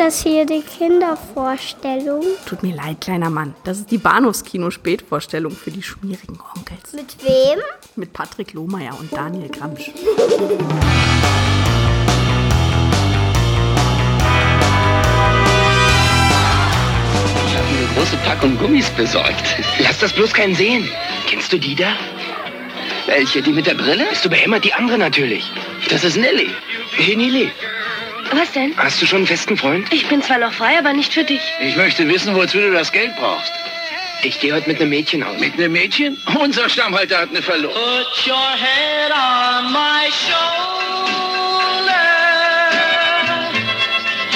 das hier die Kindervorstellung? Tut mir leid, kleiner Mann. Das ist die Bahnhofskino-Spätvorstellung für die schmierigen Onkels. Mit wem? Mit Patrick Lohmeier und Daniel Gramsch. Ich habe eine große Packung Gummis besorgt. Lass das bloß keinen sehen. Kennst du die da? Welche? Die mit der Brille? Bist du behämmert? Die andere natürlich. Das ist Nelly. Hey, Nelly. Was denn? Hast du schon einen festen Freund? Ich bin zwar noch frei, aber nicht für dich. Ich möchte wissen, wozu du das Geld brauchst. Ich gehe heute mit einem Mädchen aus. Mit einem Mädchen? Unser Stammhalter hat eine Verlobung. Put your head on my shoulder.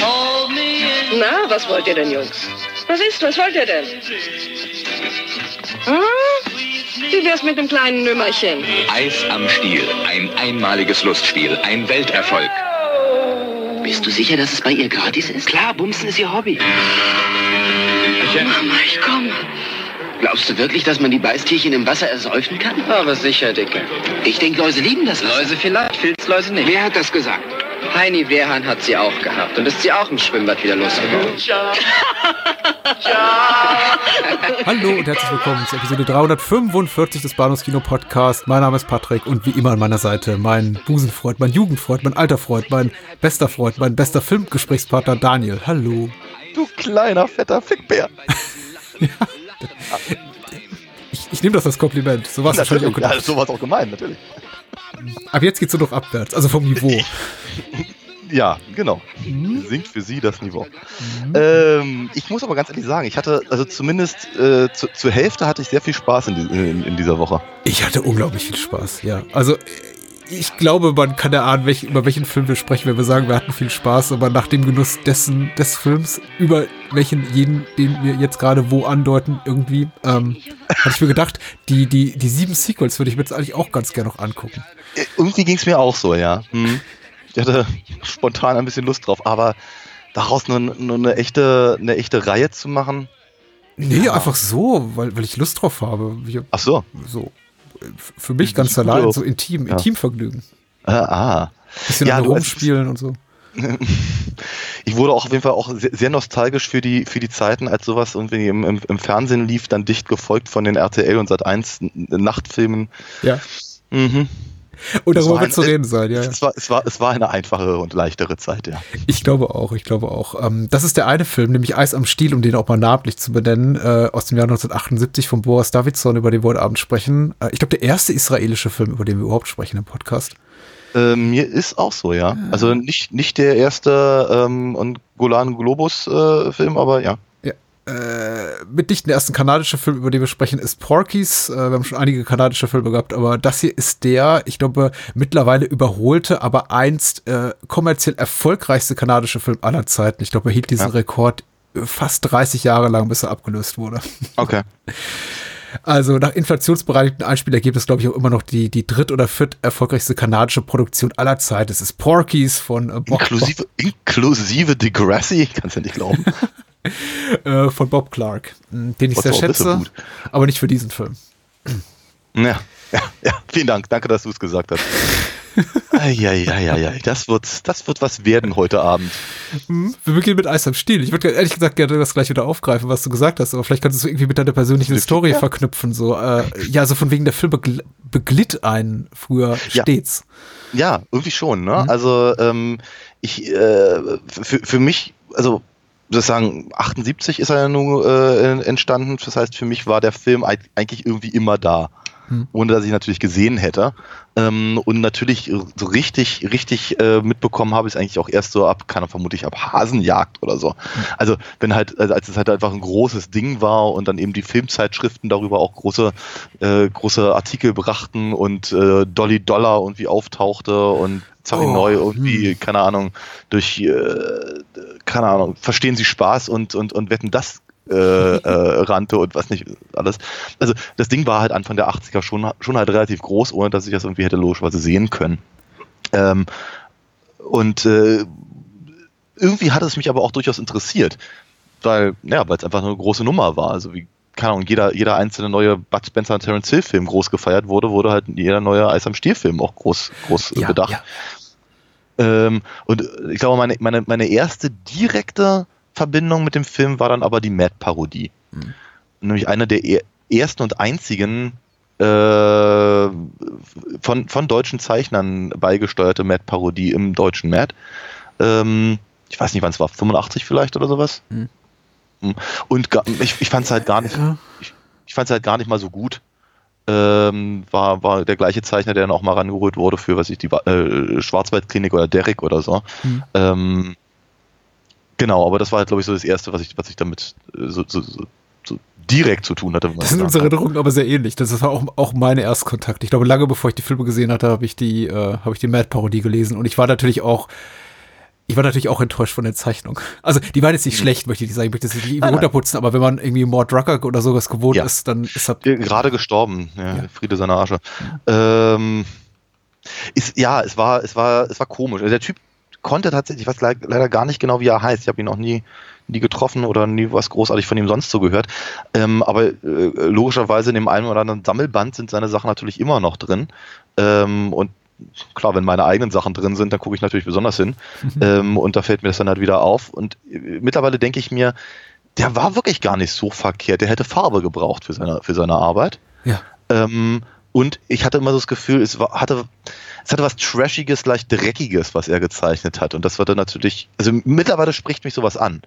Hold me in Na, was wollt ihr denn, Jungs? Was ist, was wollt ihr denn? Hm? Wie wär's mit dem kleinen Nümmerchen? Eis am Stiel. Ein einmaliges Lustspiel. Ein Welterfolg. Bist du sicher, dass es bei ihr gratis ist? Klar, Bumsen ist ihr Hobby. Mama, ich komme. Glaubst du wirklich, dass man die Beißtierchen im Wasser ersäufen kann? Aber sicher, Dicke. Ich denke, Läuse lieben das Wasser. Läuse vielleicht, Filzläuse nicht. Wer hat das gesagt? Heini Wehrhahn hat sie auch gehabt und ist sie auch im Schwimmbad wieder losgeworden. Hallo und herzlich willkommen zu Episode 345 des Bahnhofskino Podcast. Mein Name ist Patrick und wie immer an meiner Seite mein Busenfreund, mein Jugendfreund, mein alter Freund, mein bester Freund, mein bester Filmgesprächspartner Daniel. Hallo. Du kleiner, fetter Fickbär. ja. Ich, ich nehme das als Kompliment. So war es wahrscheinlich auch gedacht. Ja, so war es auch gemeint, natürlich. Ab jetzt geht's nur noch abwärts, also vom Niveau. Ja, genau. Mhm. Sinkt für sie das Niveau. Mhm. Ähm, ich muss aber ganz ehrlich sagen, ich hatte, also zumindest äh, zu, zur Hälfte hatte ich sehr viel Spaß in, in, in, dieser Woche. Ich hatte unglaublich viel Spaß, ja. Also ich glaube, man kann erahnen, welch, über welchen Film wir sprechen, wenn wir sagen, wir hatten viel Spaß, aber nach dem Genuss dessen, des Films, über welchen jeden, den wir jetzt gerade wo andeuten, irgendwie, ähm, hatte ich mir gedacht, die, die, die sieben Sequels würde ich mir jetzt eigentlich auch ganz gerne noch angucken. Irgendwie ging es mir auch so, ja. Hm. Ich hatte spontan ein bisschen Lust drauf, aber daraus nur, nur eine, echte, eine echte Reihe zu machen. Nee, ja. einfach so, weil, weil ich Lust drauf habe. Ich, Ach so. So. Für mich ganz allein, so intim, ja. Intimvergnügen. Ah, ah. Bisschen ja, rumspielen und so. Ich wurde auch auf jeden Fall auch sehr, sehr, nostalgisch für die, für die Zeiten, als sowas irgendwie im, im, im Fernsehen lief, dann dicht gefolgt von den RTL und Sat1 Nachtfilmen. Ja. Mhm. Und darüber wird zu reden sein, ja. Es war, es, war, es war eine einfache und leichtere Zeit, ja. Ich glaube auch, ich glaube auch. Ähm, das ist der eine Film, nämlich Eis am Stiel, um den auch mal namentlich zu benennen, äh, aus dem Jahr 1978 von Boris Davidson, über den wir heute Abend sprechen. Äh, ich glaube, der erste israelische Film, über den wir überhaupt sprechen im Podcast. Äh, mir ist auch so, ja. Also nicht, nicht der erste ähm, und Golan Globus äh, Film, aber ja. Äh, mitnichten der erste kanadische Film, über den wir sprechen, ist Porky's. Äh, wir haben schon einige kanadische Filme gehabt, aber das hier ist der, ich glaube, mittlerweile überholte, aber einst äh, kommerziell erfolgreichste kanadische Film aller Zeiten. Ich glaube, er hielt diesen ja. Rekord fast 30 Jahre lang, bis er abgelöst wurde. Okay. Also nach inflationsbereinigten Einspielergebnis glaube ich auch immer noch die, die dritt- oder viert erfolgreichste kanadische Produktion aller Zeit. Es ist Porky's von äh, Bob Inklusive, inklusive Degrassi, kannst du ja nicht glauben. äh, von Bob Clark, den ich Was sehr schätze, aber nicht für diesen Film. Ja, ja, ja, vielen Dank. Danke, dass du es gesagt hast. Eieieiei, das wird, das wird was werden heute Abend. Mhm. Wir beginnen mit Eis am Stiel. Ich würde ehrlich gesagt gerne das gleich wieder aufgreifen, was du gesagt hast, aber vielleicht kannst du es irgendwie mit deiner persönlichen Story ja. verknüpfen. So, äh, ja, so von wegen der Film begl beglitt einen früher stets. Ja, irgendwie schon. Ne? Mhm. Also ähm, ich, äh, für, für mich, also sozusagen 78 ist er ja nun äh, entstanden. Das heißt, für mich war der Film eigentlich irgendwie immer da hm. ohne dass ich natürlich gesehen hätte. Ähm, und natürlich so richtig, richtig äh, mitbekommen habe ich es eigentlich auch erst so ab, kann vermutlich ab Hasenjagd oder so. Hm. Also wenn halt, also als es halt einfach ein großes Ding war und dann eben die Filmzeitschriften darüber auch große, äh, große Artikel brachten und äh, Dolly Dollar irgendwie auftauchte und Zarin oh, Neu irgendwie, hm. keine Ahnung, durch, äh, keine Ahnung, verstehen Sie Spaß und, und, und wetten das äh, äh, rannte und was nicht alles. Also das Ding war halt Anfang der 80er schon, schon halt relativ groß, ohne dass ich das irgendwie hätte logischerweise sehen können. Ähm, und äh, irgendwie hat es mich aber auch durchaus interessiert, weil, ja, weil es einfach eine große Nummer war. Also wie, keine Ahnung, jeder, jeder einzelne neue Bud Spencer und Terence Hill Film groß gefeiert wurde, wurde halt jeder neue Eis am Stiel Film auch groß, groß ja, bedacht. Ja. Ähm, und ich glaube, meine, meine, meine erste direkte Verbindung mit dem Film war dann aber die Mad-Parodie. Mhm. Nämlich eine der er ersten und einzigen äh, von, von deutschen Zeichnern beigesteuerte Mad-Parodie im deutschen Mad. Ähm, ich weiß nicht, wann es war, 85 vielleicht oder sowas. Mhm. Und ich, ich fand es halt gar nicht, ich, ich fand es halt gar nicht mal so gut. Ähm, war, war der gleiche Zeichner, der dann auch mal rangeholt wurde für, was ich, die äh, Schwarzwaldklinik oder Derek oder so. Mhm. Ähm, genau, aber das war halt, glaube ich, so das Erste, was ich, was ich damit äh, so, so, so, so direkt zu tun hatte. Das sind unsere Erinnerungen aber sehr ähnlich. Das war auch, auch meine Erstkontakt. Ich glaube, lange bevor ich die Filme gesehen hatte, habe ich die, äh, habe ich die Mad-Parodie gelesen und ich war natürlich auch ich war natürlich auch enttäuscht von der Zeichnung. Also, die war jetzt nicht mhm. schlecht, möchte ich sagen. Ich möchte das nicht runterputzen, aber wenn man irgendwie Mord Drucker oder sowas gewohnt ja. ist, dann ist er. Gerade gestorben, ja, ja. Friede seiner Asche. Ähm, ist, ja, es war, es war, es war komisch. Also der Typ konnte tatsächlich, ich weiß leider gar nicht genau, wie er heißt. Ich habe ihn noch nie, nie getroffen oder nie was großartig von ihm sonst so gehört. Ähm, aber äh, logischerweise in dem einen oder anderen Sammelband sind seine Sachen natürlich immer noch drin. Ähm, und klar, wenn meine eigenen Sachen drin sind, dann gucke ich natürlich besonders hin. Mhm. Ähm, und da fällt mir das dann halt wieder auf. Und äh, mittlerweile denke ich mir, der war wirklich gar nicht so verkehrt. Der hätte Farbe gebraucht für seine, für seine Arbeit. Ja. Ähm, und ich hatte immer so das Gefühl, es war, hatte, es hatte was Trashiges, leicht Dreckiges, was er gezeichnet hat. Und das war dann natürlich, also mittlerweile spricht mich sowas an.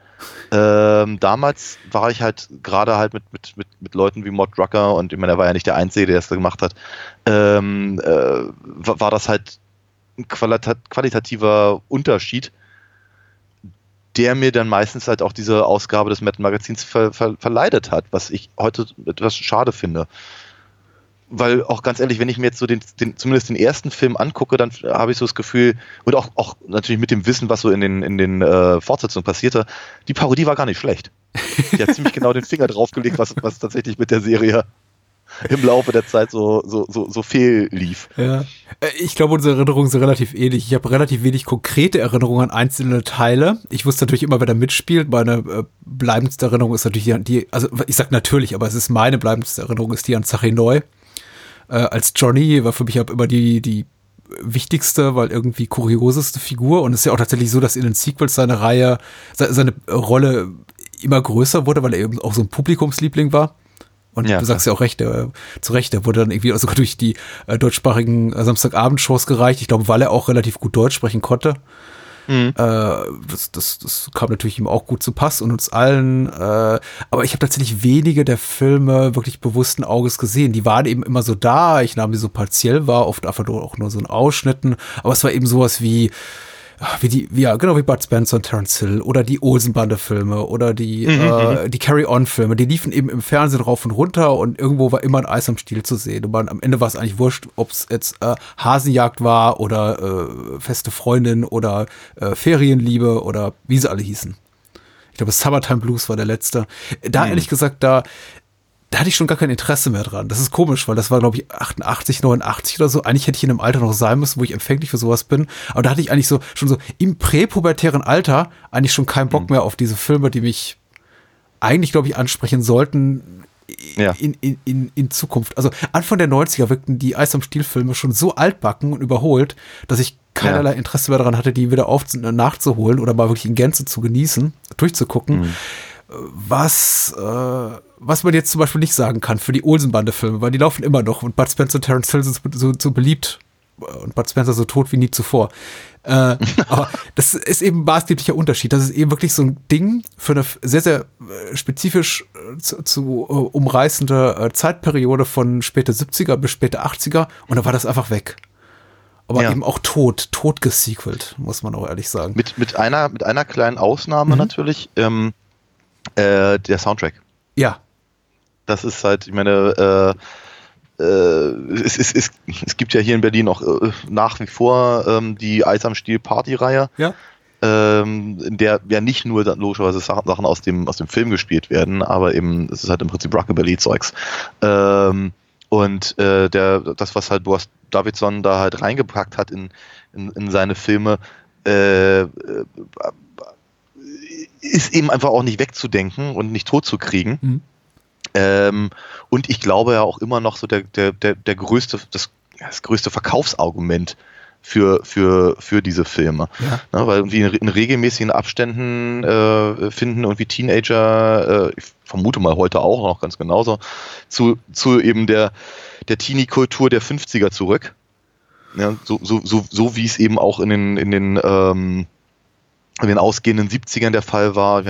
Ähm, damals war ich halt gerade halt mit, mit, mit, mit Leuten wie Mod Drucker und ich meine, er war ja nicht der Einzige, der das da gemacht hat, ähm, äh, war, das halt ein qualitativer Unterschied, der mir dann meistens halt auch diese Ausgabe des Metal Magazins ver, ver, verleidet hat, was ich heute etwas schade finde weil auch ganz ehrlich, wenn ich mir jetzt so den, den zumindest den ersten Film angucke, dann habe ich so das Gefühl, und auch, auch natürlich mit dem Wissen, was so in den, in den äh, Fortsetzungen passierte, die Parodie war gar nicht schlecht. Die hat ziemlich genau den Finger draufgelegt, was, was tatsächlich mit der Serie im Laufe der Zeit so, so, so, so fehl lief. Ja. Äh, ich glaube, unsere Erinnerungen sind relativ ähnlich. Ich habe relativ wenig konkrete Erinnerungen an einzelne Teile. Ich wusste natürlich immer, wer da mitspielt. Meine äh, bleibendste Erinnerung ist natürlich die, die, also ich sag natürlich, aber es ist meine bleibendste Erinnerung, ist die an Zache Neu äh, als Johnny war für mich auch immer die, die wichtigste, weil irgendwie kurioseste Figur. Und es ist ja auch tatsächlich so, dass in den Sequels seine Reihe, seine Rolle immer größer wurde, weil er eben auch so ein Publikumsliebling war. Und ja, du sagst ja auch recht, der, zu Recht, der wurde dann irgendwie sogar durch die äh, deutschsprachigen äh, Samstagabendshows gereicht. Ich glaube, weil er auch relativ gut Deutsch sprechen konnte. Mhm. Äh, das, das, das kam natürlich ihm auch gut zu Pass und uns allen. Äh, aber ich habe tatsächlich wenige der Filme wirklich bewussten Auges gesehen. Die waren eben immer so da. Ich nahm die so partiell wahr, oft einfach nur, auch nur so in Ausschnitten. Aber es war eben sowas wie wie die, wie, ja, genau wie Bud Spencer und Terence Hill oder die Olsenbande-Filme oder die, mhm, äh, mhm. die Carry-On-Filme, die liefen eben im Fernsehen rauf und runter und irgendwo war immer ein Eis am Stiel zu sehen. Und man, am Ende war es eigentlich wurscht, ob es jetzt äh, Hasenjagd war oder äh, feste Freundin oder äh, Ferienliebe oder wie sie alle hießen. Ich glaube, Summertime Blues war der letzte. Da mhm. ehrlich gesagt, da da hatte ich schon gar kein Interesse mehr dran. Das ist komisch, weil das war, glaube ich, 88, 89 oder so. Eigentlich hätte ich in einem Alter noch sein müssen, wo ich empfänglich für sowas bin. Aber da hatte ich eigentlich so schon so im präpubertären Alter eigentlich schon keinen Bock mhm. mehr auf diese Filme, die mich eigentlich, glaube ich, ansprechen sollten ja. in, in, in, in Zukunft. Also Anfang der 90er wirkten die Eis am Stiel-Filme schon so altbacken und überholt, dass ich keinerlei ja. Interesse mehr daran hatte, die wieder auf nachzuholen oder mal wirklich in Gänze zu genießen, durchzugucken. Mhm was, äh, was man jetzt zum Beispiel nicht sagen kann für die Olsenbande-Filme, weil die laufen immer noch und Bud Spencer und Terence Hill sind so, so beliebt und Bud Spencer so tot wie nie zuvor. Äh, aber das ist eben ein maßgeblicher Unterschied. Das ist eben wirklich so ein Ding für eine sehr, sehr äh, spezifisch äh, zu, zu uh, umreißende Zeitperiode von späte 70er bis späte 80er und da war das einfach weg. Aber ja. eben auch tot, tot gesequelt, muss man auch ehrlich sagen. Mit, mit, einer, mit einer kleinen Ausnahme mhm. natürlich. Ähm, äh, der Soundtrack. Ja. Das ist halt, ich meine, äh, äh, es, es, es, es gibt ja hier in Berlin auch äh, nach wie vor ähm, die Eis am Stiel Party-Reihe. Ja. Ähm, in der ja nicht nur dann logischerweise Sachen aus dem, aus dem Film gespielt werden, aber eben, es ist halt im Prinzip Rockabilly-Zeugs. Ähm, und äh, der, das, was halt Boris Davidson da halt reingepackt hat in, in, in seine Filme, äh, äh ist eben einfach auch nicht wegzudenken und nicht totzukriegen. Mhm. Ähm, und ich glaube ja auch immer noch so der, der, der, der größte, das, das größte Verkaufsargument für, für, für diese Filme. Ja. Ne, weil irgendwie in, in, regelmäßigen Abständen äh, finden irgendwie Teenager, äh, ich vermute mal heute auch noch ganz genauso, zu, zu eben der, der Teenie-Kultur der 50er zurück. Ja, so, so, so, so wie es eben auch in den, in den, ähm, in den ausgehenden 70ern der Fall war.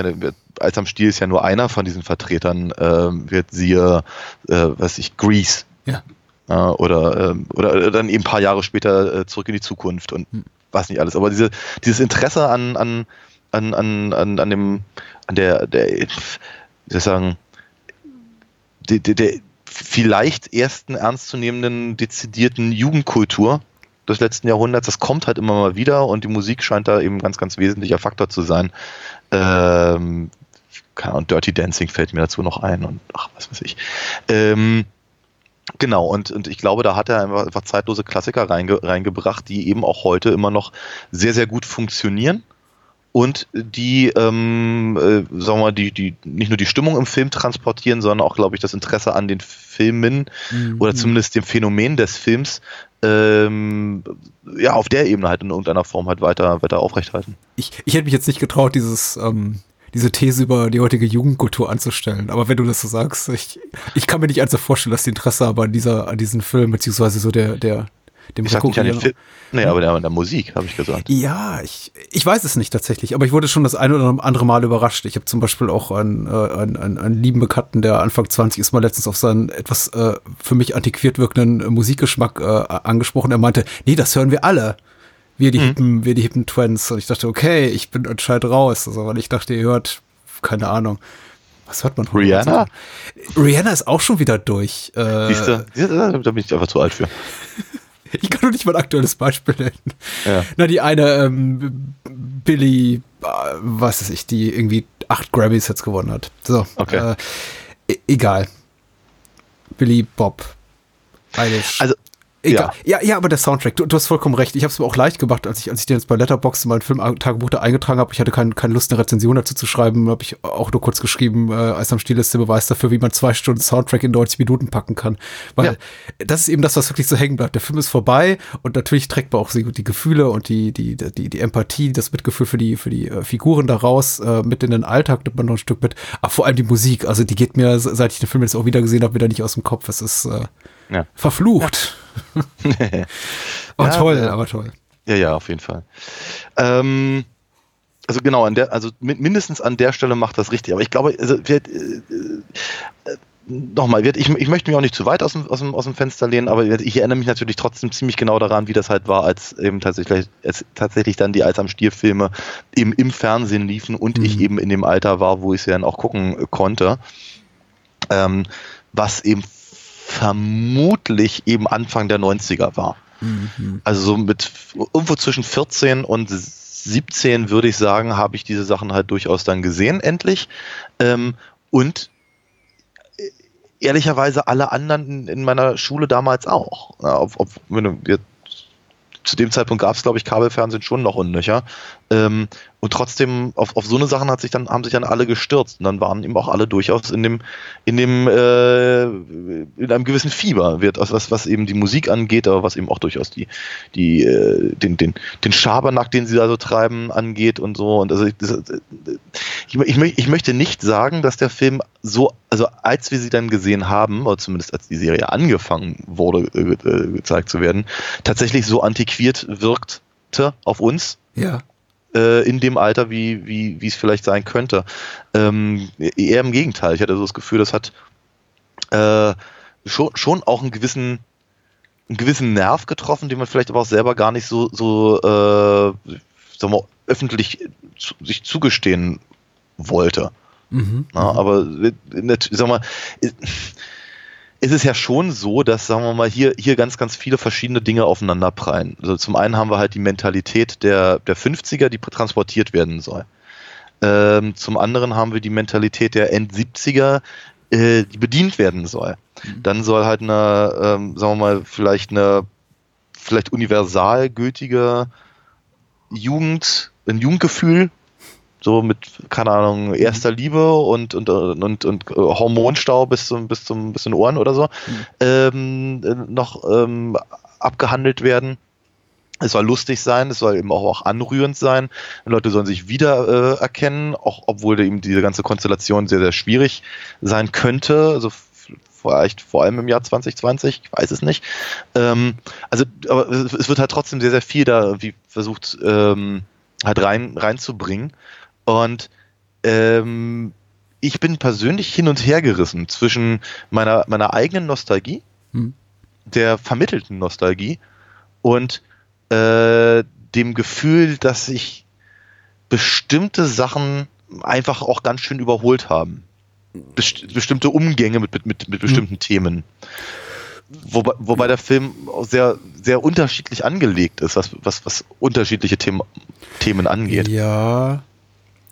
Als am Stiel ist ja nur einer von diesen Vertretern, äh, wird siehe, äh, was ich, Grease. Ja. Äh, oder, äh, oder dann eben ein paar Jahre später äh, zurück in die Zukunft und hm. was nicht alles. Aber diese, dieses Interesse an, an, an, an, an, an dem, an der, der, wie soll ich sagen, der, der, der vielleicht ersten ernstzunehmenden, dezidierten Jugendkultur, des letzten Jahrhunderts. Das kommt halt immer mal wieder und die Musik scheint da eben ganz, ganz wesentlicher Faktor zu sein. Ähm, keine Ahnung, Dirty Dancing fällt mir dazu noch ein und ach, was weiß ich. Ähm, Genau, und, und ich glaube, da hat er einfach, einfach zeitlose Klassiker reinge, reingebracht, die eben auch heute immer noch sehr, sehr gut funktionieren und die, ähm, äh, sagen wir mal, die, die nicht nur die Stimmung im Film transportieren, sondern auch, glaube ich, das Interesse an den Filmen mhm. oder zumindest dem Phänomen des Films ähm, ja, auf der Ebene halt in irgendeiner Form halt weiter, weiter aufrechthalten. Ich, ich hätte mich jetzt nicht getraut, dieses, ähm, diese These über die heutige Jugendkultur anzustellen. Aber wenn du das so sagst, ich, ich kann mir nicht also vorstellen, dass die Interesse aber an dieser, an diesen Film, beziehungsweise so der, der, dem ich sag nicht an den Film. Nee, aber der, der Musik, habe ich gesagt. Ja, ich, ich weiß es nicht tatsächlich, aber ich wurde schon das ein oder andere Mal überrascht. Ich habe zum Beispiel auch einen, äh, einen, einen, einen lieben Bekannten, der Anfang 20 ist, mal letztens auf seinen etwas äh, für mich antiquiert wirkenden Musikgeschmack äh, angesprochen. Er meinte, nee, das hören wir alle. Wir die, mhm. hippen, wir die hippen Twins. Und ich dachte, okay, ich bin anscheinend raus. Also, weil ich dachte, ihr hört, keine Ahnung. Was hört man? Rihanna? Rihanna ist auch schon wieder durch. Äh, Siehst du? Da bin ich einfach zu alt für. Ich kann doch nicht mal ein aktuelles Beispiel nennen. Ja. Na, die eine ähm, Billy, äh, was weiß ich, die irgendwie acht Grammys jetzt gewonnen hat. So, okay. Äh, e-, egal. Billy Bob. Eilish. Also Egal. Ja. ja, ja, aber der Soundtrack, du, du hast vollkommen recht. Ich habe es mir auch leicht gemacht, als ich, als ich den jetzt bei Letterboxd in mein Filmtagebuch da eingetragen habe. Ich hatte kein, keine Lust, eine Rezension dazu zu schreiben. Habe ich auch nur kurz geschrieben, äh, als am Stil ist der Beweis dafür, wie man zwei Stunden Soundtrack in 90 Minuten packen kann. Weil ja. das ist eben das, was wirklich so hängen bleibt. Der Film ist vorbei und natürlich trägt man auch die Gefühle und die, die, die, die Empathie, das Mitgefühl für die, für die äh, Figuren daraus äh, mit in den Alltag, nimmt man noch ein Stück mit. Aber vor allem die Musik, also die geht mir, seit ich den Film jetzt auch wieder gesehen habe, wieder nicht aus dem Kopf. Es ist äh, ja. verflucht. Ja. oh, toll, aber toll. Ja, ja, auf jeden Fall. Ähm, also genau, an der, also mindestens an der Stelle macht das richtig. Aber ich glaube, also, wird, äh, äh, nochmal, ich, ich möchte mich auch nicht zu weit aus dem, aus dem, aus dem Fenster lehnen, aber ich erinnere mich natürlich trotzdem ziemlich genau daran, wie das halt war, als eben tatsächlich, als tatsächlich dann die Als am Stier-Filme eben im Fernsehen liefen und mhm. ich eben in dem Alter war, wo ich sie dann auch gucken konnte. Ähm, was eben vermutlich eben Anfang der 90er war. Mhm. Also so mit irgendwo zwischen 14 und 17 würde ich sagen, habe ich diese Sachen halt durchaus dann gesehen, endlich. Ähm, und ehrlicherweise alle anderen in meiner Schule damals auch. Ja, wenn du, zu dem Zeitpunkt gab es, glaube ich, Kabelfernsehen schon noch unnöcher. Ähm, und trotzdem, auf, auf so eine Sachen hat sich dann, haben sich dann alle gestürzt. Und dann waren eben auch alle durchaus in dem, in dem, äh, in einem gewissen Fieber, wird, was, was eben die Musik angeht, aber was eben auch durchaus die, die, äh, den, den, den Schabernack, den sie da so treiben, angeht und so. Und also ich, ich, ich, ich möchte nicht sagen, dass der Film so, also als wir sie dann gesehen haben, oder zumindest als die Serie angefangen wurde, äh, äh gezeigt zu werden, tatsächlich so antiquiert wirkte auf uns. Ja äh, in dem Alter, wie, wie, wie es vielleicht sein könnte. Ähm, eher im Gegenteil. Ich hatte so das Gefühl, das hat äh, schon, schon auch einen gewissen, einen gewissen Nerv getroffen, den man vielleicht aber auch selber gar nicht so, so äh, sagen wir, öffentlich zu, sich zugestehen wollte. Mhm, Na, mhm. aber sag mal, ist es ja schon so, dass, sagen wir mal, hier, hier ganz, ganz viele verschiedene Dinge aufeinanderprallen. Also zum einen haben wir halt die Mentalität der, der 50er, die transportiert werden soll. Ähm, zum anderen haben wir die Mentalität der End-70er, äh, die bedient werden soll. Mhm. Dann soll halt eine, ähm, sagen wir mal, vielleicht eine, vielleicht universal gültige Jugend, ein Jugendgefühl so mit, keine Ahnung, erster Liebe und, und, und, und, Hormonstau bis zum, bis zum, bis den Ohren oder so, mhm. ähm, noch ähm, abgehandelt werden. Es soll lustig sein, es soll eben auch, auch anrührend sein. Die Leute sollen sich wieder äh, erkennen, auch obwohl eben diese ganze Konstellation sehr, sehr schwierig sein könnte. Also vielleicht vor allem im Jahr 2020, ich weiß es nicht. Ähm, also, aber es wird halt trotzdem sehr, sehr viel da irgendwie versucht, ähm, halt rein, reinzubringen. Und ähm, ich bin persönlich hin und her gerissen zwischen meiner, meiner eigenen Nostalgie, hm. der vermittelten Nostalgie und äh, dem Gefühl, dass sich bestimmte Sachen einfach auch ganz schön überholt haben. Best bestimmte Umgänge mit, mit, mit, mit bestimmten hm. Themen. Wobei, wobei der Film sehr, sehr unterschiedlich angelegt ist, was, was, was unterschiedliche Themen, Themen angeht. Ja,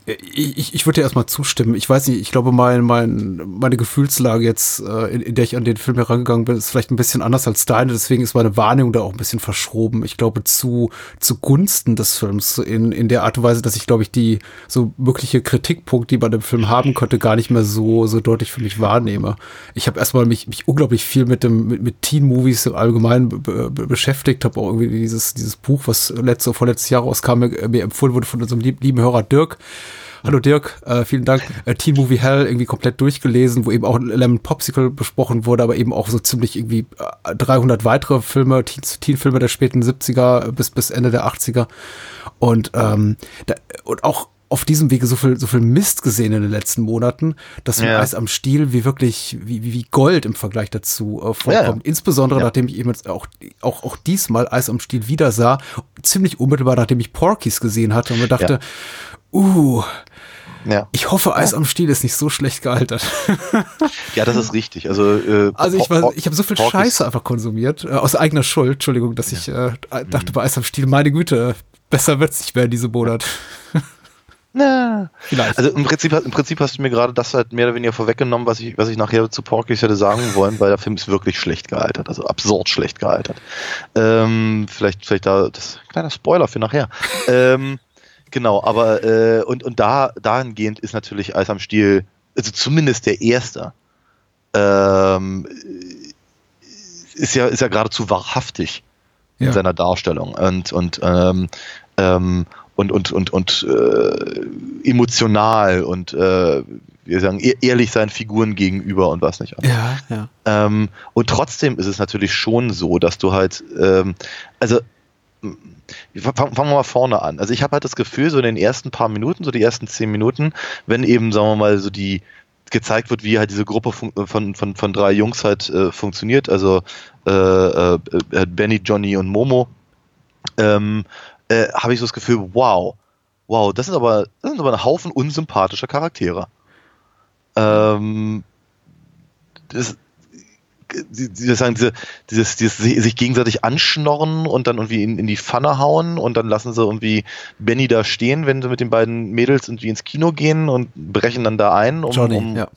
ich, ich würde dir erstmal zustimmen. Ich weiß nicht, ich glaube, mein, mein, meine Gefühlslage jetzt, äh, in, in der ich an den Film herangegangen bin, ist vielleicht ein bisschen anders als deine. Deswegen ist meine Wahrnehmung da auch ein bisschen verschroben. Ich glaube, zu, zugunsten des Films, in, in der Art und Weise, dass ich, glaube ich, die so mögliche Kritikpunkte, die man im Film haben konnte, gar nicht mehr so, so deutlich für mich wahrnehme. Ich habe erstmal mich, mich unglaublich viel mit dem, mit, mit Teen-Movies im Allgemeinen be, be, beschäftigt, habe auch irgendwie dieses, dieses Buch, was letzte, vorletztes Jahr rauskam, mir, mir empfohlen wurde von unserem lieben Hörer Dirk Hallo Dirk, äh, vielen Dank. Äh, Teen Movie Hell irgendwie komplett durchgelesen, wo eben auch Lemon Popsicle besprochen wurde, aber eben auch so ziemlich irgendwie 300 äh, weitere Filme, Teen-Filme der späten 70er bis, bis Ende der 80er. Und, ähm, da, und auch auf diesem Wege so viel, so viel Mist gesehen in den letzten Monaten, dass ja. Eis am Stiel wie wirklich, wie, wie Gold im Vergleich dazu äh, vorkommt. Ja, ja. Insbesondere ja. nachdem ich eben auch, auch, auch diesmal Eis am Stiel wieder sah, ziemlich unmittelbar nachdem ich Porkies gesehen hatte und mir dachte, uh, ja. Ich hoffe, Eis am Stiel ist nicht so schlecht gealtert. ja, das ist richtig. Also, äh, also ich, war, ich habe so viel Scheiße einfach konsumiert, äh, aus eigener Schuld, Entschuldigung, dass ich äh, dachte bei Eis am Stiel, meine Güte, besser wird's nicht mehr in diesem Monat. Na. Vielleicht. Also im Prinzip, im Prinzip hast du mir gerade das halt mehr oder weniger vorweggenommen, was ich, was ich nachher zu Porky's hätte sagen wollen, weil der Film ist wirklich schlecht gealtert, also absurd schlecht gealtert. Ähm, vielleicht, vielleicht da, das kleiner Spoiler für nachher. ähm, Genau, aber äh, und, und da dahingehend ist natürlich Eis am Stiel, also zumindest der erste, ähm, ist ja, ist ja geradezu wahrhaftig in ja. seiner Darstellung und, und, ähm, ähm, und, und, und, und äh, emotional und äh, wir sagen, ehrlich seinen Figuren gegenüber und was nicht. Ja, ja. Ähm, und trotzdem ist es natürlich schon so, dass du halt, ähm, also fangen wir mal vorne an. Also ich habe halt das Gefühl, so in den ersten paar Minuten, so die ersten zehn Minuten, wenn eben, sagen wir mal, so die gezeigt wird, wie halt diese Gruppe von, von, von, drei Jungs halt äh, funktioniert, also äh, äh, Benny, Johnny und Momo, ähm, äh, habe ich so das Gefühl, wow, wow, das sind aber, das sind aber ein Haufen unsympathischer Charaktere. Ähm, das, die, die sagen, diese, dieses, dieses sich gegenseitig anschnorren und dann irgendwie in, in die Pfanne hauen und dann lassen sie irgendwie Benny da stehen, wenn sie mit den beiden Mädels irgendwie ins Kino gehen und brechen dann da ein. Um, Johnny, um, ja.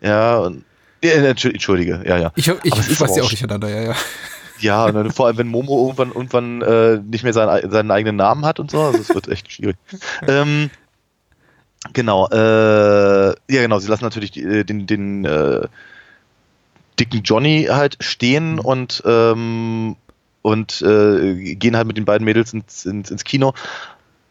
Ja, und, ja, Entschuldige, ja, ja. Ich, ich, ich weiß ja auch durcheinander, ja, ja. Ja, und dann, vor allem, wenn Momo irgendwann, irgendwann äh, nicht mehr seinen, seinen eigenen Namen hat und so, also es wird echt schwierig. ähm, genau, äh, ja genau, sie lassen natürlich die, den, den äh, dicken Johnny halt stehen mhm. und, ähm, und äh, gehen halt mit den beiden Mädels ins, ins, ins Kino,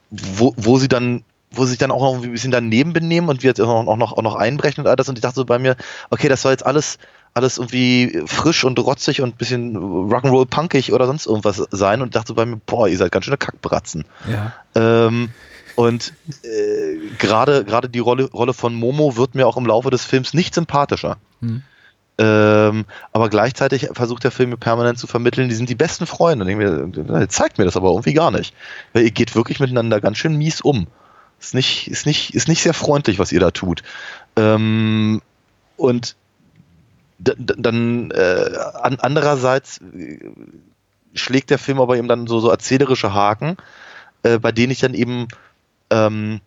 wo, wo sie dann wo sie sich dann auch noch ein bisschen daneben benehmen und wir jetzt auch noch, auch noch einbrechen und all das. Und ich dachte so bei mir, okay, das soll jetzt alles, alles irgendwie frisch und rotzig und ein bisschen Rock'n'Roll punkig oder sonst irgendwas sein. Und dachte so bei mir, boah, ihr seid ganz schöne Kackbratzen. Ja. Ähm, und äh, gerade gerade die Rolle, Rolle von Momo wird mir auch im Laufe des Films nicht sympathischer. Hm. Ähm, aber gleichzeitig versucht der Film mir permanent zu vermitteln, die sind die besten Freunde. Und ich mir, zeigt mir das aber irgendwie gar nicht. Weil ihr geht wirklich miteinander ganz schön mies um. Ist nicht, ist nicht, ist nicht sehr freundlich, was ihr da tut. Ähm, und dann äh, an, andererseits äh, schlägt der Film aber eben dann so, so erzählerische Haken, äh, bei denen ich dann eben ähm,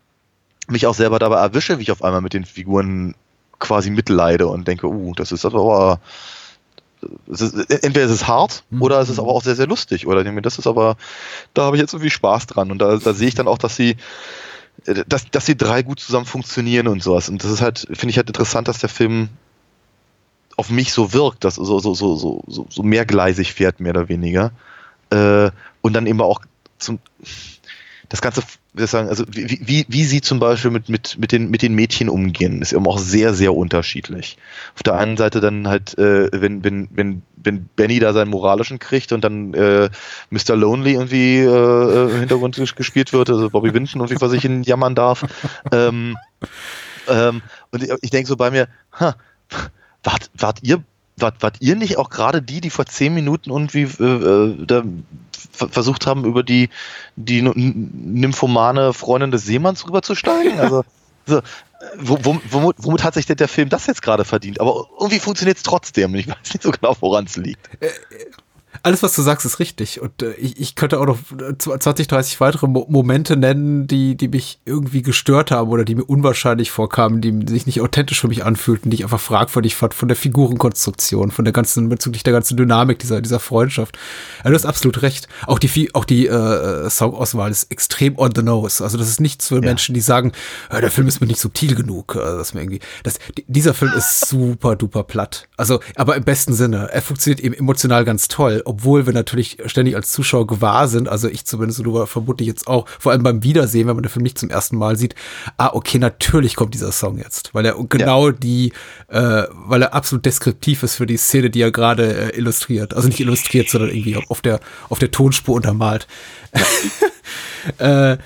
mich auch selber dabei erwische, wie ich auf einmal mit den Figuren quasi mitleide und denke, uh, das ist aber ist, entweder ist es hart mhm. oder es ist aber auch sehr, sehr lustig. Oder das ist aber, da habe ich jetzt irgendwie Spaß dran. Und da, da sehe ich dann auch, dass sie, dass, dass die drei gut zusammen funktionieren und sowas. Und das ist halt, finde ich halt interessant, dass der Film auf mich so wirkt, dass so, so, so, so, so, so mehrgleisig fährt, mehr oder weniger. äh, und dann eben auch zum das Ganze, ich sagen, also wie, wie, wie sie zum Beispiel mit, mit, mit, den, mit den Mädchen umgehen, ist eben auch sehr, sehr unterschiedlich. Auf der einen Seite dann halt, äh, wenn, wenn, wenn, wenn Benny da seinen moralischen kriegt und dann äh, Mr. Lonely irgendwie äh, im Hintergrund gespielt wird, also Bobby Winton irgendwie vor sich hin jammern darf. Ähm, ähm, und ich, ich denke so bei mir, ha, wart, wart ihr wart, wart ihr nicht auch gerade die, die vor zehn Minuten irgendwie äh, äh da versucht haben, über die, die nymphomane Freundin des Seemanns rüberzusteigen? Also, so, womit, womit, hat sich denn der Film das jetzt gerade verdient? Aber irgendwie funktioniert es trotzdem. Ich weiß nicht so genau, woran es liegt. Äh, alles, was du sagst, ist richtig. Und äh, ich, ich könnte auch noch 20, 30 weitere Mo Momente nennen, die, die mich irgendwie gestört haben oder die mir unwahrscheinlich vorkamen, die sich nicht authentisch für mich anfühlten, die ich einfach fragwürdig fand von der Figurenkonstruktion, von der ganzen, bezüglich der ganzen Dynamik dieser, dieser Freundschaft. Ja, du hast absolut recht. Auch die, auch die äh, Songauswahl ist extrem on the nose. Also das ist nichts für ja. Menschen, die sagen, äh, der Film ist mir nicht subtil genug. Also das mir irgendwie, das, dieser Film ist super duper platt. Also, aber im besten Sinne. Er funktioniert eben emotional ganz toll obwohl wir natürlich ständig als Zuschauer gewahr sind, also ich zumindest, du vermutlich jetzt auch, vor allem beim Wiedersehen, wenn man den Film nicht zum ersten Mal sieht, ah, okay, natürlich kommt dieser Song jetzt, weil er genau ja. die, äh, weil er absolut deskriptiv ist für die Szene, die er gerade äh, illustriert. Also nicht illustriert, sondern irgendwie auf der, auf der Tonspur untermalt. äh,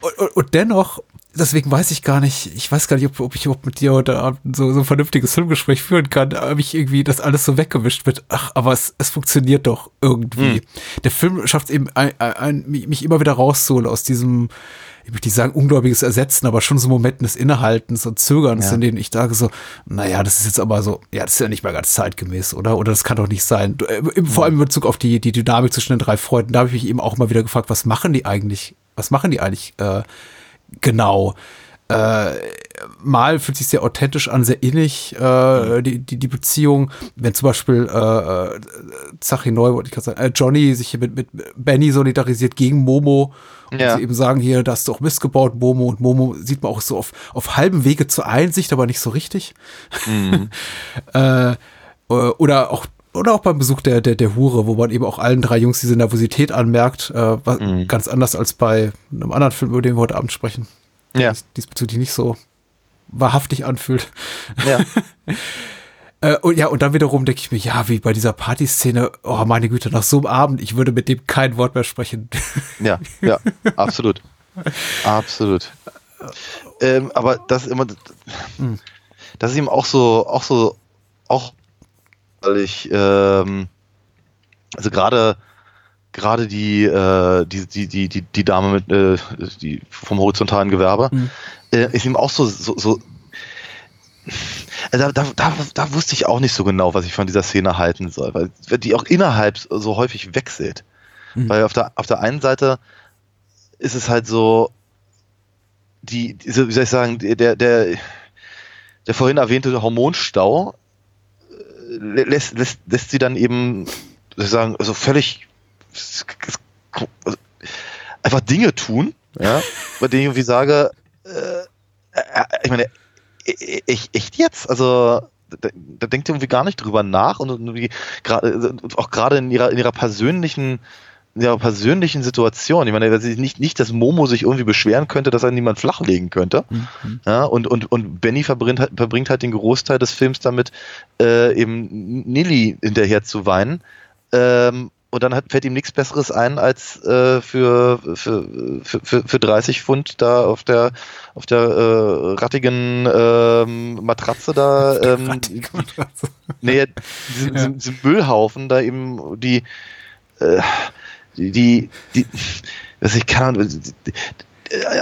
und, und dennoch deswegen weiß ich gar nicht, ich weiß gar nicht, ob, ob ich überhaupt mit dir heute Abend so, so ein vernünftiges Filmgespräch führen kann, ob ich irgendwie das alles so weggewischt wird. Ach, aber es, es funktioniert doch irgendwie. Hm. Der Film schafft es eben, ein, ein, mich immer wieder rauszuholen aus diesem, ich möchte nicht sagen ungläubiges Ersetzen, aber schon so Momenten des Innehaltens und Zögerns, ja. in denen ich sage so, naja, das ist jetzt aber so, ja, das ist ja nicht mehr ganz zeitgemäß, oder? Oder das kann doch nicht sein. Äh, vor allem in Bezug auf die, die Dynamik zwischen den drei Freunden, da habe ich mich eben auch mal wieder gefragt, was machen die eigentlich, was machen die eigentlich, äh, genau. Äh, mal fühlt sich sehr authentisch an, sehr innig, äh, die, die, die Beziehung. Wenn zum Beispiel äh, äh Zachi Neu, wollte ich gerade sagen, äh, Johnny sich hier mit, mit Benny solidarisiert gegen Momo und ja. sie eben sagen, hier, da hast du auch missgebaut, Momo. Und Momo sieht man auch so auf, auf halbem Wege zur Einsicht, aber nicht so richtig. Mhm. äh, oder auch oder auch beim Besuch der, der, der Hure, wo man eben auch allen drei Jungs diese Nervosität anmerkt, äh, was, mhm. ganz anders als bei einem anderen Film, über den wir heute Abend sprechen. Ja. Dies, diesbezüglich nicht so wahrhaftig anfühlt. Ja. äh, und ja, und dann wiederum denke ich mir, ja, wie bei dieser Partyszene, oh meine Güte, nach so einem Abend, ich würde mit dem kein Wort mehr sprechen. ja, ja, absolut. absolut. Ähm, aber das ist immer, hm. das ist eben auch so, auch so, auch weil ich ähm, also gerade gerade die, äh, die, die, die, die, die Dame mit äh, die vom horizontalen Gewerbe mhm. äh, ist ihm auch so, so, so also da, da, da, da wusste ich auch nicht so genau, was ich von dieser Szene halten soll, weil die auch innerhalb so häufig wechselt. Mhm. Weil auf der, auf der einen Seite ist es halt so, die, wie soll ich sagen, der, der, der vorhin erwähnte Hormonstau lässt, lässt, lässt sie dann eben sagen, also völlig einfach Dinge tun, ja, bei denen ich irgendwie sage, äh, äh ich meine, echt, echt jetzt? Also da, da denkt ihr irgendwie gar nicht drüber nach und irgendwie gerade auch gerade in ihrer in ihrer persönlichen ja, persönlichen Situation. Ich meine, nicht, nicht, dass Momo sich irgendwie beschweren könnte, dass er niemand flachlegen könnte. Mhm. Ja, und, und, und Benny verbringt halt, verbringt halt den Großteil des Films damit, äh, eben Nilly hinterher zu weinen. Ähm, und dann hat, fällt ihm nichts Besseres ein, als äh, für, für, für, für 30 Pfund da auf der auf der äh, rattigen ähm, Matratze da ähm, Matratze. Nee, diesen, ja. diesen Müllhaufen da eben die äh, die, die, was ich kann,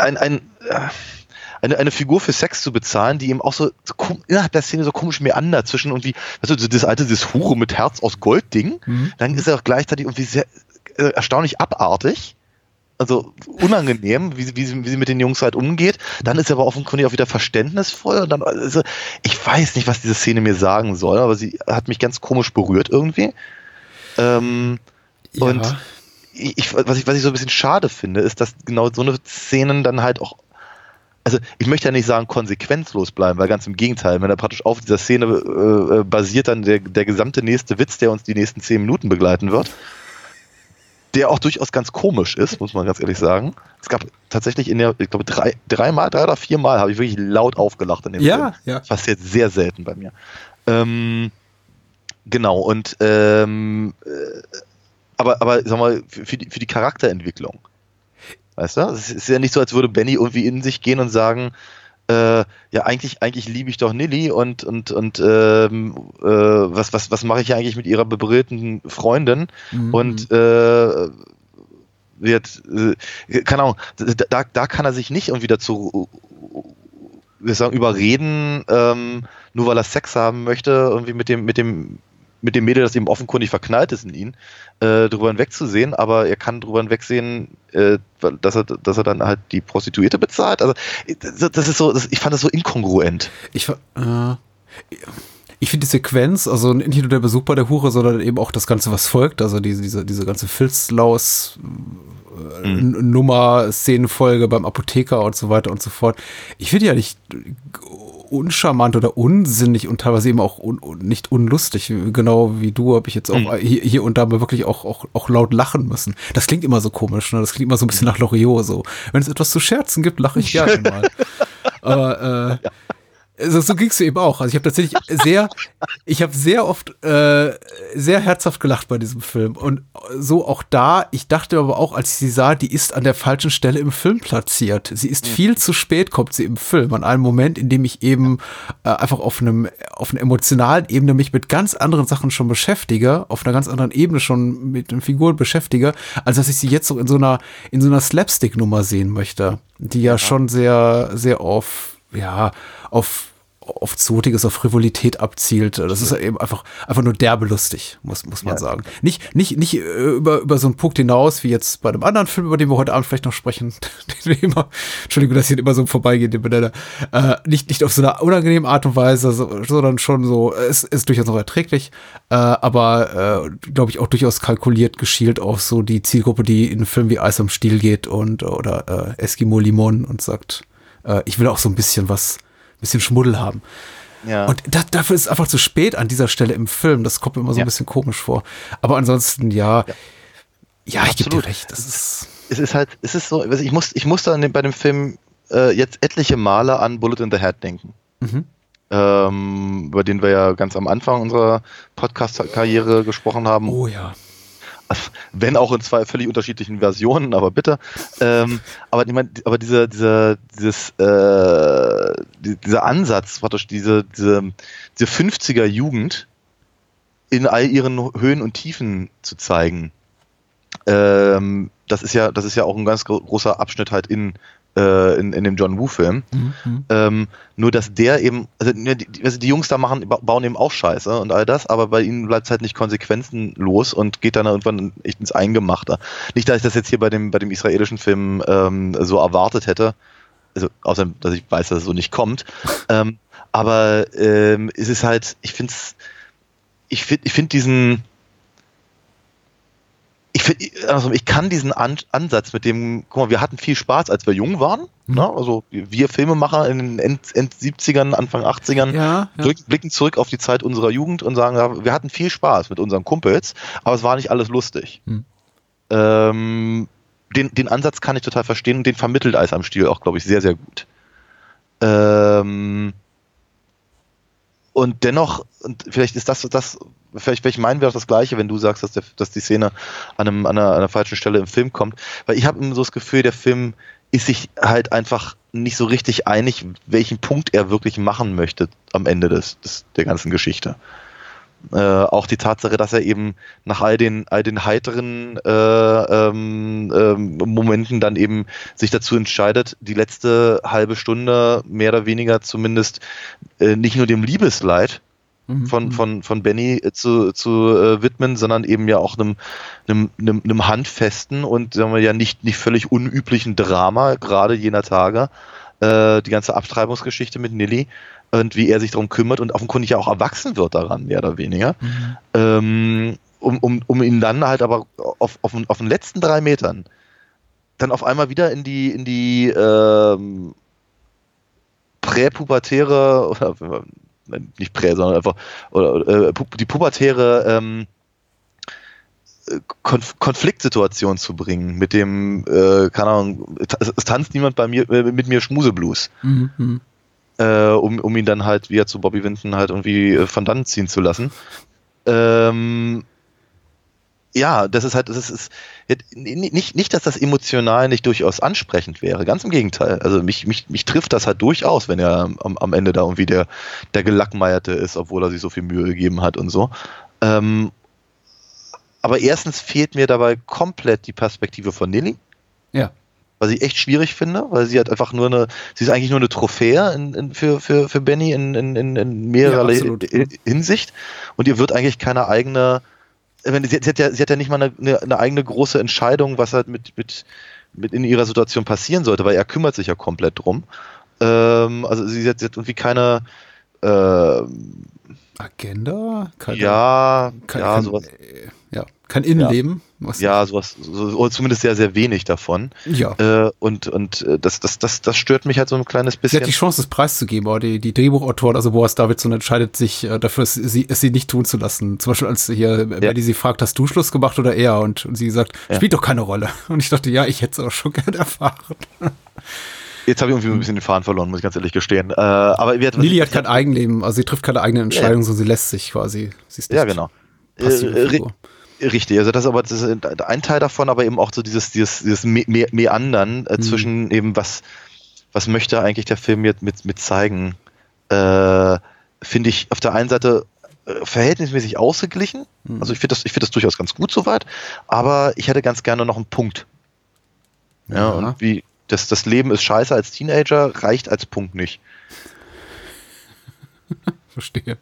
ein, ein, eine, eine Figur für Sex zu bezahlen, die eben auch so, so innerhalb der Szene so komisch meander zwischen irgendwie, weißt du, das alte, das Hure mit Herz aus Gold-Ding, mhm. dann ist er auch gleichzeitig irgendwie sehr äh, erstaunlich abartig. Also unangenehm, wie sie, wie, sie, wie sie mit den Jungs halt umgeht. Dann ist er aber offenkundig auch wieder verständnisvoll. Und dann, also, ich weiß nicht, was diese Szene mir sagen soll, aber sie hat mich ganz komisch berührt irgendwie. Ähm, ja. Und ich, was, ich, was ich so ein bisschen schade finde, ist, dass genau so eine Szenen dann halt auch also ich möchte ja nicht sagen konsequenzlos bleiben, weil ganz im Gegenteil, wenn er praktisch auf dieser Szene äh, äh, basiert dann der, der gesamte nächste Witz, der uns die nächsten zehn Minuten begleiten wird. der auch durchaus ganz komisch ist, muss man ganz ehrlich sagen. Es gab tatsächlich in der, ich glaube, drei, dreimal, drei oder viermal habe ich wirklich laut aufgelacht in dem Ja, Film. ja. Das passiert sehr selten bei mir. Ähm, genau, und ähm, äh, aber, aber sag mal, für die, für die Charakterentwicklung. Weißt du? Es ist ja nicht so, als würde Benny irgendwie in sich gehen und sagen, äh, ja, eigentlich, eigentlich liebe ich doch Nilly und, und, und ähm, äh, was, was, was mache ich eigentlich mit ihrer bebrillten Freundin? Mhm. Und äh, wird, äh, keine Ahnung, da, da kann er sich nicht irgendwie dazu wir sagen, überreden, ähm, nur weil er Sex haben möchte, irgendwie mit dem, mit dem, mit dem Mädel, das eben offenkundig verknallt ist in ihn, äh, drüber hinwegzusehen, aber er kann drüber hinwegsehen, äh, dass er, dass er dann halt die Prostituierte bezahlt. Also das das ist so, das, ich fand das so inkongruent. Ich, äh, ich finde die Sequenz, also nicht nur der Besuch bei der Hure, sondern eben auch das Ganze, was folgt, also diese, diese, diese ganze Filzlaus äh, N- Nummer, Szenenfolge beim Apotheker und so weiter und so fort. Ich finde ja nicht uncharmant oder unsinnig und teilweise eben auch un, nicht unlustig. Genau wie du habe ich jetzt auch Mhm. hier, hier und da mal wirklich auch, auch, auch laut lachen müssen. Das klingt immer so komisch, ne? Das klingt immer so ein bisschen nach Loriot so. Wenn es etwas zu scherzen gibt, lache ich gerne mal. Aber äh, also so ging's mir eben auch. Also ich habe tatsächlich sehr, ich habe sehr oft äh, sehr herzhaft gelacht bei diesem Film und so auch da. Ich dachte aber auch, als ich sie sah, die ist an der falschen Stelle im Film platziert. Sie ist viel zu spät, kommt sie im Film an einem Moment, in dem ich eben äh, einfach auf einem auf einer emotionalen Ebene mich mit ganz anderen Sachen schon beschäftige, auf einer ganz anderen Ebene schon mit den Figuren beschäftige, als dass ich sie jetzt so in so einer in so einer Slapstick-Nummer sehen möchte, die ja, schon sehr sehr auf ja, auf, auf Zotiges, auf Frivolität abzielt. Das ist eben einfach, einfach nur derbe lustig, muss, muss man Ja. sagen. Nicht, nicht, nicht äh, über, über so einen Punkt hinaus, wie jetzt bei einem anderen Film, über den wir heute Abend vielleicht noch sprechen, den wir immer, Entschuldigung, dass ich immer so vorbeigehen, den benenne, äh, nicht, nicht auf so eine unangenehme Art und Weise, so, sondern schon so, es ist durchaus noch erträglich, äh, aber, äh, glaube ich, auch durchaus kalkuliert, geschielt auf so die Zielgruppe, die in einen Film wie Eis am Stiel geht und, oder, äh, Eskimo Limon und sagt, äh, ich will auch so ein bisschen was, ein bisschen Schmuddel haben. Ja. Und da, dafür ist es einfach zu spät an dieser Stelle im Film. Das kommt mir immer so Ja. ein bisschen komisch vor. Aber ansonsten, ja, ja, ich gebe dir recht. Das ist, es ist halt, es ist so, ich muss, ich musste an dem, bei dem Film äh, jetzt etliche Male an Bullet in the Head denken. Mhm. Ähm, über den wir ja ganz am Anfang unserer Podcast-Karriere gesprochen haben. oh ja. wenn auch in zwei völlig unterschiedlichen Versionen, aber bitte. Ähm, aber ich meine, aber dieser, dieser, dieses, äh, die- dieser Ansatz, praktisch diese, diese, diese 50er Jugend in all ihren Höhen und Tiefen zu zeigen, ähm, das ist ja, das ist ja auch ein ganz gro großer Abschnitt halt in, äh, in, in dem John Woo-Film. Mhm. Ähm, nur dass der eben, also ne, die, also die Jungs da machen, ba- bauen eben auch Scheiße und all das, aber bei ihnen bleibt es halt nicht konsequenzenlos und geht dann irgendwann echt ins Eingemachte. Nicht, dass ich das jetzt hier bei dem, bei dem israelischen Film ähm, so erwartet hätte. Also, außer dass ich weiß, dass es so nicht kommt. ähm, aber ähm, es ist halt, ich finde es, ich finde ich find diesen, ich, also ich kann diesen An Ansatz mit dem, guck mal, wir hatten viel Spaß, als wir jung waren. Ne? Also wir Filmemacher in den End, End 70ern, Anfang 80ern, Ja, ja. Blick- blicken zurück auf die Zeit unserer Jugend und sagen, ja, wir hatten viel Spaß mit unseren Kumpels, aber es war nicht alles lustig. Hm. Ähm, den, den Ansatz kann ich total verstehen und den vermittelt Eis am Stiel auch, glaube ich, sehr, sehr gut. Ähm, und dennoch, und vielleicht ist das, das vielleicht, vielleicht meinen wir auch das Gleiche, wenn du sagst, dass, der, dass die Szene an, einem, an, einer, an einer falschen Stelle im Film kommt. Weil ich habe immer so das Gefühl, der Film ist sich halt einfach nicht so richtig einig, welchen Punkt er wirklich machen möchte am Ende des, des der ganzen Geschichte. Äh, auch die Tatsache, dass er eben nach all den, all den heiteren äh, ähm, ähm, Momenten dann eben sich dazu entscheidet, die letzte halbe Stunde mehr oder weniger zumindest äh, nicht nur dem Liebesleid Mhm. von, von, von Benny äh, zu, zu äh, widmen, sondern eben ja auch einem, einem, einem, einem handfesten und sagen wir ja nicht, nicht völlig unüblichen Drama, gerade jener Tage, äh, die ganze Abtreibungsgeschichte mit Nilly und wie er sich darum kümmert und offenkundig ja auch erwachsen wird daran, mehr oder weniger. Mhm. Ähm, um, um, um ihn dann halt aber auf, auf, den- auf den letzten drei Metern dann auf einmal wieder in die, in die ähm, präpubertäre, oder nicht prä, sondern einfach, oder, äh, die pubertäre ähm, Konf Konfliktsituation zu bringen, mit dem, äh, keine Ahnung, es, tanzt niemand bei mir, äh, mit mir Schmuseblues. Mhm. Äh, um, um ihn dann halt wieder zu Bobby Winton halt irgendwie äh, von dann ziehen zu lassen. Ähm, ja, das ist halt, das ist, nicht, nicht, dass das emotional nicht durchaus ansprechend wäre. Ganz im Gegenteil. Also mich, mich, mich trifft das halt durchaus, wenn er am, am Ende da irgendwie der, der Gelackmeierte ist, obwohl er sich so viel Mühe gegeben hat und so. Ähm, aber erstens fehlt mir dabei komplett die Perspektive von Nilly. Ja. Was ich echt schwierig finde, weil sie hat einfach nur eine, sie ist eigentlich nur eine Trophäe in, in, für, für, für Benny in, in, in mehrerer ja, Hinsicht. Und ihr wird eigentlich keine eigene, sie, sie, hat ja, sie hat ja nicht mal eine, eine eigene große Entscheidung, was halt mit, mit, mit in ihrer Situation passieren sollte, weil er kümmert sich ja komplett drum. Ähm, also sie hat, sie hat irgendwie keine äh, Agenda? Keine, ja, kein, ja, kein, sowas. Ja, kein Innenleben. Ja, ja sowas, so, oder zumindest sehr, sehr wenig davon. Ja. Äh, und und äh, das, das, das, das stört mich halt so ein kleines bisschen. Sie hat die Chance, das preiszugeben, aber die, die Drehbuchautorin, also Boris Davidson, entscheidet sich äh, dafür, es sie, es sie nicht tun zu lassen. Zum Beispiel, als hier ja. Betty sie fragt, hast du Schluss gemacht oder er? Und, und sie sagt, ja. spielt doch keine Rolle. Und ich dachte, ja, ich hätte es auch schon gerne erfahren. Jetzt habe ich irgendwie ein bisschen den Faden verloren, muss ich ganz ehrlich gestehen. Äh, aber wir Lili hat kein Eigenleben, also sie trifft keine eigenen Entscheidungen, ja. sondern sie lässt sich quasi. Sie ist ja, genau. Äh, richtig, also das ist aber das ist ein Teil davon, aber eben auch so dieses, dieses, dieses Me Me Meandern äh, mhm. zwischen eben was, was möchte eigentlich der Film jetzt mit, mit zeigen, äh, finde ich auf der einen Seite äh, verhältnismäßig ausgeglichen. Mhm. Also ich finde das, ich finde das durchaus ganz gut soweit, aber ich hätte ganz gerne noch einen Punkt. Ja, ja. und wie, das, das Leben ist scheiße als Teenager, reicht als Punkt nicht. Verstehe.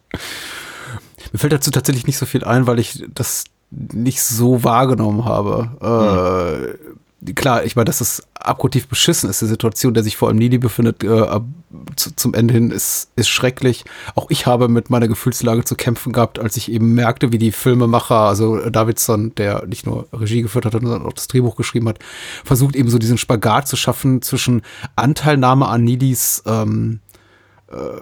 Mir fällt dazu tatsächlich nicht so viel ein, weil ich das nicht so wahrgenommen habe. Hm klar, ich meine, dass das abgrundtief beschissen ist, die Situation, der sich vor allem Nili befindet, äh, zu, zum Ende hin, ist, ist schrecklich. Auch ich habe mit meiner Gefühlslage zu kämpfen gehabt, als ich eben merkte, wie die Filmemacher, also Davidson, der nicht nur Regie geführt hat, sondern auch das Drehbuch geschrieben hat, versucht eben so diesen Spagat zu schaffen zwischen Anteilnahme an Nilis ähm, äh,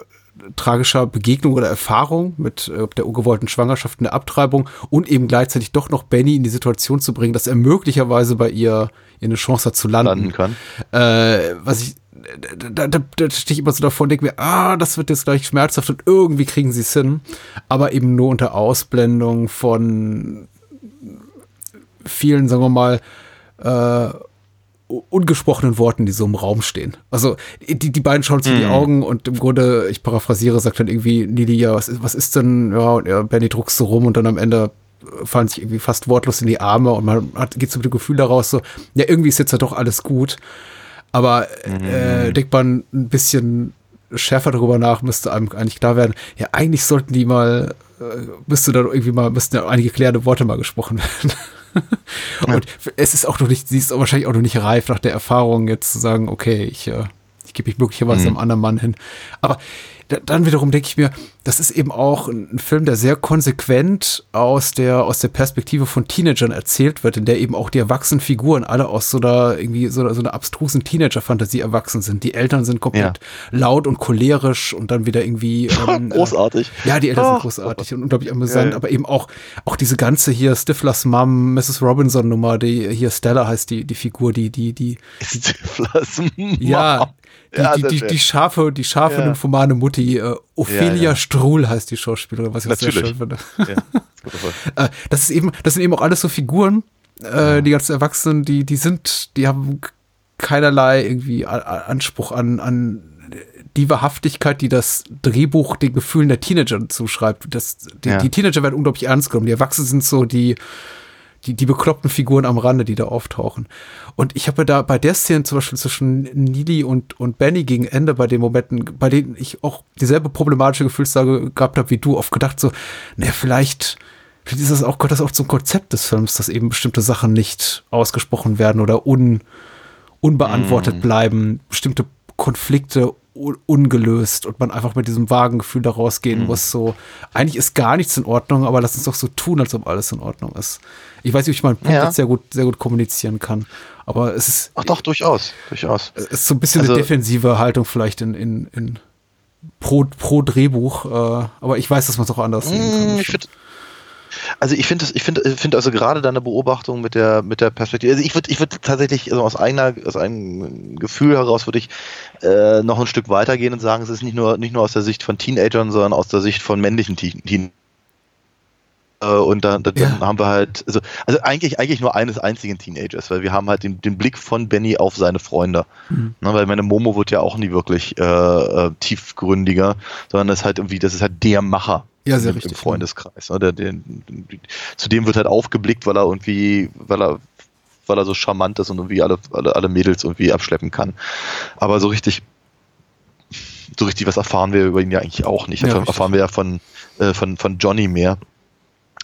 tragischer Begegnung oder Erfahrung mit äh, der ungewollten Schwangerschaft und der Abtreibung und eben gleichzeitig doch noch Benny in die Situation zu bringen, dass er möglicherweise bei ihr, ihr eine Chance hat zu landen. landen kann. Äh, was ich da, da, da stehe ich immer so davor und denke mir, ah, das wird jetzt gleich schmerzhaft und irgendwie kriegen sie es hin. Aber eben nur unter Ausblendung von vielen, sagen wir mal, äh, ungesprochenen Worten, die so im Raum stehen. Also die, die beiden schauen sich mm. die mhm. Augen und im Grunde, ich paraphrasiere, sagt dann irgendwie Nili, ja, was ist, was ist denn, ja, und ja, Benny druckst so rum und dann am Ende fallen sich irgendwie fast wortlos in die Arme und man hat, geht so mit dem Gefühl daraus so, ja, irgendwie ist jetzt ja doch alles gut. Aber mm. äh, mhm. denkt man ein bisschen schärfer darüber nach, müsste einem eigentlich klar werden, ja, eigentlich sollten die mal, äh, müsste da irgendwie mal, müssten ja einige klärende Worte mal gesprochen werden. und es ist auch noch nicht, sie ist wahrscheinlich auch noch nicht reif nach der Erfahrung, jetzt zu sagen, okay, ich, äh, ich gebe mich möglicherweise mhm. einem anderen Mann hin. Aber dann wiederum denke ich mir, das ist eben auch ein Film, der sehr konsequent aus der, aus der Perspektive von Teenagern erzählt wird, in der eben auch die erwachsenen Figuren alle aus so einer, irgendwie so, so einer abstrusen Teenager-Fantasie erwachsen sind. Die Eltern sind komplett ja. laut und cholerisch und dann wieder irgendwie. Ähm, großartig. Äh, ja, die Eltern sind großartig und unglaublich amüsant, ja. aber eben auch, auch diese ganze hier Stiflers Mom, Mrs. Robinson-Nummer, die hier Stella heißt die, die Figur, die, die, die. Stiflers Mom. Ja, die, ja, die, die, die, scharfe, die scharfe ja. nymphomane Mutti, äh, Ophelia ja, ja. Struhl heißt die Schauspielerin, was ich Natürlich. sehr schön finde. Ja, äh, das ist eben, das sind eben auch alles so Figuren, äh, die ganzen Erwachsenen, die, die sind, die haben keinerlei irgendwie Anspruch an, an die Wahrhaftigkeit, die das Drehbuch den Gefühlen der Teenager zuschreibt. Das, die, die Teenager werden unglaublich ernst genommen. Die Erwachsenen sind so die, die, die bekloppten Figuren am Rande, die da auftauchen. Und ich habe da bei der Szene zum Beispiel zwischen Neely und, und Benny gegen Ende, bei den Momenten, bei denen ich auch dieselbe problematische Gefühlslage gehabt habe wie du, oft gedacht so, naja, vielleicht, vielleicht ist das auch, gehört das auch zum Konzept des Films, dass eben bestimmte Sachen nicht ausgesprochen werden oder un, unbeantwortet mm. bleiben, bestimmte Konflikte ungelöst und man einfach mit diesem vagen Gefühl da rausgehen mhm. muss, so, eigentlich ist gar nichts in Ordnung, aber lass uns doch so tun, als ob alles in Ordnung ist. Ich weiß nicht, ob ich meinen Punkt ja. jetzt sehr gut, sehr gut kommunizieren kann, aber es ist. Ach doch, durchaus, durchaus. Es ist so ein bisschen also, eine defensive Haltung vielleicht in, in, in pro, pro Drehbuch, äh, aber ich weiß, dass man es auch anders sehen kann. Mm, ich finde Also ich finde ich finde finde also gerade deine Beobachtung mit der mit der Perspektive. Also ich würde ich würde tatsächlich also aus eigener aus eigenem Gefühl heraus würde ich äh, noch ein Stück weitergehen und sagen, es ist nicht nur nicht nur aus der Sicht von Teenagern, sondern aus der Sicht von männlichen Teen äh, und dann, dann ja. haben wir halt, also, also eigentlich, eigentlich nur eines einzigen Teenagers, weil wir haben halt den, den Blick von Benny auf seine Freunde. Mhm. Na, weil meine Momo wird ja auch nie wirklich äh, äh, tiefgründiger, sondern das ist halt irgendwie, das ist halt der Macher ja, sehr im, richtig, im Freundeskreis. Ne? Der, der, zu dem wird halt aufgeblickt, weil er irgendwie, weil er weil er so charmant ist und irgendwie alle, alle, alle Mädels irgendwie abschleppen kann. Aber so richtig, so richtig was erfahren wir über ihn ja eigentlich auch nicht. Ja, erfahren wir ja von, äh, von, von Johnny mehr.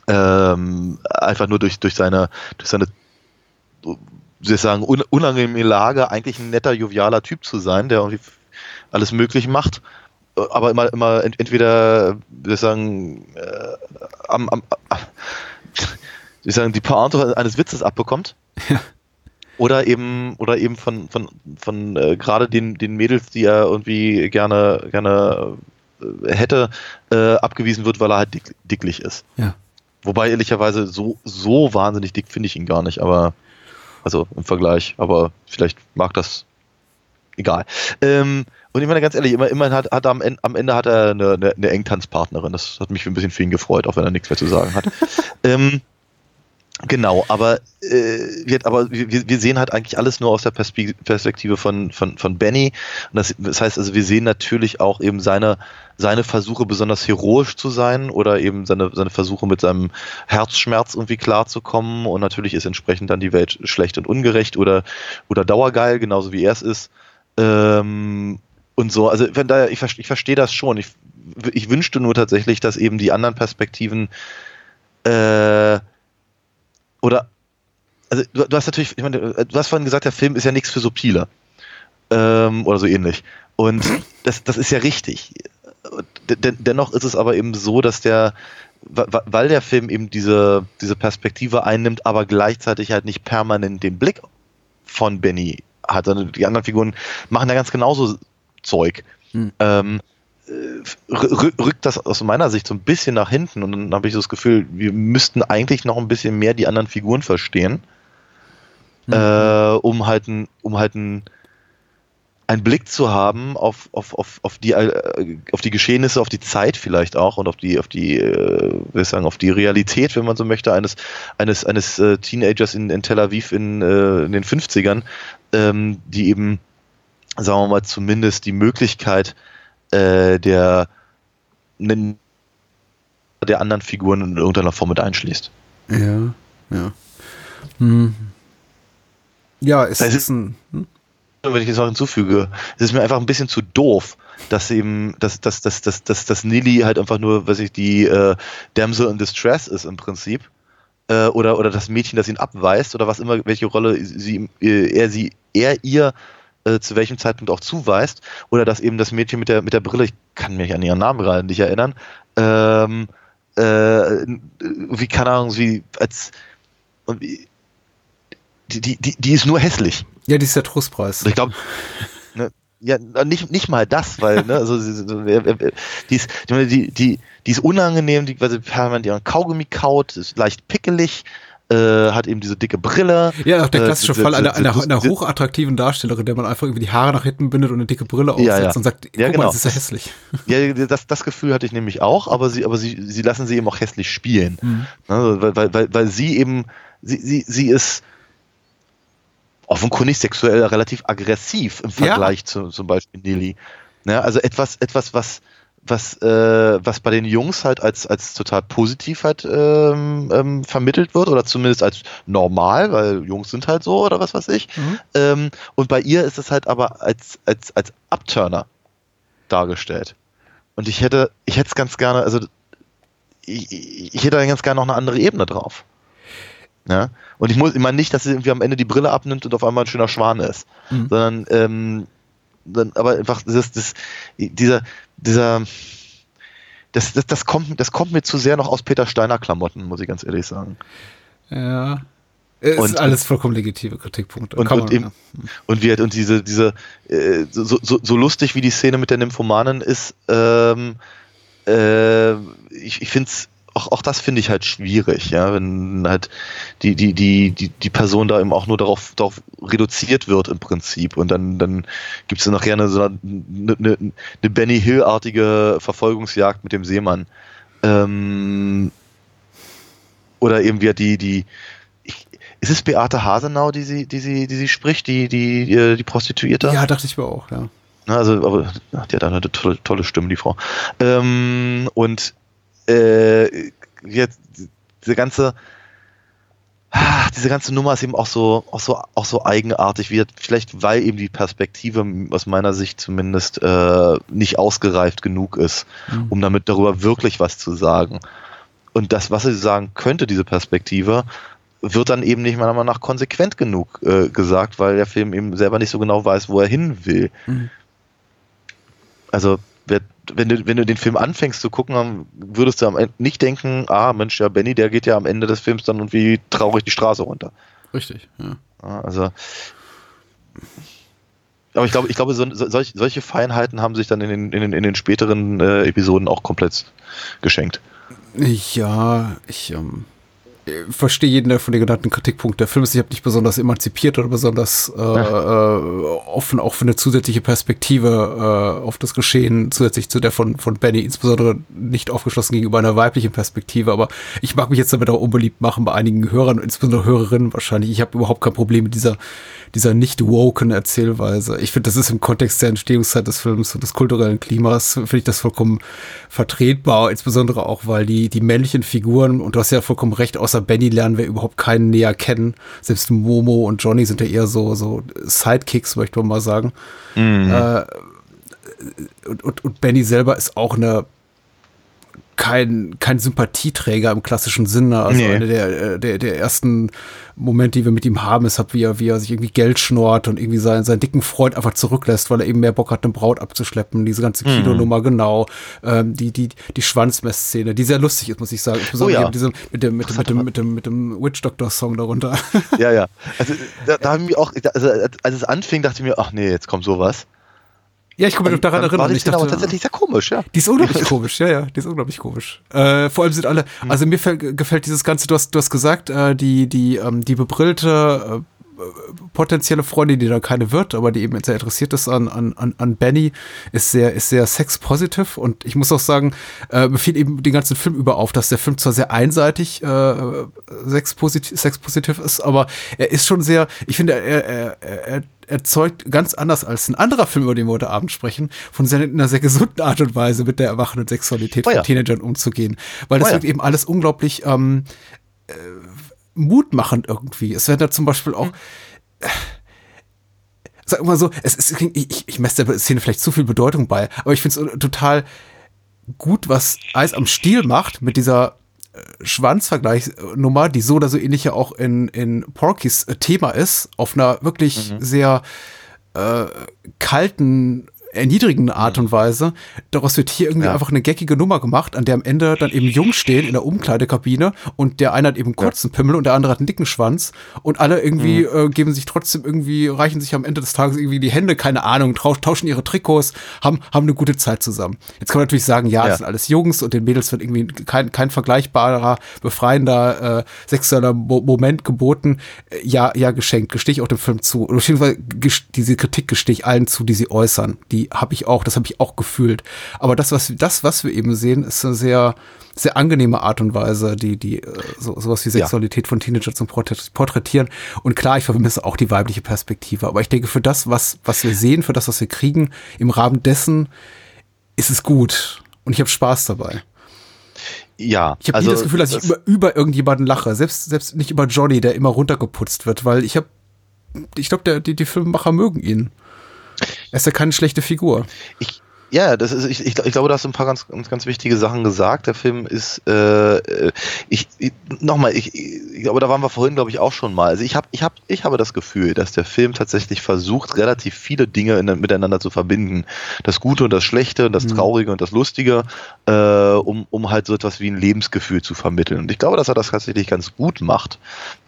Ähm, einfach nur durch, durch seine, durch seine, wie sagen, un, unangenehme Lage, eigentlich ein netter, jovialer Typ zu sein, der irgendwie alles möglich macht, aber immer, immer ent, entweder, wie sagen, äh, am, am, wie sagen, die Pointe eines Witzes abbekommt. Ja. Oder eben, oder eben von, von, von äh, gerade den, den Mädels, die er irgendwie gerne, gerne äh, hätte, äh, abgewiesen wird, weil er halt dick, dicklich ist. Ja. Wobei ehrlicherweise so, so wahnsinnig dick finde ich ihn gar nicht, aber also im Vergleich, aber vielleicht mag das egal. Ähm, und ich meine ganz ehrlich, immer, immerhin hat, hat er am, Ende, am Ende hat er eine, eine, eine Engtanzpartnerin. Das hat mich ein bisschen für ihn gefreut, auch wenn er nichts mehr zu sagen hat. ähm, Genau, aber, äh, wird, aber wir, wir sehen halt eigentlich alles nur aus der Perspektive von, von, von Benny. Und das, das heißt also, wir sehen natürlich auch eben seine, seine Versuche, besonders heroisch zu sein oder eben seine, seine Versuche mit seinem Herzschmerz irgendwie klarzukommen. Und natürlich ist entsprechend dann die Welt schlecht und ungerecht oder, oder dauergeil, genauso wie er es ist. Ähm, und so, also wenn da, ich, ich verstehe das schon. Ich, ich wünschte nur tatsächlich, dass eben die anderen Perspektiven äh, oder also du, du, hast natürlich, ich meine, du hast vorhin gesagt, der Film ist ja nichts für Subtile. Ähm, oder so ähnlich. Und das, das ist ja richtig. Den, dennoch ist es aber eben so, dass der, weil der Film eben diese, diese Perspektive einnimmt, aber gleichzeitig halt nicht permanent den Blick von Benny hat, sondern die anderen Figuren machen ja ganz genauso Zeug. Hm. Ähm, rückt das aus meiner Sicht so ein bisschen nach hinten und dann habe ich so das Gefühl, wir müssten eigentlich noch ein bisschen mehr die anderen Figuren verstehen, mhm. äh, um halt, ein, um halt ein, einen Blick zu haben auf, auf, auf, auf, die, äh, auf die Geschehnisse, auf die Zeit vielleicht auch und auf die, auf die, äh, will ich sagen, auf die Realität, wenn man so möchte, eines, eines, eines äh, Teenagers in, in Tel Aviv in, äh, in den 50ern, ähm, die eben, sagen wir mal, zumindest die Möglichkeit äh, der, der anderen Figuren in irgendeiner Form mit einschließt. Ja, ja. Hm. Ja, es ist, ist ein. Hm? Wenn ich das noch hinzufüge, es ist mir einfach ein bisschen zu doof, dass eben, dass, dass, dass, dass, dass, dass Nili halt einfach nur, weiß ich, die äh, Damsel in Distress ist im Prinzip. Äh, oder, oder das Mädchen, das ihn abweist, oder was immer, welche Rolle sie, äh, er sie, er ihr äh, zu welchem Zeitpunkt auch zuweist, oder dass eben das Mädchen mit der, mit der Brille, ich kann mich an ihren Namen gerade nicht erinnern, ähm, äh, wie, keine Ahnung, wie, als, wie, die, die, die ist nur hässlich. Ja, die ist der Trostpreis. Ich glaube, ne, ja, nicht, nicht mal das, weil, ne, also, die ist, die, die, die ist unangenehm, die, weil sie permanent ihren Kaugummi kaut, ist leicht pickelig, äh, hat eben diese dicke Brille. Ja, auch der äh, klassische äh, Fall einer, einer, einer hochattraktiven Darstellerin, der man einfach irgendwie die Haare nach hinten bindet und eine dicke Brille aufsetzt ja, ja. und sagt, guck ja, genau. mal, das ist ja hässlich. Ja, das, das Gefühl hatte ich nämlich auch, aber sie, aber sie, sie lassen sie eben auch hässlich spielen. Mhm. Also, weil, weil, weil, weil sie eben, sie, sie, sie ist offenkundig sexuell relativ aggressiv im Vergleich ja. zu zum Beispiel Nelly. Ja, also etwas, etwas, was, was, äh, was bei den Jungs halt als, als total positiv halt ähm, ähm, vermittelt wird oder zumindest als normal, weil Jungs sind halt so oder was weiß ich. Mhm. Ähm, und bei ihr ist es halt aber als, als, als Upturner dargestellt. Und ich hätte, ich hätte es ganz gerne, also ich, ich hätte da ganz gerne noch eine andere Ebene drauf. Ja? Und ich muss, ich meine nicht, dass sie irgendwie am Ende die Brille abnimmt und auf einmal ein schöner Schwan ist, mhm. sondern ähm, dann, aber einfach das, das, dieser, dieser, das, das, das, kommt, das kommt mir zu sehr noch aus Peter Steiner Klamotten, muss ich ganz ehrlich sagen. Ja. Es und, ist alles vollkommen legitime Kritikpunkte. Und, und, eben, und, wie, und diese, diese äh, so, so, so lustig wie die Szene mit der Nymphomanin ist, ähm, äh, ich, ich finde es auch, auch das finde ich halt schwierig, ja, wenn halt die, die, die, die, die Person da eben auch nur darauf, darauf reduziert wird im Prinzip und dann, dann gibt es noch gerne so eine, eine, eine Benny Hill-artige Verfolgungsjagd mit dem Seemann. Ähm, oder eben wieder die, die, ich, ist es Beate Hasenau, die sie, die sie, die sie spricht, die, die, die, die Prostituierte? Ja, dachte ich mir auch, ja. Also, aber die hat eine tolle, tolle Stimme, die Frau. Ähm, und äh, jetzt diese ganze ah, diese ganze Nummer ist eben auch so auch so auch so eigenartig, wie vielleicht weil eben die Perspektive aus meiner Sicht zumindest äh, nicht ausgereift genug ist, mhm. um damit darüber wirklich was zu sagen. Und das, was sie sagen könnte, diese Perspektive, wird dann eben nicht meiner Meinung nach konsequent genug äh, gesagt, weil der Film eben selber nicht so genau weiß, wo er hin will. Mhm. Also wenn du, wenn du den Film anfängst zu gucken, würdest du am Ende nicht denken, ah, Mensch, ja, Benny, der geht ja am Ende des Films dann irgendwie traurig die Straße runter. Richtig, ja. also. Aber ich glaube, ich glaube, so, solch, solche Feinheiten haben sich dann in den, in den, in den späteren äh, Episoden auch komplett geschenkt. Ja, ich, ähm, verstehe jeden von den genannten Kritikpunkten. Der Film ist nicht besonders emanzipiert oder besonders äh, äh, offen, auch für eine zusätzliche Perspektive äh, auf das Geschehen, zusätzlich zu der von, von Benny, insbesondere nicht aufgeschlossen gegenüber einer weiblichen Perspektive. Aber ich mag mich jetzt damit auch unbeliebt machen bei einigen Hörern, insbesondere Hörerinnen wahrscheinlich. Ich habe überhaupt kein Problem mit dieser, dieser nicht woken Erzählweise. Ich finde, das ist im Kontext der Entstehungszeit des Films und des kulturellen Klimas, finde ich das vollkommen vertretbar, insbesondere auch, weil die, die männlichen Figuren, und du hast ja vollkommen recht, außer Benny lernen wir überhaupt keinen näher kennen. Selbst Momo und Johnny sind ja eher so, so Sidekicks, möchte man mal sagen. Mhm. Äh, und, und, und Benny selber ist auch eine kein, kein Sympathieträger im klassischen Sinne. Also nee. eine der, äh, der, der ersten Momente, die wir mit ihm haben, ist, wie er, wie er sich irgendwie Geld schnort und irgendwie seinen, seinen dicken Freund einfach zurücklässt, weil er eben mehr Bock hat, eine Braut abzuschleppen. Diese ganze mhm. Kinonummer, genau. Ähm, die, die, die Schwanzmessszene, die sehr lustig ist, muss ich sagen. Oh ja. Diese, mit dem, mit dem, mit dem, mit dem, mit dem Witch Doctor Song darunter. Ja, ja. Also, da, da haben wir auch, also, als es anfing, dachte ich mir, ach nee, jetzt kommt sowas. Ja, ich komme mich daran erinnern. War ich dachte, tatsächlich sehr komisch, ja. Die ist unglaublich komisch, ja, ja, die ist unglaublich komisch. Äh, vor allem sind alle, hm. also mir gefällt dieses Ganze, du hast, du hast gesagt, äh, die, die, ähm, die bebrillte, äh, potenzielle Freundin, die da keine wird, aber die eben sehr interessiert ist an, an, an Benny, ist sehr, ist sehr sex-positive und ich muss auch sagen, äh, mir fiel eben den ganzen Film über auf, dass der Film zwar sehr einseitig äh, sex-positiv sex ist, aber er ist schon sehr, ich finde, er, er, er erzeugt ganz anders als ein anderer Film, über den wir heute Abend sprechen, von sehr, einer sehr gesunden Art und Weise mit der erwachenden Sexualität oh ja. von Teenagern umzugehen. Weil das oh ja. eben alles unglaublich ähm, äh, mutmachend irgendwie. Es werden da zum Beispiel auch. Äh, sag mal so, es ist, ich, ich messe der Szene vielleicht zu viel Bedeutung bei, aber ich finde es total gut, was Eis am Stiel macht mit dieser äh, Schwanzvergleichsnummer, die so oder so ähnlich ja auch in, in Porkys äh, Thema ist, auf einer wirklich mhm. sehr äh, kalten erniedrigende Art und Weise. Daraus wird hier irgendwie ja. einfach eine geckige Nummer gemacht, an der am Ende dann eben Jungs stehen in der Umkleidekabine und der eine hat eben kurzen ja. Pimmel und der andere hat einen dicken Schwanz und alle irgendwie mhm. äh, geben sich trotzdem irgendwie, reichen sich am Ende des Tages irgendwie die Hände, keine Ahnung, tauschen ihre Trikots, haben, haben eine gute Zeit zusammen. Jetzt kann man natürlich sagen, ja, ja. das sind alles Jungs und den Mädels wird irgendwie kein, kein vergleichbarer, befreiender äh, sexueller Mo Moment geboten. Äh, ja, ja, geschenkt, gestehe ich auch dem Film zu. Oder beziehungsweise diese Kritik gestehe ich allen zu, die sie äußern, die die habe ich auch, das habe ich auch gefühlt. Aber das, was das, was wir eben sehen, ist eine sehr, sehr angenehme Art und Weise, die, die äh, so, sowas wie Sexualität ja. von Teenagern zum Porträtieren. Und klar, ich vermisse auch die weibliche Perspektive. Aber ich denke, für das, was, was wir sehen, für das, was wir kriegen, im Rahmen dessen ist es gut. Und ich habe Spaß dabei. Ja. Ich habe also, nie das Gefühl, dass das ich über, über irgendjemanden lache. Selbst, selbst nicht über Johnny, der immer runtergeputzt wird, weil ich habe ich glaube, die, die Filmemacher mögen ihn. Er ist ja keine schlechte Figur. Ich, ja, das ist, ich, ich, ich glaube, da hast du ein paar ganz, ganz, ganz wichtige Sachen gesagt. Der Film ist, äh, ich, ich nochmal, ich, ich glaube, da waren wir vorhin, glaube ich, auch schon mal. Also ich habe, ich habe, ich habe das Gefühl, dass der Film tatsächlich versucht, relativ viele Dinge in, miteinander zu verbinden. Das Gute und das Schlechte und das mhm. Traurige und das Lustige, äh, um, um halt so etwas wie ein Lebensgefühl zu vermitteln. Und ich glaube, dass er das tatsächlich ganz gut macht.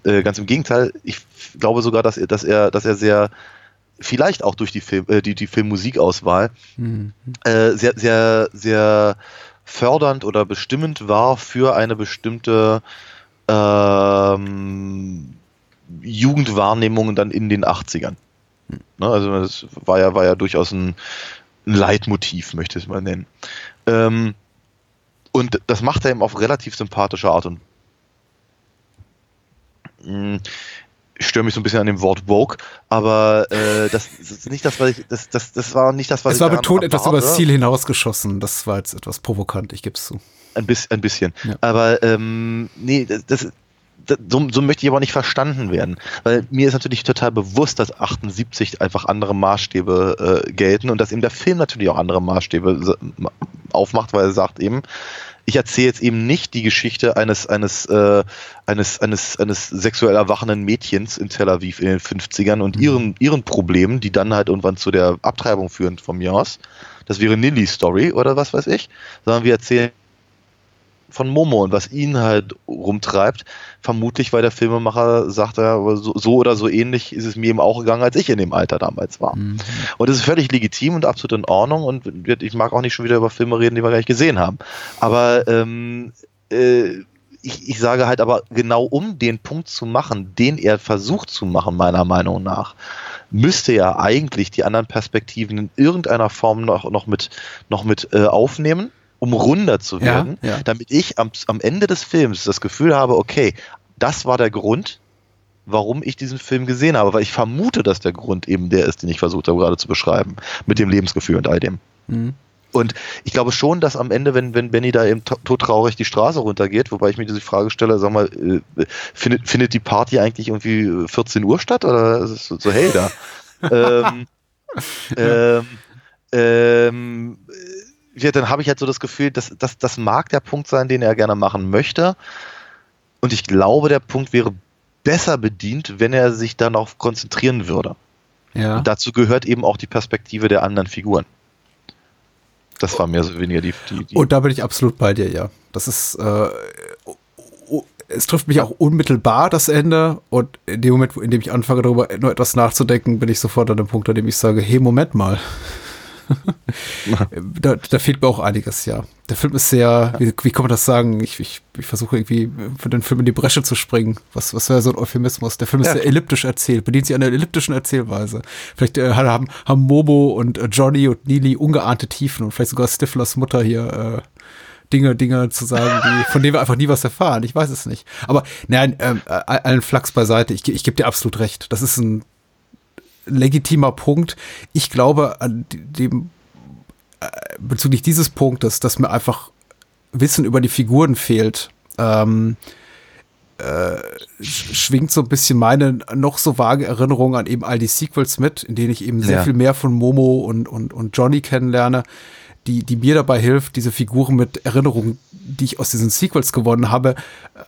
Äh, ganz im Gegenteil, ich glaube sogar, dass er, dass er, dass er sehr vielleicht auch durch die, Film, äh, die, die Filmmusikauswahl mhm. äh, sehr, sehr, sehr fördernd oder bestimmend war für eine bestimmte ähm, Jugendwahrnehmung dann in den 80ern. Ne, also das war ja, war ja durchaus ein, ein Leitmotiv, möchte ich es mal nennen. Ähm, und das macht er eben auf relativ sympathische Art und mh, ich störe mich so ein bisschen an dem Wort woke, aber äh, das, das ist nicht das, was ich, das, das, das war nicht das, was es ich war betont etwas über das Ziel hinausgeschossen. Das war jetzt etwas provokant, ich gebe es zu. Ein, bis, ein bisschen. Ja. Aber ähm, nee, das, das, das, so, so möchte ich aber nicht verstanden werden. Weil mir ist natürlich total bewusst, dass 78 einfach andere Maßstäbe äh, gelten und dass eben der Film natürlich auch andere Maßstäbe aufmacht, weil er sagt eben, ich erzähle jetzt eben nicht die Geschichte eines, eines, äh, eines, eines, eines sexuell erwachenden Mädchens in Tel Aviv in den 50ern und mhm. ihren, ihren Problemen, die dann halt irgendwann zu der Abtreibung führen von mir aus. Das wäre Nillys Story oder was weiß ich. Sondern wir erzählen von Momo und was ihn halt rumtreibt. Vermutlich, weil der Filmemacher sagt, ja, so, so, oder so ähnlich ist es mir eben auch gegangen, als ich in dem Alter damals war. Mhm. Und das ist völlig legitim und absolut in Ordnung und ich mag auch nicht schon wieder über Filme reden, die wir gar nicht gesehen haben. Aber ähm, äh, ich, ich sage halt aber genau um den Punkt zu machen, den er versucht zu machen, meiner Meinung nach, müsste ja eigentlich die anderen Perspektiven in irgendeiner Form noch, noch mit, noch mit äh, aufnehmen um runder zu werden, ja, ja. damit ich am, am Ende des Films das Gefühl habe, okay, das war der Grund, warum ich diesen Film gesehen habe, weil ich vermute, dass der Grund eben der ist, den ich versucht habe gerade zu beschreiben, mit dem Lebensgefühl und all dem. Mhm. Und ich glaube schon, dass am Ende, wenn, wenn Benny da eben todtraurig die Straße runtergeht, wobei ich mir diese Frage stelle, sag mal, äh, findet, findet die Party eigentlich irgendwie 14 Uhr statt oder ist es so, so hell da? ähm, ähm, ähm, ja, dann habe ich halt so das Gefühl, dass, dass das mag der Punkt sein, den er gerne machen möchte. Und ich glaube, der Punkt wäre besser bedient, wenn er sich dann auch konzentrieren würde. Ja. Und dazu gehört eben auch die Perspektive der anderen Figuren. Das war mehr so weniger die, die, die Und da bin ich absolut bei dir, ja. Das ist, äh, es trifft mich auch unmittelbar das Ende und in dem Moment, in dem ich anfange, darüber nur etwas nachzudenken, bin ich sofort an dem Punkt, an dem ich sage, hey, Moment mal. da, da, fehlt mir auch einiges, ja. Der Film ist sehr, wie, wie kann man das sagen? Ich, ich, ich versuche irgendwie für den Film in die Bresche zu springen. Was, was wäre so ein Euphemismus? Der Film ist ja, sehr elliptisch erzählt, bedient sich einer elliptischen Erzählweise. Vielleicht äh, haben, haben Momo und äh, Johnny und Neely ungeahnte Tiefen und vielleicht sogar Stiflers Mutter hier äh, Dinge, Dinge zu sagen, die, von denen wir einfach nie was erfahren. Ich weiß es nicht. Aber nein, ähm, äh, allen Flachs beiseite. Ich, ich gebe dir absolut recht. Das ist ein legitimer Punkt. Ich glaube an dem äh, bezüglich dieses Punktes, dass mir einfach Wissen über die Figuren fehlt. Ähm, äh, schwingt so ein bisschen meine noch so vage Erinnerung an eben all die Sequels mit, in denen ich eben sehr ja. viel mehr von Momo und, und, und Johnny kennenlerne die, die mir dabei hilft, diese Figuren mit Erinnerungen, die ich aus diesen Sequels gewonnen habe,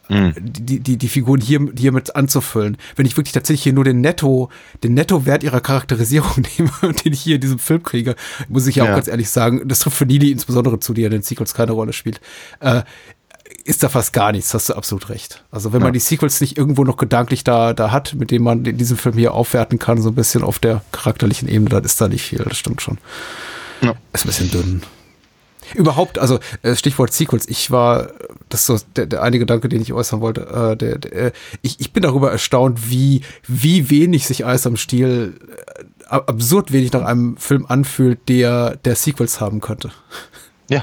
mhm. die, die, die Figuren hier, hier mit anzufüllen. Wenn ich wirklich tatsächlich hier nur den Netto, den Netto-Wert ihrer Charakterisierung nehme, den ich hier in diesem Film kriege, muss ich ja, auch ganz ehrlich sagen, das trifft für Lili insbesondere zu, die ja in den Sequels keine Rolle spielt, äh, ist da fast gar nichts, hast du absolut recht. Also wenn ja. man die Sequels nicht irgendwo noch gedanklich da, da hat, mit dem man in diesem Film hier aufwerten kann, so ein bisschen auf der charakterlichen Ebene, dann ist da nicht viel, das stimmt schon. Ja. Ist ein bisschen dünn. Überhaupt, also äh, Stichwort Sequels, ich war, das ist so der, der eine Gedanke, den ich äußern wollte, äh, der, der, äh, ich, ich bin darüber erstaunt, wie, wie wenig sich Eis am Stiel, äh, absurd wenig nach einem Film anfühlt, der, der Sequels haben könnte. Ja,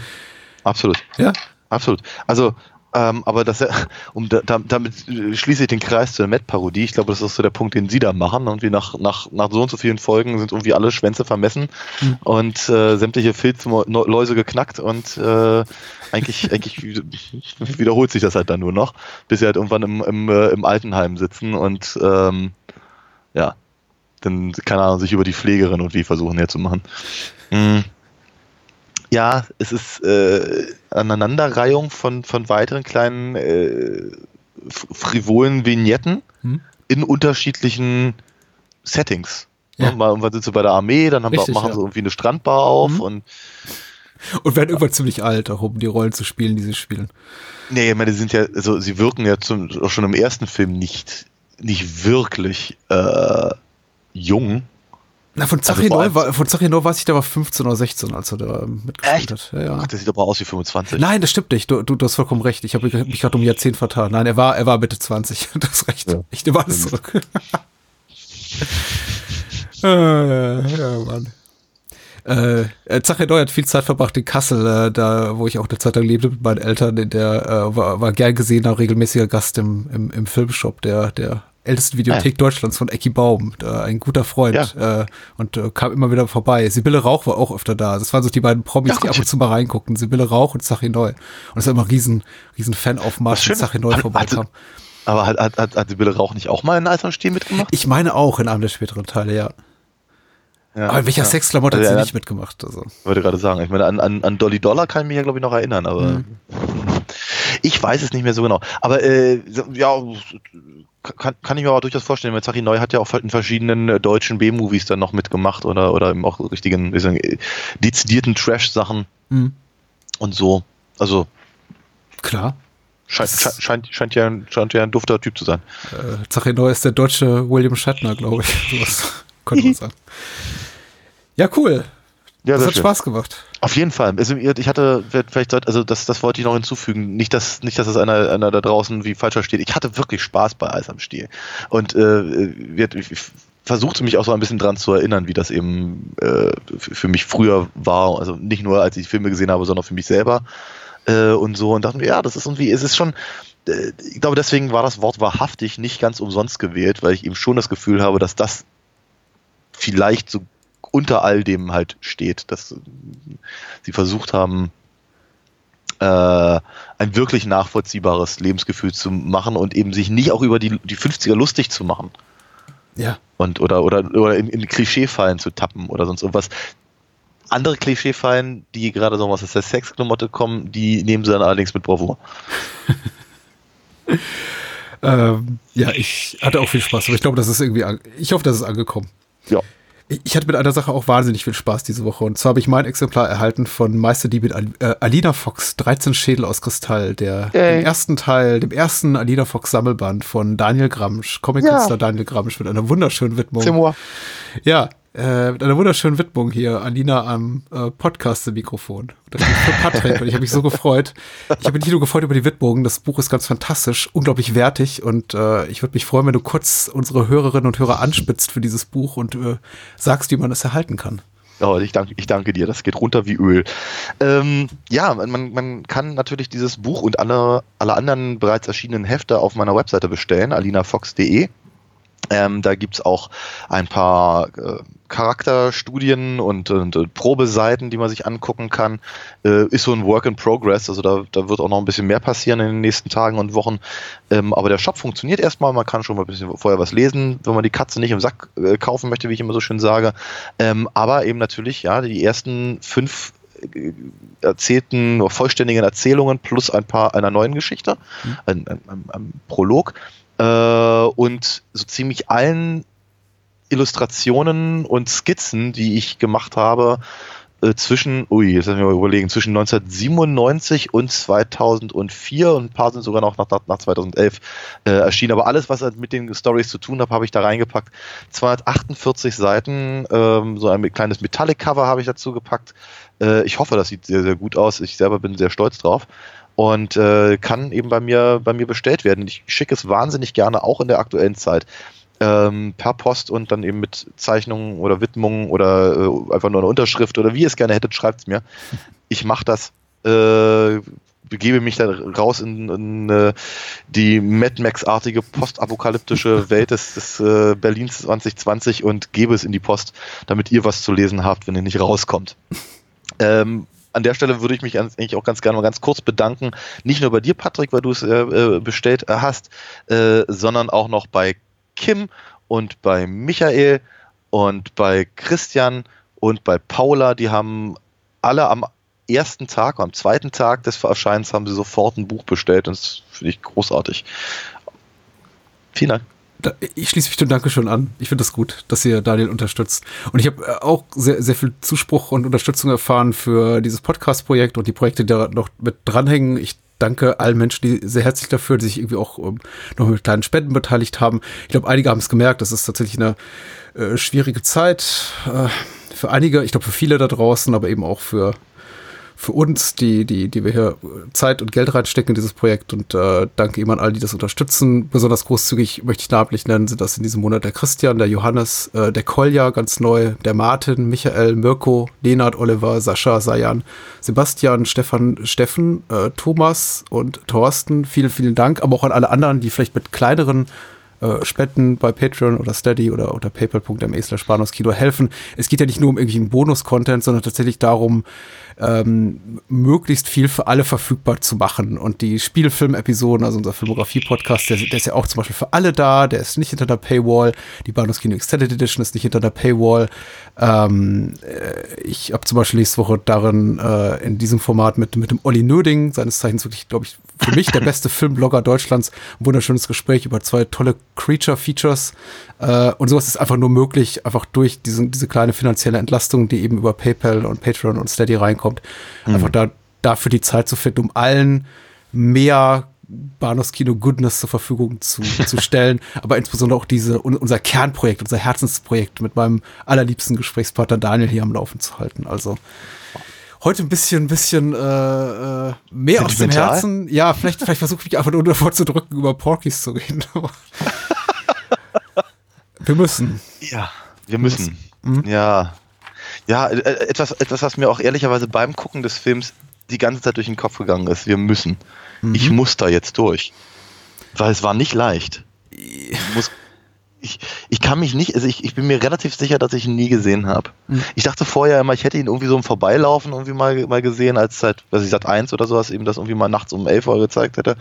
absolut. Ja? Absolut. Also ähm, aber das, um da, damit schließe ich den Kreis zur Met-Parodie. Ich glaube, das ist so der Punkt, den Sie da machen. Irgendwie nach, nach, nach so und so vielen Folgen sind irgendwie alle Schwänze vermessen mhm. und äh, sämtliche Filzläuse geknackt und äh, eigentlich, eigentlich wiederholt sich das halt dann nur noch, bis sie halt irgendwann im, im, äh, im Altenheim sitzen und ähm, ja, dann, keine Ahnung, sich über die Pflegerin und wie versuchen herzumachen. Mhm ja, es ist äh, Aneinanderreihung von, von weiteren kleinen äh, frivolen Vignetten hm? in unterschiedlichen Settings. Ja. Mal irgendwann sind sie bei der Armee, dann haben Richtig, wir, machen ja. sie irgendwie eine Strandbar auf mhm. und und werden irgendwann ziemlich alt, auch um die Rollen zu spielen, die sie spielen. Nee, ich meine, die sind ja, also sie wirken ja zum, auch schon im ersten Film nicht, nicht wirklich äh, jung. Na, von Zachi also Neu, war, von weiß ich, der war 15 oder 16, als er da mitgespielt Echt? hat. Ja, ja. Ach, der sieht aber aus wie 25. Nein, das stimmt nicht. Du, du, du hast vollkommen recht. Ich habe mich gerade um Jahrzehnt vertan. Nein, er war, er war Mitte 20. Das recht. Ja. Ich nehme alles zurück. äh, ja, Mann. Äh, äh, Zache Neu hat viel Zeit verbracht in Kassel, äh, da wo ich auch eine Zeit lang lebte mit meinen Eltern. In der äh, war, war gern gesehener regelmäßiger Gast im, im, im Filmshop der, der ältesten Videothek ja. Deutschlands von Ecki Baum, da ein guter Freund ja. äh, und äh, kam immer wieder vorbei. Sibylle Rauch war auch öfter da. Das waren so die beiden Promis, ja, die ab und zu mal reinguckten. Sibylle Rauch und Zachi Neu. Und es war immer riesen, riesen Fanaufmarsch, wenn Zachi Neu vorbeikam. Aber hat, hat, hat, hat Sibylle Rauch nicht auch mal in Eisernstehen mitgemacht? Ich meine auch in einem der späteren Teile, ja. Ja, aber in welcher ja. Sexklamotte also, hat sie ja, nicht mitgemacht? Also. Wollte gerade sagen. Ich meine, an, an, an Dolly Dollar kann ich mich ja, glaube ich, noch erinnern, aber mhm. ich weiß es nicht mehr so genau. Aber äh, ja, kann, kann ich mir aber durchaus vorstellen, weil Zachi Neu hat ja auch in verschiedenen äh, deutschen B-Movies dann noch mitgemacht oder, oder eben auch richtigen, wie sagen, äh, dezidierten Trash-Sachen mhm. und so. Also. Klar. Scheint, scheint, scheint, ja, scheint ja ein dufter Typ zu sein. Äh, Zachi Neu ist der deutsche William Shatner, glaube ich. Sowas könnte man sagen. Ja, cool. Ja, das hat schön. Spaß gemacht. Auf jeden Fall. Also ich hatte vielleicht also das, das wollte ich noch hinzufügen. Nicht, dass nicht, dass es einer, einer da draußen wie falsch versteht. Ich hatte wirklich Spaß bei Eis am Stiel und äh, ich versuchte mich auch so ein bisschen dran zu erinnern, wie das eben äh, für mich früher war. Also nicht nur als ich Filme gesehen habe, sondern für mich selber äh, und so und dachte mir, ja, das ist irgendwie, es ist schon. Äh, ich glaube, deswegen war das Wort wahrhaftig nicht ganz umsonst gewählt, weil ich eben schon das Gefühl habe, dass das vielleicht so unter all dem halt steht, dass sie versucht haben, äh, ein wirklich nachvollziehbares Lebensgefühl zu machen und eben sich nicht auch über die, die 50er lustig zu machen. Ja. Und, oder, oder, oder in, in Klischeefallen zu tappen oder sonst irgendwas. Andere Klischeefallen, die gerade so was aus der Sexklamotte kommen, die nehmen sie dann allerdings mit Bravour. ähm, ja, ich hatte auch viel Spaß, aber ich glaube, das ist irgendwie, ich hoffe, das ist angekommen. Ja. Ich hatte mit einer Sache auch wahnsinnig viel Spaß diese Woche. Und zwar habe ich mein Exemplar erhalten von Meisterdieb mit äh, Alina Fox, 13 Schädel aus Kristall, der dem ersten Teil, dem ersten Alina Fox Sammelband von Daniel Gramsch, Comic-Künstler ja. Daniel Gramsch mit einer wunderschönen Widmung. Ja, äh, mit einer wunderschönen Widmung hier, Alina am äh, Podcast-Mikrofon. Das ist für Patrick und ich habe mich so gefreut. Ich habe mich nicht nur gefreut über die Widmung, das Buch ist ganz fantastisch, unglaublich wertig und äh, ich würde mich freuen, wenn du kurz unsere Hörerinnen und Hörer anspitzt für dieses Buch und äh, sagst, wie man es erhalten kann. Oh, ich danke, ich danke dir, das geht runter wie Öl. Ähm, ja, man, man kann natürlich dieses Buch und alle, alle anderen bereits erschienenen Hefte auf meiner Webseite bestellen, alinafox.de. Ähm, da gibt's auch ein paar äh, Charakterstudien und, und, und, Probeseiten, die man sich angucken kann. Äh, ist so ein Work in Progress, also da, da wird auch noch ein bisschen mehr passieren in den nächsten Tagen und Wochen. Ähm, aber der Shop funktioniert erstmal, man kann schon mal ein bisschen vorher was lesen, wenn man die Katze nicht im Sack äh, kaufen möchte, wie ich immer so schön sage. Ähm, aber eben natürlich, ja, die ersten fünf äh, erzählten, vollständigen Erzählungen plus ein paar einer neuen Geschichte, mhm. ein, ein, ein, ein Prolog äh, und so ziemlich allen Illustrationen und Skizzen, die ich gemacht habe, äh, zwischen, ui, jetzt müssen wir mal überlegen, zwischen 1997 und 2004 und ein paar sind sogar noch nach, nach 2011 äh, erschienen. Aber alles, was halt mit den Stories zu tun hat, habe ich da reingepackt. 248 Seiten, ähm, so ein kleines Metallic-Cover habe ich dazu gepackt. Äh, ich hoffe, das sieht sehr, sehr gut aus. Ich selber bin sehr stolz drauf und äh, kann eben bei mir, bei mir bestellt werden. Ich schicke es wahnsinnig gerne, auch in der aktuellen Zeit, ähm, per Post und dann eben mit Zeichnungen oder Widmungen oder äh, einfach nur eine Unterschrift oder wie ihr es gerne hättet, schreibt es mir. Ich mache das, äh, begebe mich da raus in, in äh, die Mad Max-artige postapokalyptische Welt des, des äh, Berlins 2020 und gebe es in die Post, damit ihr was zu lesen habt, wenn ihr nicht rauskommt. Ähm, an der Stelle würde ich mich eigentlich auch ganz gerne mal ganz kurz bedanken. Nicht nur bei dir, Patrick, weil du es äh, äh bestellt äh, hast, äh, sondern auch noch bei Kim und bei Michael und bei Christian und bei Paula. Die haben alle am ersten Tag, am zweiten Tag des Erscheinens haben sie sofort ein Buch bestellt und das finde ich großartig. Vielen Dank ich schließe mich dem Dankeschön an. Ich finde das gut, dass ihr Daniel unterstützt. Und ich habe äh, auch sehr, sehr viel Zuspruch und Unterstützung erfahren für dieses Podcast-Projekt und die Projekte, die da noch mit dranhängen. Ich danke allen Menschen, die sehr herzlich dafür, die sich irgendwie auch ähm, noch mit kleinen Spenden beteiligt haben. Ich glaube, einige haben es gemerkt, das ist tatsächlich eine äh, schwierige Zeit. Äh, für einige, ich glaube für viele da draußen, aber eben auch für für uns, die, die, die wir hier Zeit und Geld reinstecken in dieses Projekt und äh, danke ihm an all, die das unterstützen. Besonders großzügig möchte ich namentlich nennen, sind das in diesem Monat der Christian, der Johannes, äh, der Kolja ganz neu, der Martin, Michael, Mirko, Lenard, Oliver, Sascha, Sayan, Sebastian, Stefan, Steffen, äh, Thomas und Thorsten. Vielen, vielen Dank, aber auch an alle anderen, die vielleicht mit kleineren äh, Spenden bei Patreon oder Steady oder unter paypal.me slash helfen. Es geht ja nicht nur um irgendwelchen Bonus-Content, sondern tatsächlich darum, ähm, möglichst viel für alle verfügbar zu machen. Und die Spielfilm-Episoden, also unser Filmografie-Podcast, der, der, ist ja auch zum Beispiel für alle da, der ist nicht hinter der Paywall. Die Bahnhofskino Extended Edition ist nicht hinter der Paywall. Ähm, äh, ich habe zum Beispiel nächste Woche darin äh, in diesem Format mit, mit dem Olli Nöding, seines Zeichens wirklich, glaube ich, für mich der beste Filmblogger Deutschlands, ein wunderschönes Gespräch über zwei tolle Creature-Features. Äh, und sowas ist einfach nur möglich, einfach durch diesen, diese kleine finanzielle Entlastung, die eben über PayPal und Patreon und Steady reinkommt, mhm. einfach da, dafür die Zeit zu finden, um allen mehr Bahnhofskino Goodness zur Verfügung zu, zu stellen, aber insbesondere auch diese, unser Kernprojekt, unser Herzensprojekt mit meinem allerliebsten Gesprächspartner Daniel hier am Laufen zu halten. Also heute ein bisschen, bisschen äh, äh mehr aus dem Herzen. Ja, vielleicht, vielleicht versuche ich einfach nur davor zu drücken, über Porkies zu reden. wir müssen. Ja, wir müssen. Mhm. Ja. Ja, äh, äh, etwas, etwas, was mir auch ehrlicherweise beim Gucken des Films die ganze Zeit durch den Kopf gegangen ist. Wir müssen. Mhm. Ich muss da jetzt durch. Weil es war nicht leicht. Ich muss ich, ich kann mich nicht, also ich, ich bin mir relativ sicher, dass ich ihn nie gesehen habe. Mhm. Ich dachte vorher immer, ich hätte ihn irgendwie so im Vorbeilaufen irgendwie mal, mal gesehen, als seit, was ich seit eins oder sowas eben das irgendwie mal nachts um elf Uhr gezeigt hätte.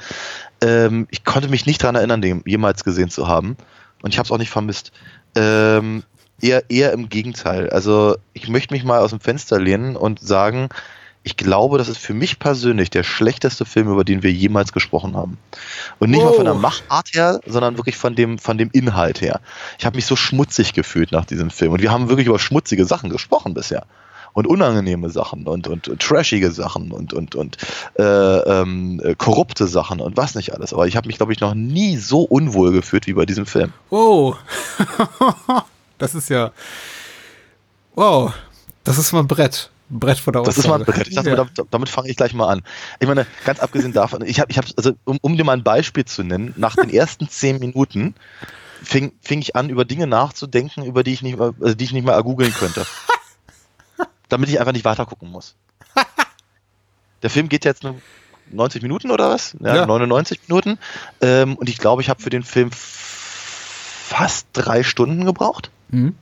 Ähm, ich konnte mich nicht daran erinnern, den jemals gesehen zu haben. Und ich habe es auch nicht vermisst. Ähm, eher, eher im Gegenteil. Also ich möchte mich mal aus dem Fenster lehnen und sagen, ich glaube, das ist für mich persönlich der schlechteste Film, über den wir jemals gesprochen haben. Und nicht wow. mal von der Machart her, sondern wirklich von dem, von dem Inhalt her. Ich habe mich so schmutzig gefühlt nach diesem Film. Und wir haben wirklich über schmutzige Sachen gesprochen bisher. Und unangenehme Sachen und, und, und trashige Sachen und, und, und äh, ähm, korrupte Sachen und was nicht alles. Aber ich habe mich, glaube ich, noch nie so unwohl gefühlt wie bei diesem Film. Wow. das ist ja. Wow. Das ist mal ein Brett. Brett vor der Aussage. Das ist mal ein Brett. Ich dachte, ja. damit, damit fange ich gleich mal an. Ich meine, ganz abgesehen davon, ich habe, ich hab, also um, um dir mal ein Beispiel zu nennen, nach den ersten zehn Minuten fing, fing ich an, über Dinge nachzudenken, über die ich nicht, also die ich nicht mal googeln könnte. damit ich einfach nicht weiter gucken muss. Der Film geht jetzt nur 90 Minuten oder was? Ja, ja. 99 Minuten. Ähm, und ich glaube, ich habe für den Film fast drei Stunden gebraucht. Mhm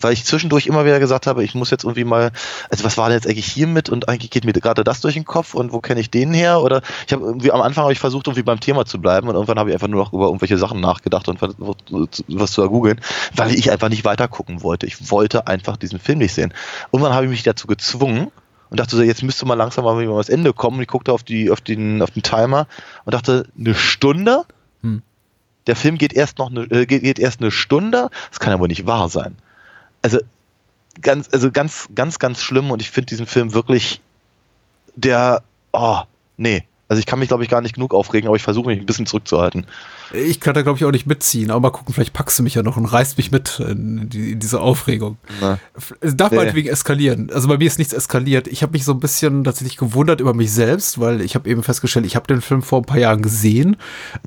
weil ich zwischendurch immer wieder gesagt habe, ich muss jetzt irgendwie mal, also was war denn jetzt eigentlich hier mit und eigentlich geht mir gerade das durch den Kopf und wo kenne ich den her? Oder ich habe irgendwie am Anfang habe ich versucht, irgendwie beim Thema zu bleiben und irgendwann habe ich einfach nur noch über irgendwelche Sachen nachgedacht und was, zu ergoogeln, weil ich einfach nicht weiter gucken wollte. Ich wollte einfach diesen Film nicht sehen. Irgendwann habe ich mich dazu gezwungen und dachte so, jetzt müsste mal langsam mal ans Ende kommen. ich guckte auf die, auf den, auf den Timer und dachte, eine Stunde? Hm. Der Film geht erst noch eine, äh, geht, erst eine Stunde? Das kann ja wohl nicht wahr sein. Also ganz, also ganz, ganz, ganz schlimm. Und ich finde diesen Film wirklich der, oh, nee, also ich kann mich, glaube ich, gar nicht genug aufregen, aber ich versuche mich ein bisschen zurückzuhalten. Ich kann da, glaube ich, auch nicht mitziehen, aber mal gucken, vielleicht packst du mich ja noch und reißt mich mit in, die, in diese Aufregung. Na. Es darf nee. meinetwegen eskalieren. Also bei mir ist nichts eskaliert. Ich habe mich so ein bisschen tatsächlich gewundert über mich selbst, weil ich habe eben festgestellt, ich habe den Film vor ein paar Jahren gesehen.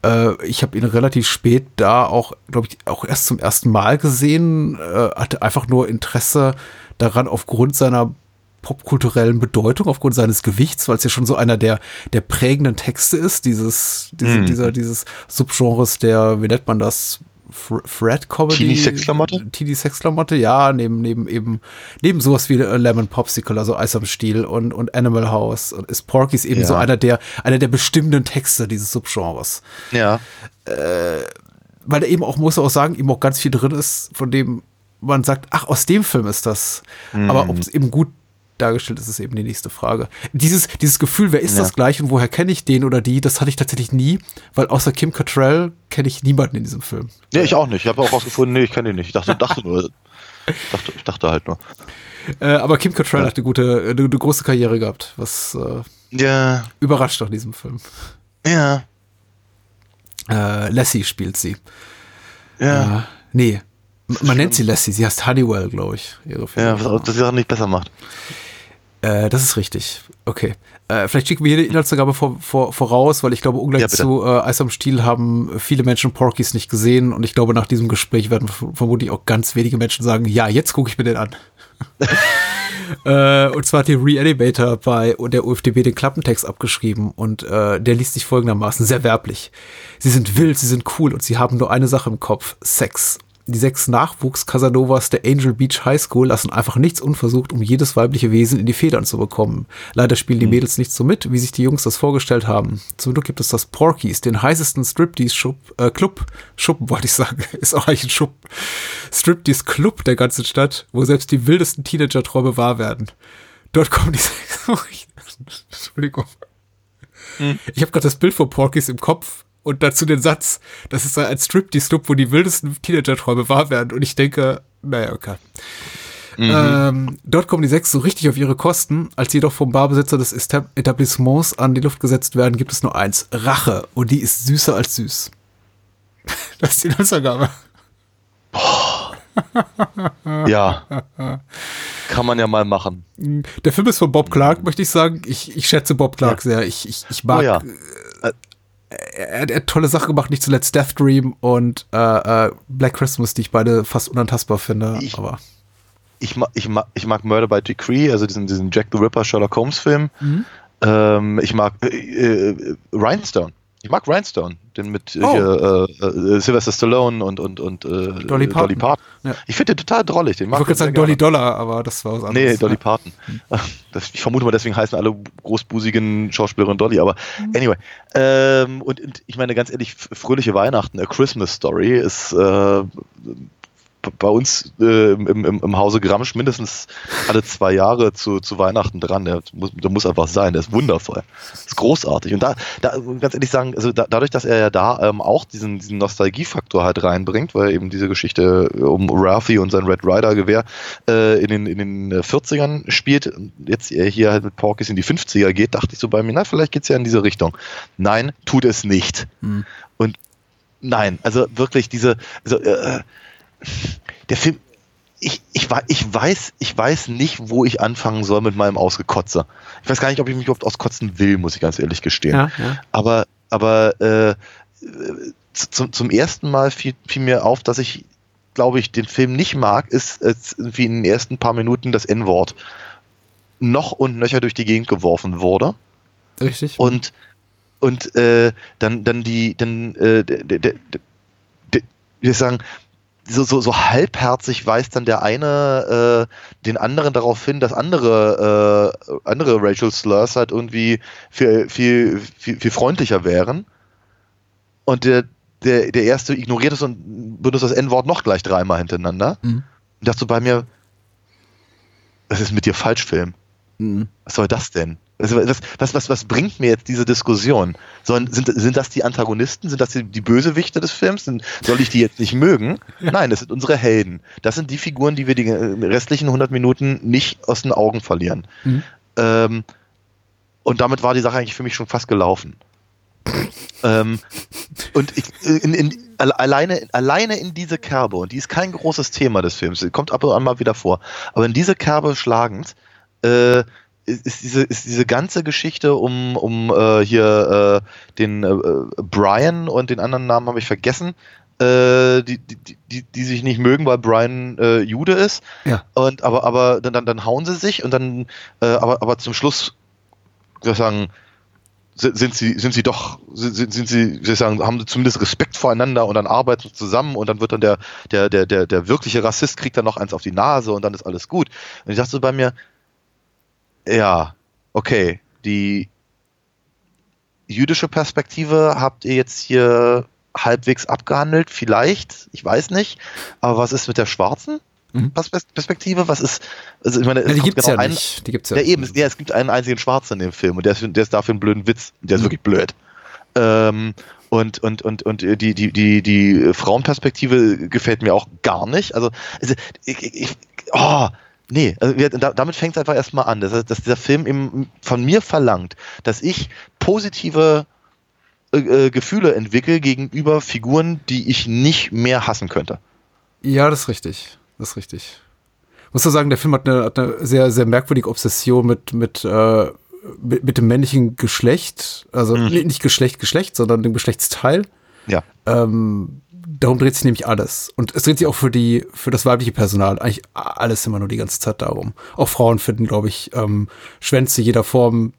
Äh, ich habe ihn relativ spät da auch, glaube ich, auch erst zum ersten Mal gesehen, äh, hatte einfach nur Interesse daran aufgrund seiner popkulturellen Bedeutung aufgrund seines Gewichts, weil es ja schon so einer der, der prägenden Texte ist, dieses, diese, mm. dieser, dieses Subgenres der, wie nennt man das? Fred Comedy. Teenie Sexklamotte? Teenie Sexklamotte, ja, neben, neben eben, neben sowas wie äh, Lemon Popsicle, also Eis am Stiel und, und Animal House und ist Porky's eben ja. so einer der, einer der bestimmenden Texte dieses Subgenres. Ja. Äh, weil da eben auch, muss man auch sagen, eben auch ganz viel drin ist, von dem man sagt, ach, aus dem Film ist das. Mhm. Aber ob es eben gut dargestellt ist, ist eben die nächste Frage. Dieses, dieses Gefühl, wer ist ja. das gleich und woher kenne ich den oder die, das hatte ich tatsächlich nie, weil außer Kim Cattrall kenne ich niemanden in diesem Film. Nee, ich auch nicht. Ich habe auch rausgefunden, nee, ich kenne ihn nicht. Ich dachte, dachte nur, ich dachte, ich dachte halt nur. Äh, aber Kim Cattrall ja. hat eine gute, eine, eine, große Karriere gehabt, was äh, Ja. Überrascht doch diesem Film. Ja. Äh, Lassie spielt sie. Ja. Äh, nee. Man nennt sie Lassie, sie heißt Honeywell, glaube ich. Ja, was das die Sache nicht besser macht. Äh, das ist richtig. Okay. Äh, vielleicht schicken wir hier die Inhaltsangabe vor, vor, voraus, weil ich glaube, ungleich Ja, zu äh, Eis am Stiel haben viele Menschen Porkies nicht gesehen und ich glaube, nach diesem Gespräch werden vermutlich auch ganz wenige Menschen sagen, ja, jetzt gucke ich mir den an. äh, und zwar hat die Reanimator bei der UFDB den Klappentext abgeschrieben und äh, der liest sich folgendermaßen sehr werblich. Sie sind wild, sie sind cool und sie haben nur eine Sache im Kopf, Sex. Die sechs Nachwuchs-Casanovas der Angel Beach High School lassen einfach nichts unversucht, um jedes weibliche Wesen in die Federn zu bekommen. Leider spielen die Mädels nicht so mit, wie sich die Jungs das vorgestellt haben. Zum Glück gibt es das Porkies, den heißesten Striptease-Schub, äh, Club, Schuppen wollte ich sagen, ist auch eigentlich ein Schub, Striptease-Club der ganzen Stadt, wo selbst die wildesten Teenager-Träume wahr werden. Dort kommen die sechs, Entschuldigung. Ich habe gerade das Bild von Porkies im Kopf und dazu den Satz, das ist ein Striptease-Club, wo die wildesten Teenager-Träume wahr werden. Und ich denke, naja, okay. Ähm, dort kommen die sechs so richtig auf ihre Kosten. Als sie jedoch vom Barbesitzer des Etablissements an die Luft gesetzt werden, gibt es nur eins. Rache. Und die ist süßer als süß. Das ist die Nutzergabe. Ja. Kann man ja mal machen. Der Film ist von Bob Clark, möchte ich sagen. Ich, ich schätze Bob Clark sehr. Ich, ich, ich mag. Oh ja. Er, hat- er hat tolle Sachen gemacht, nicht zuletzt Death Dream und äh, äh, Black Christmas, die ich beide fast unantastbar finde. Ich- aber Ich, ma, ich, ma, ich mag Murder by Decree, also diesen, diesen Jack the Ripper Sherlock Holmes Film. Mhm. Ähm, ich mag äh, äh, Rhinestone. Ich mag Rhinestone, den mit äh, Oh. hier, äh, äh, Sylvester Stallone und, und, und äh, Dolly Parton. Ja. Ich finde den total drollig. Den ich mag wollte gerade sagen Dolly Dollar, aber das war was anderes. Nee, Dolly Parton. Das, ich vermute mal, deswegen heißen alle großbusigen Schauspielerinnen Dolly, aber anyway. Ähm, und, und ich meine, ganz ehrlich, fröhliche Weihnachten, A Christmas Story ist äh, bei uns äh, im, im, im Hause Gramsch mindestens alle zwei Jahre zu, zu Weihnachten dran. Der muss, der muss einfach sein, der ist wundervoll. ist großartig. Und da, da ganz ehrlich sagen, also da, dadurch, dass er ja da ähm, auch diesen, diesen Nostalgiefaktor halt reinbringt, weil eben diese Geschichte um Ralphie und sein Red Rider Gewehr äh, in, den, in den äh, 40ern spielt, und jetzt er hier halt mit Porkis in die 50er geht, dachte ich so bei mir, na, vielleicht geht's ja in diese Richtung. Nein, tut es nicht. Hm. Und nein, also wirklich diese, also, äh, der Film, ich, ich, ich, weiß, ich weiß nicht, wo ich anfangen soll mit meinem Ausgekotze. Ich weiß gar nicht, ob ich mich überhaupt auskotzen will, muss ich ganz ehrlich gestehen. Ja, ja. Aber, aber äh, z- zum, zum ersten Mal fiel, fiel mir auf, dass ich, glaube ich, den Film nicht mag, ist als irgendwie in den ersten paar Minuten das N-Wort noch und nöcher durch die Gegend geworfen wurde Richtig. und und äh, dann dann die dann äh, der, wie soll ich sagen so, so, so halbherzig weist dann der eine äh, den anderen darauf hin, dass andere äh, andere Racial Slurs halt irgendwie viel, viel, viel, viel freundlicher wären. Und der, der, der erste ignoriert es und benutzt das N-Wort noch gleich dreimal hintereinander. Mhm. Und dachte so bei mir, was ist mit dir falsch, Film? Mhm. Was soll das denn? Also, was, was, was, was bringt mir jetzt diese Diskussion? Sollen, sind, sind das die Antagonisten? Sind das die, die Bösewichte des Films? Sind, soll ich die jetzt nicht mögen? Nein, das sind unsere Helden. Das sind die Figuren, die wir die äh, restlichen 100 Minuten nicht aus den Augen verlieren. Mhm. Ähm, und damit war die Sache eigentlich für mich schon fast gelaufen. ähm, und ich, in, in, alle- alleine, alleine in diese Kerbe, und die ist kein großes Thema des Films, kommt ab und an mal wieder vor, aber in diese Kerbe schlagend, äh, ist diese, ist diese ganze Geschichte um, um äh, hier äh, den äh, Brian und den anderen Namen habe ich vergessen, äh, die, die, die, die sich nicht mögen, weil Brian äh, Jude ist. Ja. Und aber, aber dann, dann, dann hauen sie sich und dann, äh, aber, aber zum Schluss, wie soll ich sagen, sind sie, sind sie doch, sind, sind sie, wie soll ich sagen, haben sie zumindest Respekt voreinander und dann arbeiten sie zusammen und dann wird dann der, der, der, der, der wirkliche Rassist kriegt dann noch eins auf die Nase und dann ist alles gut. Und ich dachte so bei mir, ja, okay, die jüdische Perspektive habt ihr jetzt hier halbwegs abgehandelt, vielleicht, ich weiß nicht, aber was ist mit der schwarzen Mhm. Pers- Perspektive? Was ist, also ich meine, Ja, es die gibt's genau ja ein- nicht. Die gibt's ja. ja, eben, ja, es gibt einen einzigen Schwarzen in dem Film und der ist, der ist dafür einen blöden Witz. Der ist Mhm. wirklich blöd. Ähm, und, und, und, und die, die, die, die Frauenperspektive gefällt mir auch gar nicht. Also, also ich, ich, ich- oh, Nee, also wir, da, damit fängt es einfach erstmal an, dass, dass dieser Film eben von mir verlangt, dass ich positive äh, äh, Gefühle entwickle gegenüber Figuren, die ich nicht mehr hassen könnte. Ja, das ist richtig. Das ist richtig. Ich muss du sagen, der Film hat eine, hat eine sehr, sehr merkwürdige Obsession mit, mit, äh, mit, mit dem männlichen Geschlecht. Also mhm. nicht Geschlecht, Geschlecht, sondern dem Geschlechtsteil. Ja. Ähm, darum dreht sich nämlich alles. Und es dreht sich auch für die, für das weibliche Personal eigentlich alles immer nur die ganze Zeit darum. Auch Frauen finden, glaube ich, ähm, Schwänze jeder Form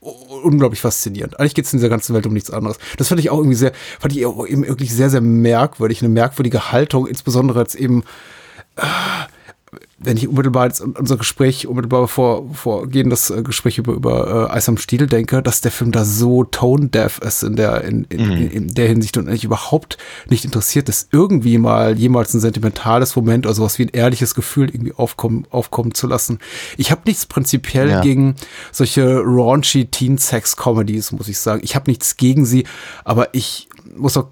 unglaublich faszinierend. Eigentlich geht es in dieser ganzen Welt um nichts anderes. Das fand ich auch irgendwie sehr, fand ich auch eben wirklich sehr, sehr merkwürdig, eine merkwürdige Haltung, insbesondere als eben äh, wenn ich unmittelbar jetzt unser Gespräch, unmittelbar vor, vorgehen, das äh, Gespräch über, über äh, Eis am Stiel denke, dass der Film da so tone-deaf ist in der, in, in, mhm. in, der Hinsicht und eigentlich überhaupt nicht interessiert ist, irgendwie mal jemals ein sentimentales Moment oder sowas wie ein ehrliches Gefühl irgendwie aufkommen, aufkommen zu lassen. Ich habe nichts prinzipiell ja. gegen solche raunchy Teen-Sex-Comedies, muss ich sagen. Ich habe nichts gegen sie, aber ich muss auch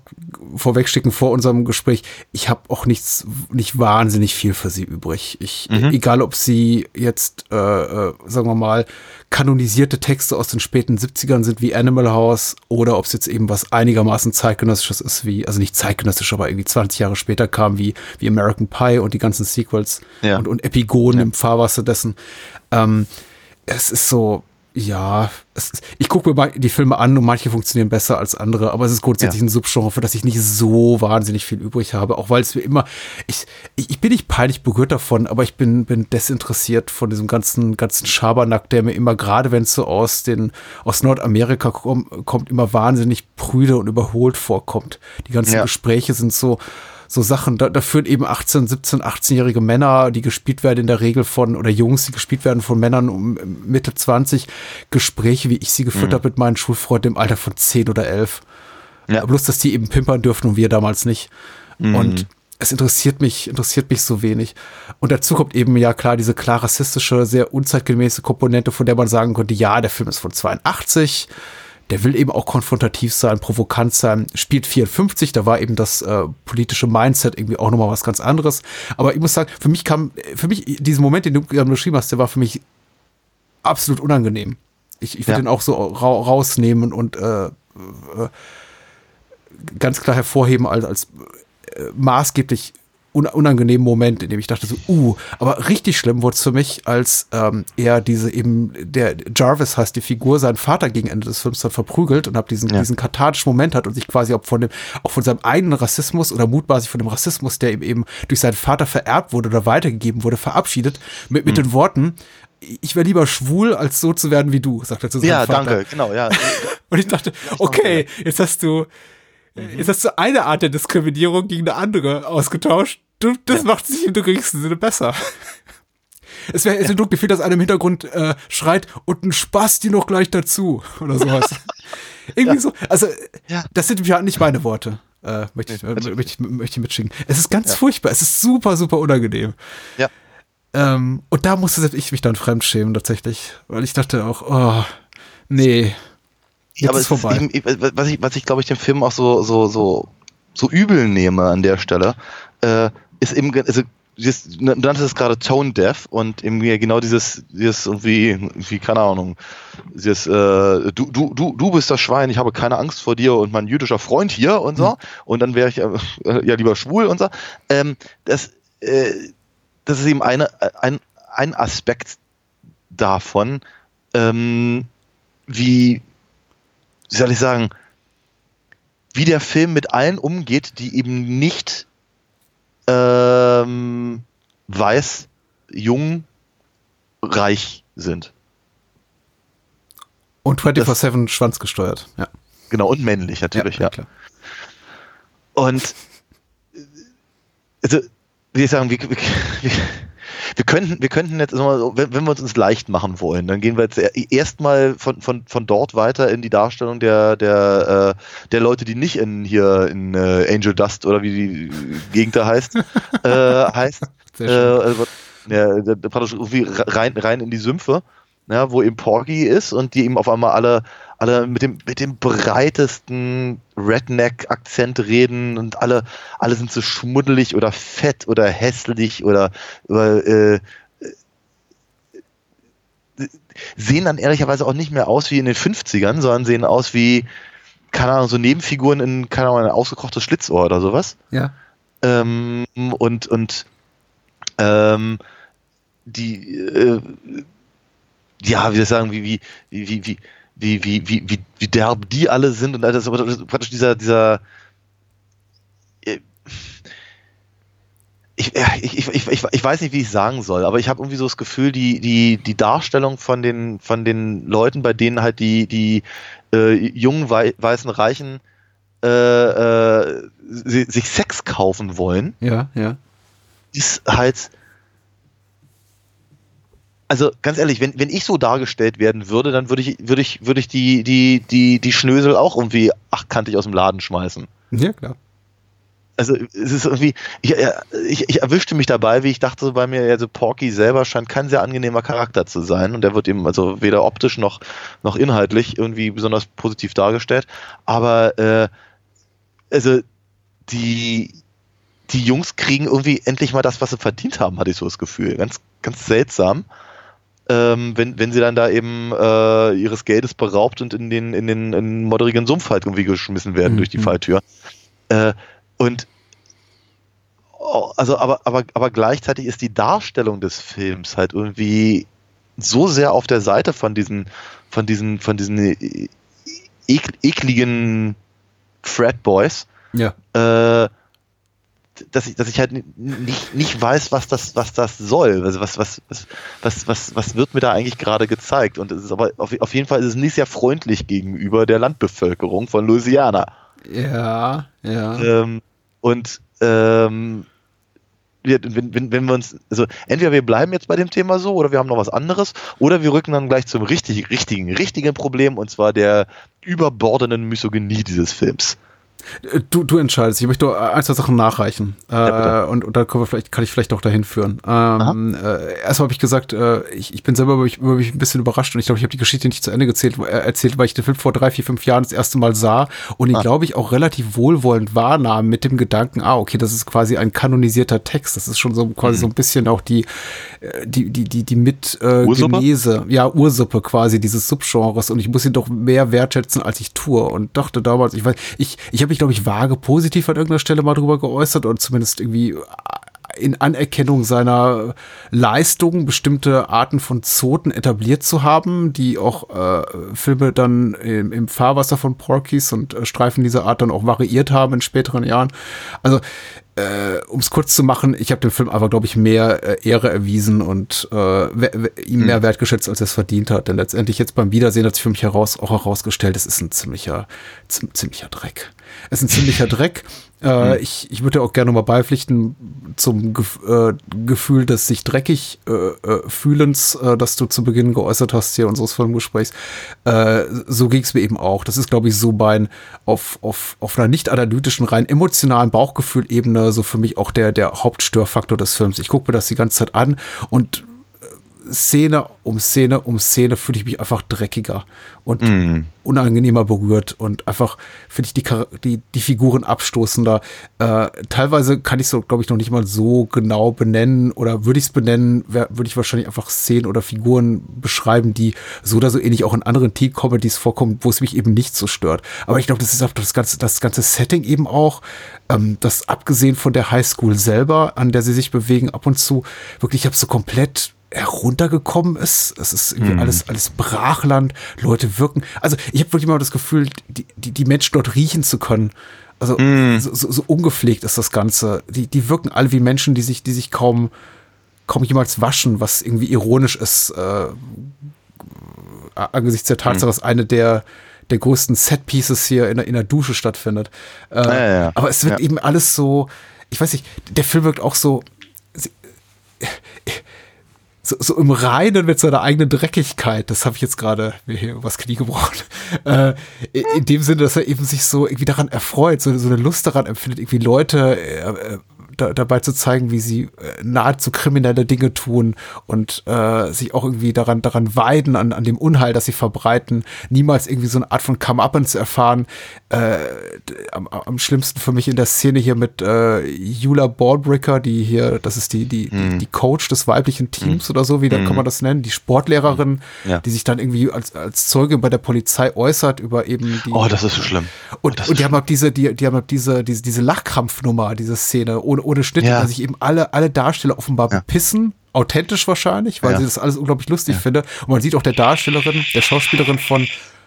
vorwegschicken vor unserem Gespräch, ich habe auch nichts, nicht wahnsinnig viel für sie übrig. Ich, mhm. egal ob sie jetzt, äh, äh, sagen wir mal, kanonisierte Texte aus den späten 70ern sind wie Animal House oder ob es jetzt eben was einigermaßen zeitgenössisches ist wie, also nicht zeitgenössisch, aber irgendwie 20 Jahre später kam wie, wie American Pie und die ganzen Sequels ja. und, und Epigonen ja. im Fahrwasser dessen. Ähm, es ist so, ja, ist, ich gucke mir die Filme an und manche funktionieren besser als andere, aber es ist grundsätzlich ja. ein Subgenre, für das ich nicht so wahnsinnig viel übrig habe, auch weil es mir immer, ich, ich bin nicht peinlich berührt davon, aber ich bin, bin desinteressiert von diesem ganzen, ganzen Schabernack, der mir immer, gerade wenn es so aus den, aus Nordamerika kommt, kommt, immer wahnsinnig prüde und überholt vorkommt. Die ganzen ja. Gespräche sind so, so Sachen. Da, da führen eben 18, 17, 18-jährige Männer, die gespielt werden in der Regel von, oder Jungs, die gespielt werden von Männern um Mitte 20, Gespräche, wie ich sie geführt mhm. habe mit meinen Schulfreunden im Alter von 10 oder 11. Ja. Bloß, dass die eben pimpern dürfen und wir damals nicht. Mhm. Und es interessiert mich, interessiert mich so wenig. Und dazu kommt eben ja klar diese klar rassistische, sehr unzeitgemäße Komponente, von der man sagen könnte, ja, der Film ist von 82 der will eben auch konfrontativ sein, provokant sein, spielt 54, da war eben das äh, politische Mindset irgendwie auch nochmal was ganz anderes. Aber ich muss sagen, für mich kam, für mich, diesen Moment, den du beschrieben hast, der war für mich absolut unangenehm. Ich, ich würde ja. den auch so ra rausnehmen und äh, äh, ganz klar hervorheben als, als äh, unangenehmen Moment, in dem ich dachte so, uh, aber richtig schlimm wurde es für mich, als ähm, er diese eben, der Jarvis heißt die Figur, seinen Vater gegen Ende des Films dann verprügelt und ab diesen, ja. diesen kathartischen Moment hat und sich quasi auch von dem, auch von seinem eigenen Rassismus oder mutmaßlich von dem Rassismus, der ihm eben durch seinen Vater vererbt wurde oder weitergegeben wurde, verabschiedet, mit, mit mhm. den Worten, ich wäre lieber schwul, als so zu werden wie du, sagt er zu seinem ja, Vater. Ja, danke, genau, ja. und ich dachte, okay, jetzt hast du, Mhm. Jetzt hast du eine Art der Diskriminierung gegen eine andere ausgetauscht. Du, das ja. macht sich im geringsten Sinne besser. Es wäre ja. so gefühlt, dass einer im Hintergrund äh, schreit und ein Spaß die noch gleich dazu oder sowas. Irgendwie ja. so. Also, ja. das sind ja nicht meine Worte. Äh, möchte, ich, also, möchte, ich, möchte ich mitschicken. Es ist ganz furchtbar. Es ist super, super unangenehm. Ja. Ähm, und da musste ich mich dann fremdschämen tatsächlich, weil ich dachte auch, oh, nee, ja, aber ist vorbei. Ist eben, was ich, was ich glaube ich dem Film auch so, so, so, so übel nehme an der Stelle, äh, ist eben, also, dieses, du nanntest es gerade Tone Deaf und eben genau dieses, dieses irgendwie, wie, keine Ahnung, dieses, äh, du, du, du, du bist das Schwein, ich habe keine Angst vor dir und mein jüdischer Freund hier und so, mhm. und dann wäre ich äh, ja lieber schwul und so. Ähm, das, äh, das ist eben eine, ein, ein Aspekt davon, ähm, wie, wie soll ich sagen, wie der Film mit allen umgeht, die eben nicht ähm, weiß, jung, reich sind. Und 24-7 Schwanz gesteuert, ja. Genau, und männlich natürlich, ja. ja. Und also, wie ich sagen, wie, wie, wie wir könnten, wir könnten jetzt, wenn, wir uns leicht machen wollen, dann gehen wir jetzt erstmal von, von, von dort weiter in die Darstellung der, der, äh, der Leute, die nicht in hier in äh, Angel Dust oder wie die Gegend da heißt, äh, heißt. Sehr schön. Äh, ja, praktisch irgendwie rein, rein in die Sümpfe, ja, wo eben Porgy ist und die eben auf einmal alle alle mit dem, mit dem breitesten Redneck-Akzent reden und alle, alle sind so schmuddelig oder fett oder hässlich oder, oder äh, sehen dann ehrlicherweise auch nicht mehr aus wie in den 50ern, sondern sehen aus wie, keine Ahnung, so Nebenfiguren in, keine Ahnung, ein ausgekochtes Schlitzohr oder sowas. Ja. Ähm, und, und, ähm, die, äh, ja, wie soll ich sagen, wie, wie, wie, wie, wie, wie, wie, wie, wie, derb die alle sind und das ist aber praktisch dieser, dieser, äh, ich, ich, ich, ich, ich weiß nicht, wie ich sagen soll, aber ich habe irgendwie so das Gefühl, die, die, die Darstellung von den, von den Leuten, bei denen halt die, die äh, jungen wei weißen Reichen äh, äh, sich Sex kaufen wollen, ja, ja. ist halt. Also ganz ehrlich, wenn, wenn ich so dargestellt werden würde, dann würde ich, würde ich, würde ich die, die, die, die Schnösel auch irgendwie achtkantig aus dem Laden schmeißen. Ja, klar also es ist irgendwie, ich, ich, ich, erwischte mich dabei, wie ich dachte so bei mir, also Porky selber scheint kein sehr angenehmer Charakter zu sein und der wird eben also weder optisch noch, noch inhaltlich irgendwie besonders positiv dargestellt. Aber äh, also die, die Jungs kriegen irgendwie endlich mal das, was sie verdient haben, hatte ich so das Gefühl. Ganz, ganz seltsam. Ähm, wenn, wenn sie dann da eben äh, ihres Geldes beraubt und in den, in den, in modderigen Sumpf halt irgendwie geschmissen werden mhm. durch die Falltür. Äh, und oh, also, aber, aber, aber gleichzeitig ist die Darstellung des Films halt irgendwie so sehr auf der Seite von diesen, von diesen, von diesen e ekligen Fred Boys, ja. äh, dass ich, dass ich halt nicht, nicht weiß, was das, was das soll. Also was, was, was, was, was, was wird mir da eigentlich gerade gezeigt? Und es ist aber auf, auf jeden Fall ist es nicht sehr freundlich gegenüber der Landbevölkerung von Louisiana. Ja, ja. Ähm, und ähm, wenn, wenn, wenn wir uns, also entweder wir bleiben jetzt bei dem Thema so oder wir haben noch was anderes oder wir rücken dann gleich zum richtig, richtigen, richtigen Problem und zwar der überbordenden Misogynie dieses Films. Äh, du, du entscheidest. Ich möchte ein, zwei Sachen nachreichen. Ja, äh, und, und da können wir vielleicht, kann ich vielleicht auch dahin führen. Ähm, äh, erstmal habe ich gesagt, äh, ich, ich bin selber über mich, über mich ein bisschen überrascht und ich glaube, ich habe die Geschichte nicht zu Ende gezählt, äh, erzählt, weil ich den Film vor drei, vier, fünf Jahren das erste Mal sah und ihn, ah. glaube ich, auch relativ wohlwollend wahrnahm mit dem Gedanken, ah, okay, das ist quasi ein kanonisierter Text. Das ist schon so quasi mhm. so ein bisschen auch die, äh, die, die, die, die mit äh, Genese, ja, Ursuppe quasi dieses Subgenres und ich muss ihn doch mehr wertschätzen, als ich tue und dachte damals, ich weiß, ich, ich habe mich, glaube ich, vage positiv an irgendeiner Stelle mal drüber geäußert und zumindest irgendwie in Anerkennung seiner Leistung bestimmte Arten von Zoten etabliert zu haben, die auch äh, Filme dann im, im, Fahrwasser von Porkies und äh, Streifen dieser Art dann auch variiert haben in späteren Jahren. Also äh, um es kurz zu machen, ich habe dem Film aber, glaube ich, mehr äh, Ehre erwiesen und äh, ihm mehr hm. wertgeschätzt, als er es verdient hat. Denn letztendlich jetzt beim Wiedersehen hat sich für mich heraus, auch herausgestellt, es ist ein ziemlicher, ziemlicher Dreck. Es ist ein ziemlicher Dreck. Äh, mhm. ich, ich würde auch gerne mal beipflichten zum Gef äh, Gefühl des sich dreckig äh, äh, Fühlens, äh, das du zu Beginn geäußert hast hier unseres Filmgesprächs. Äh, so ging es mir eben auch. Das ist, glaube ich, so mein auf, auf, auf einer nicht analytischen, rein emotionalen Bauchgefühl-Ebene so für mich auch der, der Hauptstörfaktor des Films. Ich gucke mir das die ganze Zeit an und Szene um Szene um Szene fühle ich mich einfach dreckiger und mm. unangenehmer berührt und einfach finde ich die, die, die Figuren abstoßender. Äh, teilweise kann ich so, glaube ich, noch nicht mal so genau benennen oder würde ich es benennen, würde ich wahrscheinlich einfach Szenen oder Figuren beschreiben, die so oder so ähnlich auch in anderen Teen-Comedies vorkommen, wo es mich eben nicht so stört. Aber ich glaube, das ist auch das ganze, das ganze Setting eben auch, ähm, das abgesehen von der Highschool selber, an der sie sich bewegen, ab und zu wirklich, ich habe so komplett heruntergekommen ist. Es ist irgendwie mm. alles, alles Brachland. Leute wirken. Also ich habe wirklich mal das Gefühl, die, die, die Menschen dort riechen zu können. Also mm. so, so, so, ungepflegt ist das Ganze. Die, die wirken alle wie Menschen, die sich, die sich kaum, kaum jemals waschen, was irgendwie ironisch ist, äh, angesichts der Tatsache, mm. dass eine der der größten Setpieces hier in der, in der Dusche stattfindet. Äh, ja, ja, ja. Aber es wird eben alles so, ich weiß nicht, der Film wirkt auch so, so, so im Reinen mit seiner eigenen Dreckigkeit. Das habe ich jetzt gerade mir hier übers Knie gebrochen. Äh, in dem Sinne, dass er eben sich so irgendwie daran erfreut, so, so eine Lust daran empfindet, irgendwie Leute äh, äh da, dabei zu zeigen, wie sie äh, nahezu kriminelle Dinge tun und äh, sich auch irgendwie daran, daran weiden, an, an dem Unheil, das sie verbreiten, niemals irgendwie so eine Art von Come-Up zu erfahren. Äh, am, am schlimmsten für mich in der Szene hier mit äh, Jula Ballbricker, die hier, das ist die, die, mhm. die, die, Coach des weiblichen Teams mhm. oder so, wie mhm. kann man das nennen, die Sportlehrerin, ja. die sich dann irgendwie als, als Zeuge bei der Polizei äußert über eben die. Oh, das ist so schlimm. Und, und die haben auch diese, die, die haben auch diese, diese, diese Lachkrampfnummer, diese Szene, ohne, ohne Schnitt, ja. dass sich eben alle, alle Darsteller offenbar ja. bepissen authentisch wahrscheinlich, weil ja. sie das alles unglaublich lustig ja. finde. Und man sieht auch der Darstellerin, der Schauspielerin von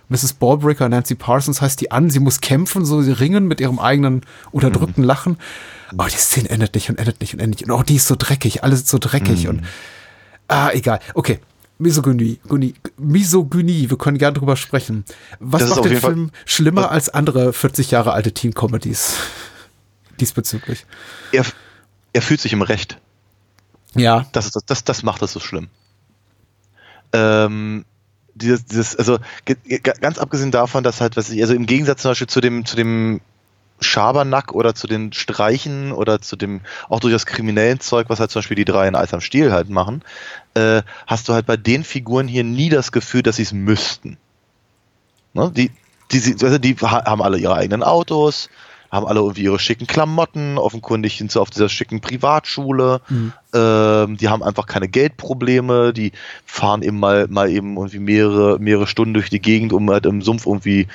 Mrs. Ballbreaker, Nancy Parsons heißt die an, sie muss kämpfen, so sie ringen mit ihrem eigenen unterdrückten mhm. Lachen. Oh, die Szene endet nicht und endet nicht und endet nicht. Und auch die ist so dreckig, alles ist so dreckig mhm. und ah, egal. Okay. Misogynie, Gynie, Misogynie, wir können gerne drüber sprechen. Was das macht den Film Fall schlimmer als andere 40 Jahre alte Teen-Comedies diesbezüglich? Er, er fühlt sich im Recht. Ja. Das, das, das, das macht das so schlimm. Ähm, dieses, dieses, also ganz abgesehen davon, dass halt, was ich, also im Gegensatz zum Beispiel zu dem, zu dem Schabernack oder zu den Streichen oder zu dem auch durchaus kriminellen Zeug, was halt zum Beispiel die drei in Eis am Stiel halt machen, äh, hast du halt bei den Figuren hier nie das Gefühl, dass sie es müssten. Ne? Die, die, also die haben alle ihre eigenen Autos, haben alle irgendwie ihre schicken Klamotten, offenkundig sind sie auf dieser schicken Privatschule, mhm. ähm, die haben einfach keine Geldprobleme, die fahren eben mal, mal eben irgendwie mehrere, mehrere Stunden durch die Gegend, um halt im Sumpf irgendwie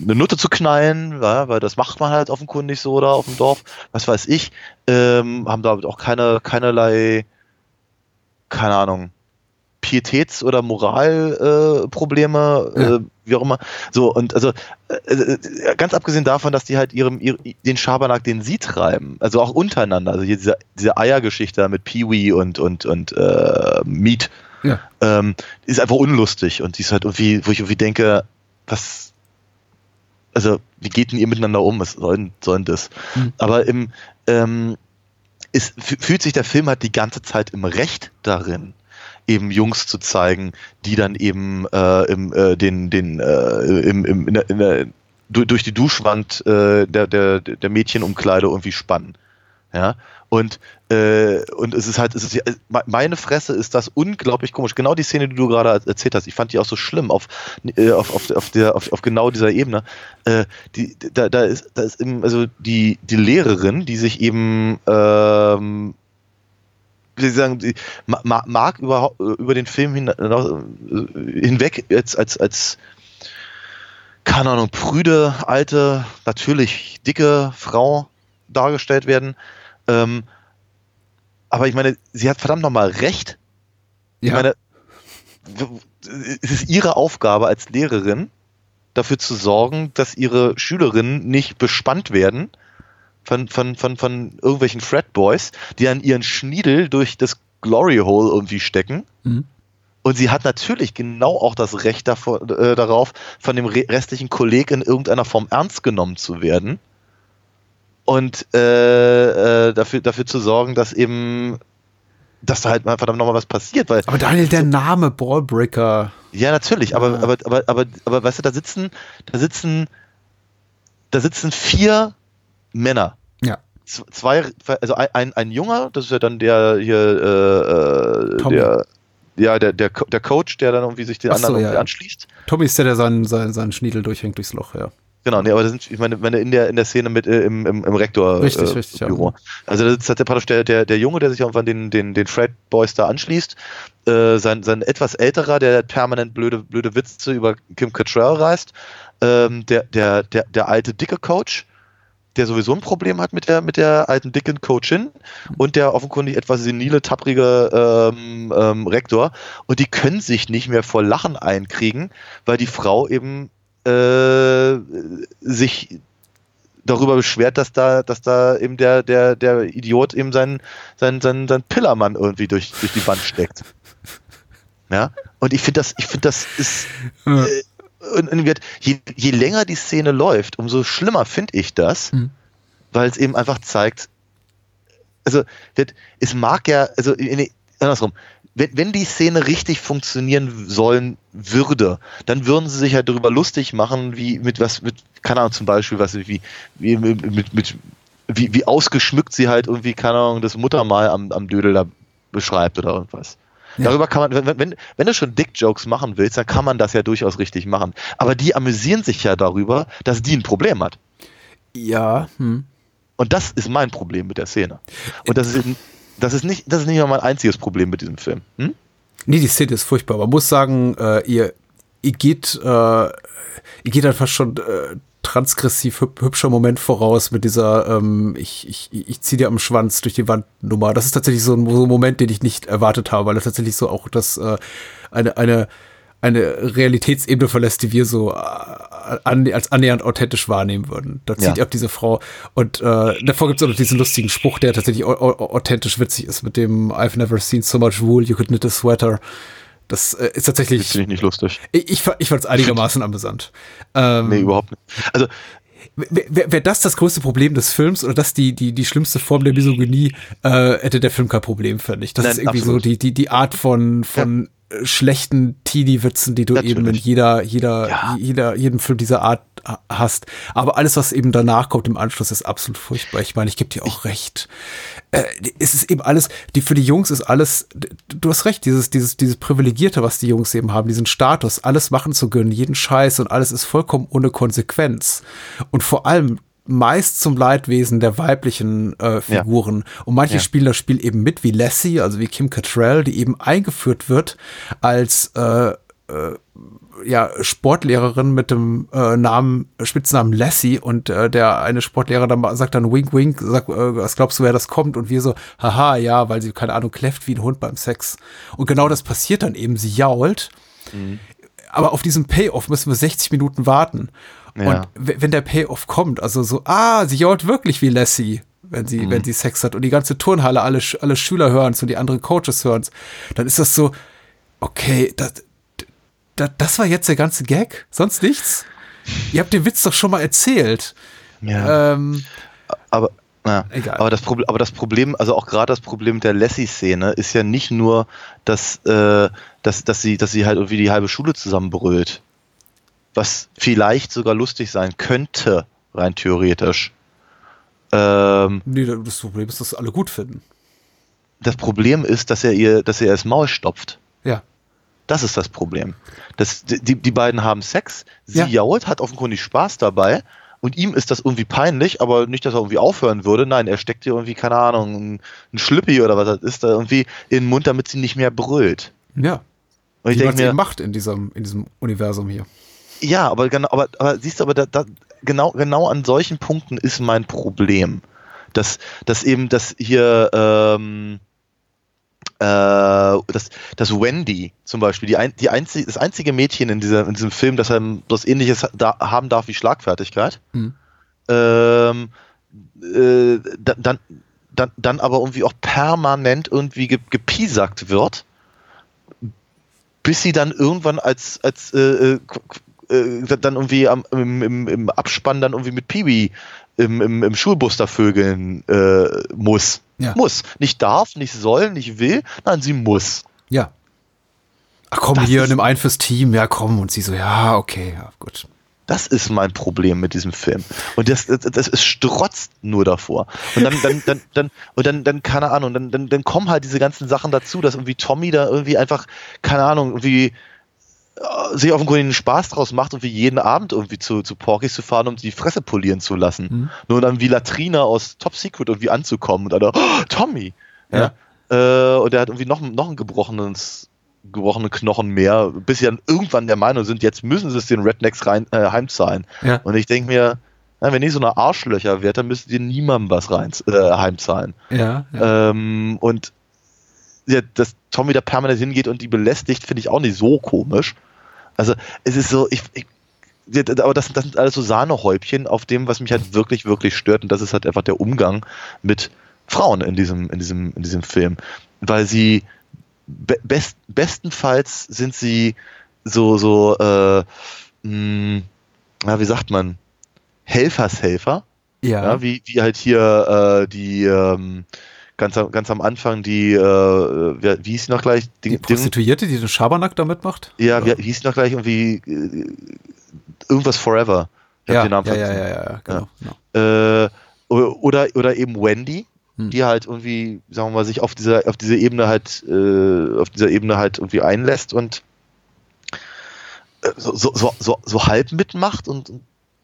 eine Nutte zu knallen, ja, weil das macht man halt offenkundig so da auf dem Dorf, was weiß ich, ähm, haben damit auch keine, keinerlei, keine Ahnung, Pietäts- oder Moralprobleme, äh, ja. äh, wie auch immer. So, und also äh, äh, ganz abgesehen davon, dass die halt ihrem, ihr, den Schabernack, den sie treiben, also auch untereinander, also hier diese, diese Eiergeschichte mit Peewee und, und, und äh, Meat, ja. ähm, ist einfach unlustig und die ist halt irgendwie, wo ich irgendwie denke, was, also wie geht denn ihr miteinander um? Was sollen, sollen das? Mhm. Aber im, ähm, ist, fühlt sich der Film halt die ganze Zeit im Recht darin, eben Jungs zu zeigen, die dann eben äh, im, äh, den, den, äh, im, im, in der, in der, durch die Duschwand äh, der, der, der Mädchenumkleide irgendwie spannen. Ja, und, äh, und es ist halt, es ist, meine Fresse ist das unglaublich komisch. Genau die Szene, die du gerade erzählt hast, ich fand die auch so schlimm auf, äh, auf, auf, auf, der, auf, auf genau dieser Ebene. Äh, die, da, da ist, da ist eben, also die, die Lehrerin, die sich eben ähm, wie Sie sagen, mag überhaupt über den Film hin, hinweg jetzt als, als keine Ahnung, prüde, alte, natürlich dicke Frau dargestellt werden. Ähm, aber ich meine, sie hat verdammt nochmal recht. Ich meine, es ist ihre Aufgabe als Lehrerin, dafür zu sorgen, dass ihre Schülerinnen nicht bespannt werden von, von, von, von irgendwelchen Fredboys, die an ihren Schniedel durch das Glory Hole irgendwie stecken. Mhm. Und sie hat natürlich genau auch das Recht davor, äh, darauf, von dem restlichen Kollegen in irgendeiner Form ernst genommen zu werden. Und äh, äh, dafür, dafür zu sorgen, dass eben, dass da halt mal verdammt nochmal was passiert. Weil, aber Daniel, der Name Ballbreaker. Ja, natürlich, aber, ja. aber, aber, aber, aber, weißt du, da sitzen, da sitzen, da sitzen vier Männer. Ja. Zwei, also ein, ein Junger, das ist ja dann der hier, äh, äh der, ja, der, der, der Coach, der dann irgendwie sich den Ach anderen ja. anschließt. Tommy ist der, der seinen, seinen, seinen Schniedel durchhängt durchs Loch, ja. Genau, nee, aber das sind, ich meine, meine in der in der Szene mit äh, im, im, im Rektor richtig, äh, richtig, Büro. Ja. Also da sitzt halt der praktisch der, der, der Junge, der sich irgendwann den, den, den Fred Boys da anschließt, äh, sein, sein etwas älterer, der permanent blöde, blöde Witze über Kim Cattrall reißt, ähm, der, der, der, der alte dicke Coach, der sowieso ein Problem hat mit der, mit der alten dicken Coachin und der offenkundig etwas senile, tapprige ähm, ähm, Rektor. Und die können sich nicht mehr vor Lachen einkriegen, weil die Frau eben äh, sich darüber beschwert, dass da, dass da eben der, der, der Idiot eben seinen, seinen, seinen, seinen Pillermann irgendwie durch, durch die Wand steckt. Ja, und ich finde das, ich finde das ist, äh, je, je länger die Szene läuft, umso schlimmer finde ich das, mhm. weil es eben einfach zeigt, also wird, es mag ja, also nee, andersrum, wenn, wenn die Szene richtig funktionieren sollen würde, dann würden sie sich halt darüber lustig machen, wie mit was, mit, keine Ahnung, zum Beispiel, was wie, wie mit, mit wie, wie ausgeschmückt sie halt irgendwie, keine Ahnung, das Muttermal am, am Dödel da beschreibt oder irgendwas. Ja. Darüber kann man, wenn, wenn, wenn du schon Dick-Jokes machen willst, dann kann man das ja durchaus richtig machen. Aber die amüsieren sich ja darüber, dass die ein Problem hat. Ja. Hm. Und das ist mein Problem mit der Szene. Und das ist, das ist nicht, das ist nicht mal mein einziges Problem mit diesem Film. Hm? Nee, die Szene ist furchtbar. Man muss sagen, äh, ihr, ihr geht, äh, ihr geht dann fast schon äh, transgressiv hübscher Moment voraus mit dieser ähm, ich, ich, ich ziehe dir am Schwanz durch die Wand Nummer. Das ist tatsächlich so ein, so ein Moment, den ich nicht erwartet habe, weil das tatsächlich so auch das äh, eine, eine eine Realitätsebene verlässt, die wir so äh, an, als annähernd authentisch wahrnehmen würden. Da zieht ja. ab diese Frau. Und äh, davor gibt es auch noch diesen lustigen Spruch, der tatsächlich authentisch witzig ist, mit dem I've never seen so much wool, you could knit a sweater. Das äh, ist tatsächlich. Das finde ich nicht lustig. Ich, ich, ich fand es einigermaßen amüsant. Ähm, nee, überhaupt nicht. Also. Wäre wär das das größte Problem des Films oder das die, die, die schlimmste Form der Misogynie, äh, hätte der Film kein Problem, finde ich. Das Nein, ist irgendwie absolut. so die, die, die Art von, von schlechten Teenie-Witzen, die du Natürlich. eben in jeder, jeder, ja. jeder, jedem Film dieser Art hast. Aber alles, was eben danach kommt im Anschluss, ist absolut furchtbar. Ich meine, ich gebe dir auch recht. Äh, es ist eben alles, die, für die Jungs ist alles, du hast recht, dieses, dieses, dieses Privilegierte, was die Jungs eben haben, diesen Status, alles machen zu gönnen, jeden Scheiß und alles ist vollkommen ohne Konsequenz. Und vor allem, meist zum Leidwesen der weiblichen äh, Figuren. Ja. Und manche ja. spielen das Spiel eben mit, wie Lassie, also wie Kim Cattrall, die eben eingeführt wird als äh, äh, ja, Sportlehrerin mit dem äh, Namen, Spitznamen Lassie und äh, der eine Sportlehrer dann sagt dann Wink Wink, sagt, äh, was glaubst du, wer das kommt? Und wir so, haha, ja, weil sie, keine Ahnung, kläfft wie ein Hund beim Sex. Und genau das passiert dann eben, sie jault. Mhm. Aber auf diesen Payoff müssen wir 60 Minuten warten. Ja. Und wenn der Payoff kommt, also so, ah, sie jault wirklich wie Lassie, wenn sie, mhm. wenn sie Sex hat und die ganze Turnhalle, alle, alle Schüler hören es und die anderen Coaches hören es, dann ist das so, okay, das, das, das war jetzt der ganze Gag, sonst nichts. Ihr habt den Witz doch schon mal erzählt. Ja. Ähm, aber, ja, Egal. Aber das, Problem, aber das Problem, also auch gerade das Problem der Lassie-Szene ist ja nicht nur, dass, äh, dass, dass, sie, dass sie halt irgendwie die halbe Schule zusammenbrüllt was vielleicht sogar lustig sein könnte, rein theoretisch. Ähm, nee, das Problem ist, dass alle gut finden. Das Problem ist, dass er ihr, dass er ihr das Maul stopft. Ja. Das ist das Problem. Das, die, die beiden haben Sex, sie ja. jault, hat offenkundig Spaß dabei und ihm ist das irgendwie peinlich, aber nicht, dass er irgendwie aufhören würde. Nein, er steckt ihr irgendwie, keine Ahnung, ein, Schlüppi oder was das ist, da irgendwie in den Mund, damit sie nicht mehr brüllt. Ja. Und ich denke mir, macht in diesem, in diesem Universum hier. Ja, aber genau, aber, aber siehst du, aber da, da, genau, genau an solchen Punkten ist mein Problem. Dass, dass eben das hier, ähm, äh, dass, dass Wendy zum Beispiel, die, ein, die einzige, das einzige Mädchen in, dieser, in diesem Film, das das ähnliches da, haben darf wie Schlagfertigkeit, mhm. ähm, äh, dann, dann, dann aber irgendwie auch permanent irgendwie gepiesackt wird, bis sie dann irgendwann als, als äh, äh dann irgendwie am, im, im, im, Abspann dann irgendwie mit Peewee im, im, im Schulbus da vögeln äh, muss. Ja. Muss. Nicht darf, nicht soll, nicht will, nein, sie muss. Ja. Ach komm, das hier, nimm ein fürs Team, ja komm. Und sie so, ja, okay, ja, gut. Das ist mein Problem mit diesem Film. Und das, das, das ist strotzt nur davor. Und dann, dann, dann, dann, und dann, dann, keine Ahnung, dann, dann, dann kommen halt diese ganzen Sachen dazu, dass irgendwie Tommy da irgendwie einfach, keine Ahnung, irgendwie sich offenkundig einen Spaß draus macht, irgendwie jeden Abend irgendwie zu, zu Porkys zu fahren, um die Fresse polieren zu lassen. Mhm. Nur dann wie Latrina aus Top Secret irgendwie anzukommen und dann, oh, Tommy! Ja. ja. Äh, und der hat irgendwie noch, noch ein gebrochenes, gebrochene Knochen mehr, bis sie dann irgendwann der Meinung sind, jetzt müssen sie es den Rednecks rein, äh, heimzahlen. Ja. Und ich denke mir, na, wenn ihr so eine Arschlöcher wärt, dann müsstet ihr niemandem was rein, äh, heimzahlen. Ja, ja. Ähm, und ja, dass Tommy da permanent hingeht und die belästigt, finde ich auch nicht so komisch. Also es ist so, ich, ich aber das, das sind alles so Sahnehäubchen auf dem, was mich halt wirklich, wirklich stört. Und das ist halt einfach der Umgang mit Frauen in diesem, in diesem, in diesem Film. Weil sie best, bestenfalls sind sie so, so, äh, mh, ja, wie sagt man, Helfershelfer. Ja. ja. wie, wie halt hier äh, die, ähm, ganz, ganz am Anfang die, äh, wie, wie hieß sie noch gleich? Die, die Prostituierte, die den Schabernack damit macht? Ja, wie, wie hieß sie noch gleich irgendwie äh, irgendwas Forever. Ja, ja, ja, ja, ja, ja, genau. Ja. Äh, oder, oder eben Wendy, hm. die halt irgendwie, sagen wir mal, sich auf dieser, auf diese Ebene halt, äh, auf dieser Ebene halt irgendwie einlässt und äh, so, so, so, so halb mitmacht und,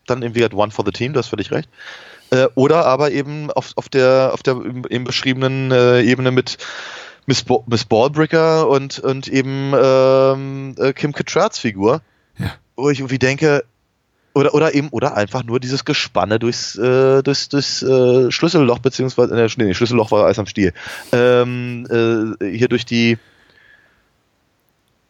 dann irgendwie halt One for the Team, du hast völlig recht. Äh, oder aber eben auf, auf der, auf der eben beschriebenen äh, Ebene mit Miss, Bo Miss Ballbricker und, und eben ähm, äh, Kim Cattralls Figur. Ja. Wo ich irgendwie denke, oder, oder eben, oder einfach nur dieses Gespanne durchs, äh, durchs, durchs äh, Schlüsselloch, beziehungsweise, äh, nee, Schlüsselloch war Eis am Stiel. Ähm, äh, hier durch die,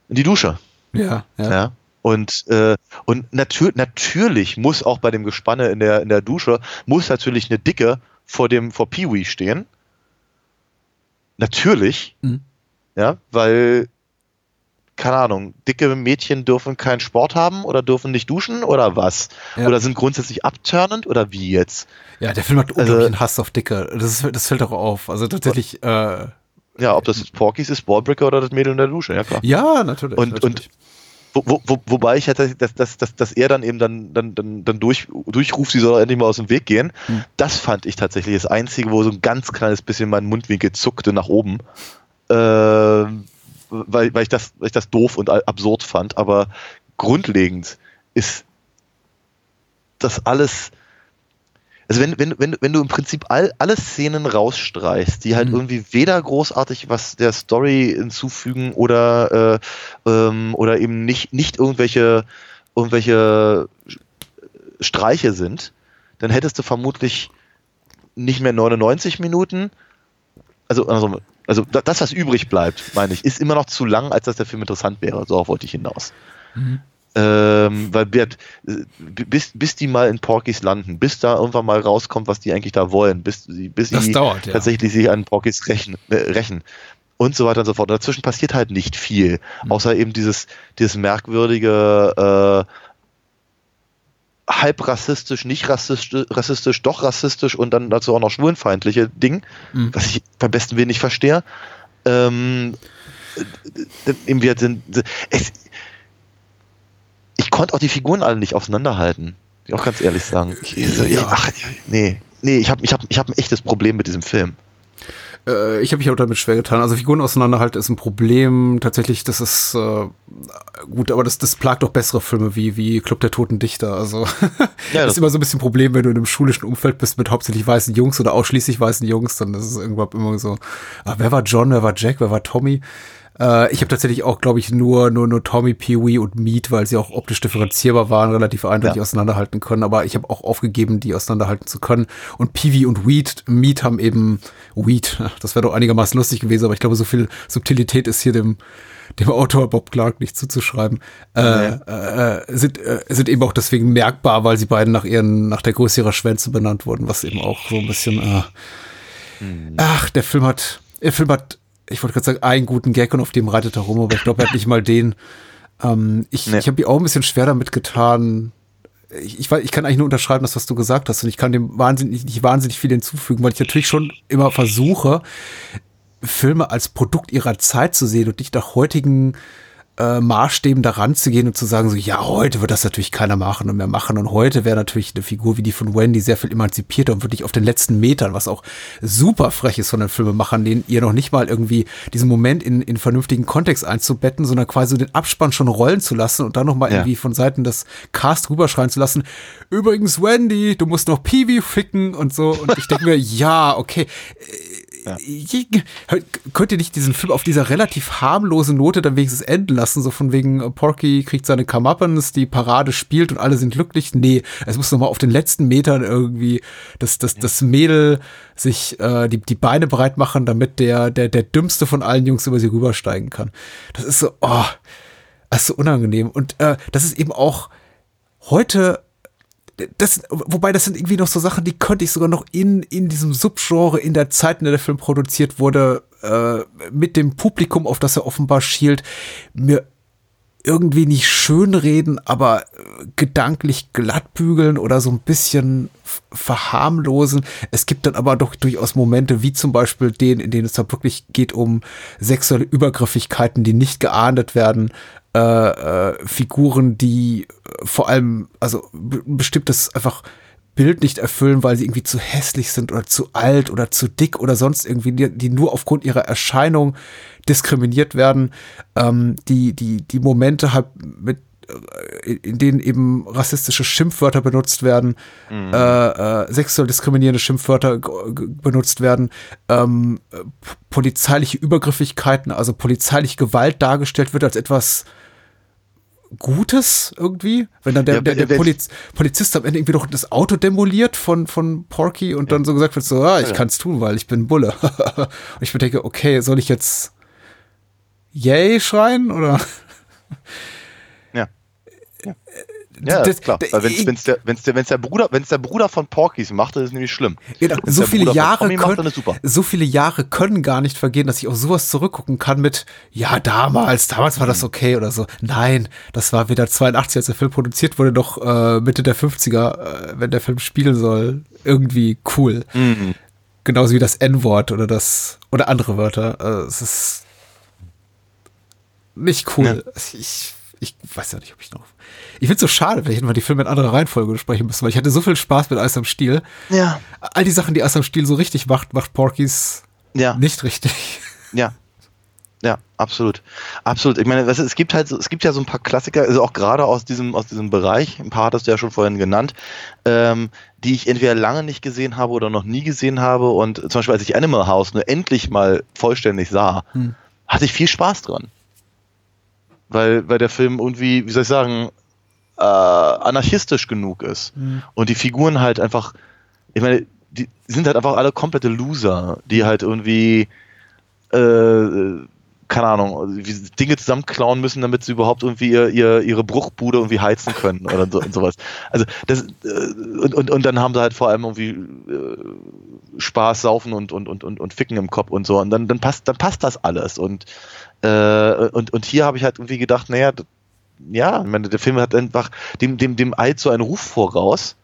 die Dusche. Ja, ja. ja. Und, äh, und natür natürlich muss auch bei dem Gespanne in der, in der Dusche, muss natürlich eine Dicke vor dem, vor Peewee stehen. Natürlich. Mhm. Ja, weil keine Ahnung, dicke Mädchen dürfen keinen Sport haben oder dürfen nicht duschen oder was? Ja. Oder sind grundsätzlich abturnend oder wie jetzt? Ja, der Film hat also, unglaublichen Hass auf Dicke. Das, ist, das fällt auch auf. Also tatsächlich. Äh, ja, ob das jetzt Porkys ist, Ballbricker oder das Mädel in der Dusche, ja klar. Ja, natürlich. Und, natürlich. und wo, wo, wo, wobei ich hätte, dass, dass, dass, dass er dann eben dann, dann, dann, dann durch, durchruft, sie soll endlich mal aus dem Weg gehen. Hm. Das fand ich tatsächlich das Einzige, wo so ein ganz kleines bisschen mein Mundwinkel zuckte nach oben. Äh, weil, weil, ich das, weil ich das doof und absurd fand, aber grundlegend ist das alles. Also wenn, wenn, wenn, wenn du im Prinzip all, alle Szenen rausstreichst, die halt mhm. irgendwie weder großartig was der Story hinzufügen oder, äh, ähm, oder eben nicht, nicht irgendwelche, irgendwelche Streiche sind, dann hättest du vermutlich nicht mehr 99 Minuten, also, also also das, was übrig bleibt, meine ich, ist immer noch zu lang, als dass der Film interessant wäre. So wollte ich hinaus. Mhm. Ähm, weil bis, bis die mal in Porkys landen, bis da irgendwann mal rauskommt, was die eigentlich da wollen, bis, bis sie dauert, ja. tatsächlich sich an Porkys rächen, äh, rächen und so weiter und so fort. Und dazwischen passiert halt nicht viel, mhm. außer eben dieses, dieses merkwürdige äh, halb rassistisch, nicht rassistisch, rassistisch, doch rassistisch und dann dazu auch noch schwulenfeindliche Ding, mhm. was ich beim besten Willen nicht verstehe. Ähm, im Wert sind, es, konnte auch die Figuren alle nicht auseinanderhalten. Ich auch ganz ehrlich sagen. Ich, ich, ach, nee, nee, ich habe ich hab, ich hab ein echtes Problem mit diesem Film. Äh, ich habe mich auch damit schwer getan. Also Figuren auseinanderhalten ist ein Problem. Tatsächlich, das ist äh, gut, aber das, das plagt auch bessere Filme wie, wie Club der Toten Dichter. Also ja, das ist immer so ein bisschen ein Problem, wenn du in einem schulischen Umfeld bist mit hauptsächlich weißen Jungs oder ausschließlich weißen Jungs, dann ist es irgendwann immer so, ah, wer war John, wer war Jack, wer war Tommy? Äh, ich habe tatsächlich auch, glaube ich, nur, nur, nur Tommy, Pee-Wee und Meat, weil sie auch optisch differenzierbar waren, relativ eindeutig ja. auseinanderhalten können. Aber ich habe auch aufgegeben, die auseinanderhalten zu können. Und Pee-Wee und Weed, Meat haben eben Weed. Das wäre doch einigermaßen lustig gewesen, aber ich glaube, so viel Subtilität ist hier dem dem Autor Bob Clark nicht zuzuschreiben, äh, nee. äh, sind, äh, sind eben auch deswegen merkbar, weil sie beiden nach ihren, nach der Größe ihrer Schwänze benannt wurden, was eben auch so ein bisschen, äh, hm. ach, der Film hat, der Film hat ich wollte gerade sagen, einen guten Gag und auf dem reitet er rum, aber ich glaube, er hat nicht mal den. Ähm, ich nee. ich habe mir auch ein bisschen schwer damit getan. Ich, ich, ich kann eigentlich nur unterschreiben, das, was du gesagt hast. Und ich kann dem wahnsinnig, nicht wahnsinnig viel hinzufügen, weil ich natürlich schon immer versuche, Filme als Produkt ihrer Zeit zu sehen und nicht nach heutigen äh, Maßstäben daran zu gehen und zu sagen, so, ja, heute wird das natürlich keiner machen und mehr machen. Und heute wäre natürlich eine Figur wie die von Wendy sehr viel emanzipierter und wirklich auf den letzten Metern, was auch super frech ist von den Filmemachern, denen ihr noch nicht mal irgendwie diesen Moment in, in vernünftigen Kontext einzubetten, sondern quasi den Abspann schon rollen zu lassen und dann nochmal ja. irgendwie von Seiten des Cast rüberschreien zu lassen. Übrigens, Wendy, du musst noch Peewee ficken und so. Und ich denke mir, ja, okay ja. Könnt ihr nicht diesen Film auf dieser relativ harmlosen Note dann wenigstens enden lassen? So von wegen, äh, Porky kriegt seine Kamappens, die Parade spielt und alle sind glücklich. Nee, es muss nochmal auf den letzten Metern irgendwie das, das, das Mädel sich äh, die, die Beine breit machen, damit der, der, der dümmste von allen Jungs über sie rübersteigen kann. Das ist so, oh, das ist so unangenehm. Und äh, das ist eben auch heute das, wobei das sind irgendwie noch so Sachen, die könnte ich sogar noch in, in diesem Subgenre, in der Zeit, in der der Film produziert wurde, äh, mit dem Publikum, auf das er offenbar schielt, mir irgendwie nicht schönreden, aber äh, gedanklich glattbügeln oder so ein bisschen verharmlosen. Es gibt dann aber doch durchaus Momente, wie zum Beispiel den, in denen es da wirklich geht um sexuelle Übergriffigkeiten, die nicht geahndet werden, äh, äh, Figuren, die äh, vor allem, also bestimmtes einfach Bild nicht erfüllen, weil sie irgendwie zu hässlich sind oder zu alt oder zu dick oder sonst irgendwie, die, die nur aufgrund ihrer Erscheinung diskriminiert werden, ähm, die, die, die Momente halt mit äh, in denen eben rassistische Schimpfwörter benutzt werden, mhm. äh, äh, sexuell diskriminierende Schimpfwörter benutzt werden, ähm, polizeiliche Übergriffigkeiten, also polizeiliche Gewalt dargestellt wird als etwas Gutes irgendwie, wenn dann der, ja, der, der Poliz Polizist am Ende irgendwie noch das Auto demoliert von, von Porky und ja. dann so gesagt wird, so, ah, ich ja. kann es tun, weil ich bin Bulle. und ich mir denke, okay, soll ich jetzt Yay schreien oder? Ja. Ja. Das, klar. Wenn es der, wenn's der, wenn's der, Bruder, wenn's der Bruder von Porkys macht, ist es nämlich schlimm. Genau, so viele Jahre können, so viele Jahre können gar nicht vergehen, dass ich auf sowas zurückgucken kann mit, ja, damals, damals war das mhm. okay oder so. Nein, das war wieder 82, als der Film produziert wurde, doch äh, Mitte der 50er, äh, wenn der Film spielen soll, irgendwie cool. Mhm. Genauso wie das N-Wort oder das, oder andere Wörter. Äh, es ist nicht cool. Ja. Ich, ich weiß ja nicht, ob ich noch ich finde es so schade, wenn ich mal die Filme in anderer Reihenfolge besprechen müsste, weil ich hatte so viel Spaß mit Eis am Stiel. Ja. All die Sachen, die Eis am Stiel so richtig macht, macht Porkys ja. nicht richtig. Ja. Ja, absolut. Absolut. Ich meine, es gibt halt, es gibt ja so ein paar Klassiker, also auch gerade aus diesem, aus diesem Bereich, ein paar hattest du ja schon vorhin genannt, ähm, die ich entweder lange nicht gesehen habe oder noch nie gesehen habe. Und zum Beispiel, als ich Animal House nur endlich mal vollständig sah, hm. hatte ich viel Spaß dran. Weil, weil der Film irgendwie, wie soll ich sagen, äh, anarchistisch genug ist. Mhm. Und die Figuren halt einfach, ich meine, die sind halt einfach alle komplette Loser, die halt irgendwie, äh, keine Ahnung, Dinge zusammenklauen müssen, damit sie überhaupt irgendwie ihr, ihr, ihre Bruchbude irgendwie heizen können oder so und sowas. Also das äh, und, und, und dann haben sie halt vor allem irgendwie äh, Spaß, Saufen und, und, und, und, und Ficken im Kopf und so. Und dann, dann passt, dann passt das alles. Und, äh, und, und hier habe ich halt irgendwie gedacht, naja, ja, ich meine, der Film hat einfach dem, dem, dem Eid so einen Ruf voraus.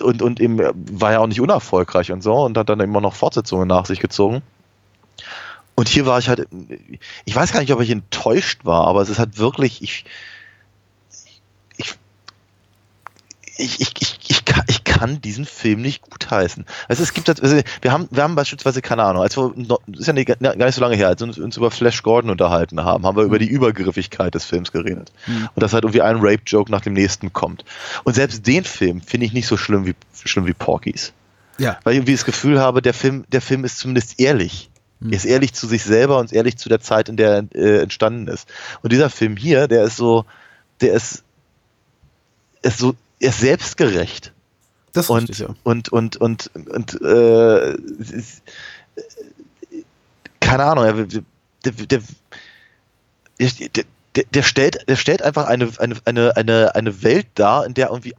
Und, und eben war ja auch nicht unerfolgreich und so und hat dann immer noch Fortsetzungen nach sich gezogen. Und hier war ich halt, ich weiß gar nicht, ob ich enttäuscht war, aber es ist halt wirklich, ich, ich, ich, ich, ich, ich, kann, ich kann diesen Film nicht gutheißen. Also es gibt, also wir haben, wir haben beispielsweise keine Ahnung, als wir, ist ja nicht, gar nicht so lange her, als wir uns über Flash Gordon unterhalten haben, haben wir über die Übergriffigkeit des Films geredet mhm. und dass halt irgendwie ein Rape-Joke nach dem nächsten kommt. Und selbst den Film finde ich nicht so schlimm wie schlimm wie Porkies. Ja. Weil ich irgendwie das Gefühl habe, der Film, der Film ist zumindest ehrlich. Mhm. Er ist ehrlich zu sich selber und ehrlich zu der Zeit, in der er äh, entstanden ist. Und dieser Film hier, der ist so, der ist, ist so, er ist selbstgerecht. Das und, richtig, ja. und, und, und, und, äh, keine Ahnung, der, der, der, der, stellt, der stellt einfach eine, eine, eine, eine, eine Welt dar, in der irgendwie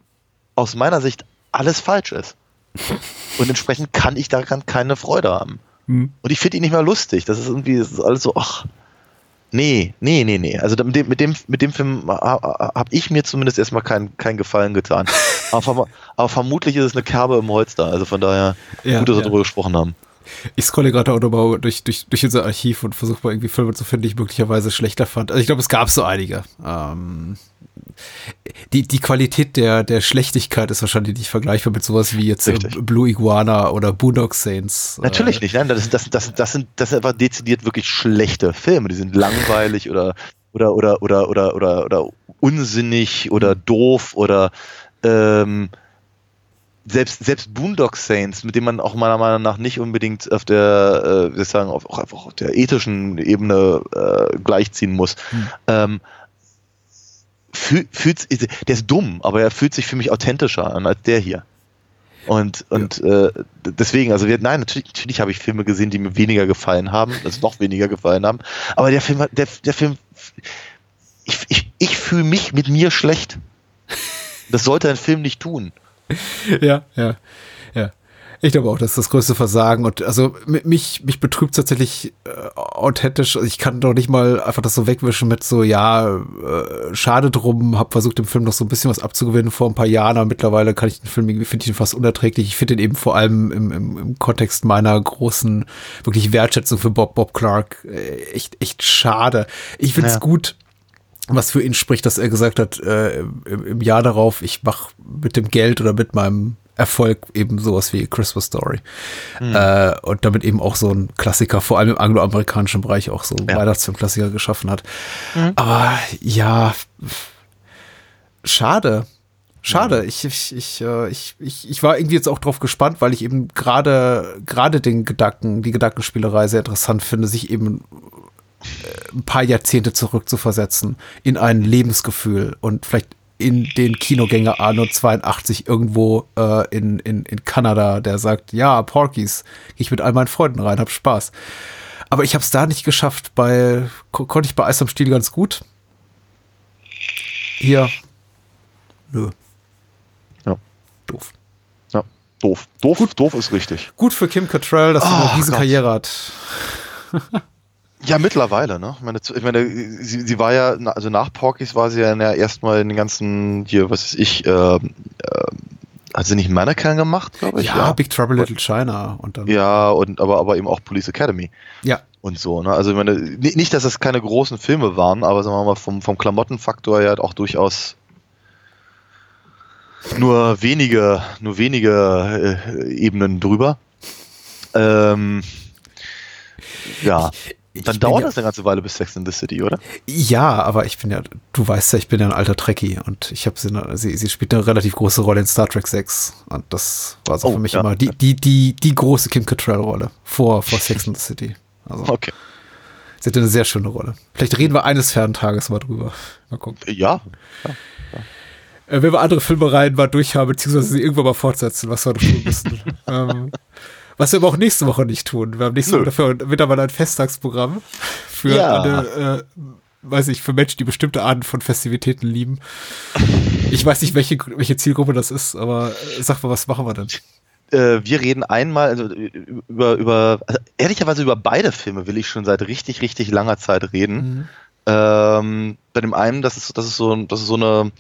aus meiner Sicht alles falsch ist. Und entsprechend kann ich daran keine Freude haben. Hm. Und ich finde ihn nicht mehr lustig. Das ist irgendwie, das ist alles so, ach, Nee, nee, nee, nee. Also mit dem, mit dem, mit dem Film habe ich mir zumindest erstmal keinen kein Gefallen getan. aber, aber, vermutlich ist es eine Kerbe im Holz da. Also von daher ja, gut, dass wir ja. darüber gesprochen haben. Ich scrolle gerade auch nochmal durch, durch, durch unser Archiv und versuche mal irgendwie Filme zu finden, die ich möglicherweise schlechter fand. Also ich glaube, es gab so einige. Ähm, die, die Qualität der, der Schlechtigkeit ist wahrscheinlich nicht vergleichbar mit sowas wie jetzt Richtig. Blue Iguana oder Boondock Saints. Natürlich äh, nicht, nein, das, das, das, das, sind, das sind einfach dezidiert wirklich schlechte Filme. Die sind langweilig oder, oder, oder, oder, oder, oder, oder unsinnig oder doof oder ähm, selbst, selbst Boondock Saints, mit dem man auch meiner Meinung nach nicht unbedingt auf der, äh, wir sagen, auf, auch einfach auf der ethischen Ebene äh, gleichziehen muss, hm. ähm, fühlt, fühlt, der ist dumm, aber er fühlt sich für mich authentischer an als der hier. Und, und ja. äh, deswegen, also wir, nein, natürlich, natürlich habe ich Filme gesehen, die mir weniger gefallen haben, also noch weniger gefallen haben. Aber der Film, der, der Film, ich, ich, ich fühle mich mit mir schlecht. Das sollte ein Film nicht tun. Ja, ja, ja. Ich glaube auch, das ist das größte Versagen. Und also mich, mich betrübt tatsächlich äh, authentisch. Ich kann doch nicht mal einfach das so wegwischen mit so, ja, äh, schade drum, hab versucht, dem Film noch so ein bisschen was abzugewinnen vor ein paar Jahren, aber mittlerweile kann ich den Film finde ich ihn fast unerträglich. Ich finde ihn eben vor allem im, im, im Kontext meiner großen, wirklich Wertschätzung für Bob, Bob Clark äh, echt, echt schade. Ich finde es ja. gut, was für ihn spricht, dass er gesagt hat, äh, im, im Jahr darauf, ich mache mit dem Geld oder mit meinem Erfolg eben sowas wie Christmas Story. Mhm. Äh, und damit eben auch so ein Klassiker, vor allem im angloamerikanischen Bereich auch so ja. Weihnachtsfilm-Klassiker geschaffen hat. Mhm. Aber ja, schade. Schade. Mhm. Ich, ich, ich, äh, ich, ich, ich war irgendwie jetzt auch drauf gespannt, weil ich eben gerade, gerade den Gedanken, die Gedankenspielerei sehr interessant finde, sich eben äh, ein paar Jahrzehnte zurückzuversetzen in ein Lebensgefühl und vielleicht in den Kinogänger Arno 82 irgendwo äh, in, in, in Kanada, der sagt, ja, Porkies, gehe ich mit all meinen Freunden rein, hab Spaß. Aber ich habe es da nicht geschafft. Bei ko konnte ich bei Eis am Stiel ganz gut. Hier, nö. Ja. Doof. Ja, doof. Doof, gut, doof ist richtig. Gut für Kim Cattrall, dass sie oh, eine Riesenkarriere hat. Ja, mittlerweile, ne? Ich meine, ich meine sie, sie war ja, also nach Porkies war sie ja erstmal in den ganzen, hier, was weiß ich, äh, äh, hat sie nicht Mannequin gemacht, glaube ich? Ja, ja, Big Trouble Little China und dann. Ja, und aber, aber eben auch Police Academy. Ja. Und so, ne? Also ich meine, nicht, dass das keine großen Filme waren, aber sagen wir mal, vom, vom Klamottenfaktor ja auch durchaus nur wenige, nur wenige äh, Ebenen drüber. Ähm, ja. Dann dauert ja, das eine ganze Weile bis Sex in the City, oder? Ja, aber ich bin ja, du weißt ja, ich bin ja ein alter Trekkie und ich habe sie, sie, sie spielt eine relativ große Rolle in Star Trek 6 und das war so oh, für mich ja, immer die, die, die, die große Kim Cattrall-Rolle vor, vor Sex in the City. Also, okay. Sie hatte eine sehr schöne Rolle. Vielleicht reden wir eines fernen Tages mal drüber. Mal gucken. Ja. ja, ja. Äh, wenn wir andere Filmereien mal durchhaben, beziehungsweise sie irgendwann mal fortsetzen, was wir noch tun müssen. ähm, was wir aber auch nächste Woche nicht tun. Wir haben nächste Woche dafür wieder mal ein Festtagsprogramm für ja. alle, äh, weiß ich, für Menschen, die bestimmte Arten von Festivitäten lieben. Ich weiß nicht, welche, welche Zielgruppe das ist, aber äh, sag mal, was machen wir denn? Äh, wir reden einmal also über, über also ehrlicherweise über beide Filme will ich schon seit richtig, richtig langer Zeit reden. Mhm. Ähm, bei dem einen, das ist, das ist so, das ist so eine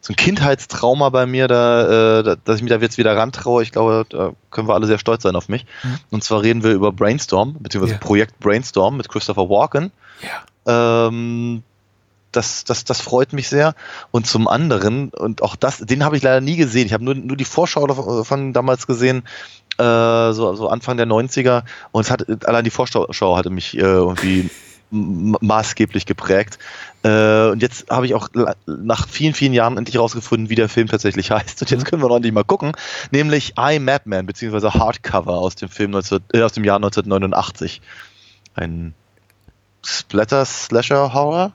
so ein Kindheitstrauma bei mir, da, äh, dass ich mich da jetzt wieder rantraue. Ich glaube, da können wir alle sehr stolz sein auf mich. Mhm. Und zwar reden wir über Brainstorm, beziehungsweise yeah. Projekt Brainstorm mit Christopher Walken. Ja. Ähm, das, das, das freut mich sehr. Und zum anderen, und auch das, den habe ich leider nie gesehen. Ich habe nur, nur die Vorschau davon damals gesehen, äh, so, so Anfang der 90er. Und es hat, allein die Vorschau hatte mich äh, irgendwie maßgeblich geprägt. Äh, und jetzt habe ich auch nach vielen, vielen Jahren endlich herausgefunden, wie der Film tatsächlich heißt. Und jetzt mhm. können wir noch endlich mal gucken, nämlich I Madman, beziehungsweise Hardcover aus dem Film 19, äh, aus dem Jahr 1989. Ein Splatter-Slasher-Horror?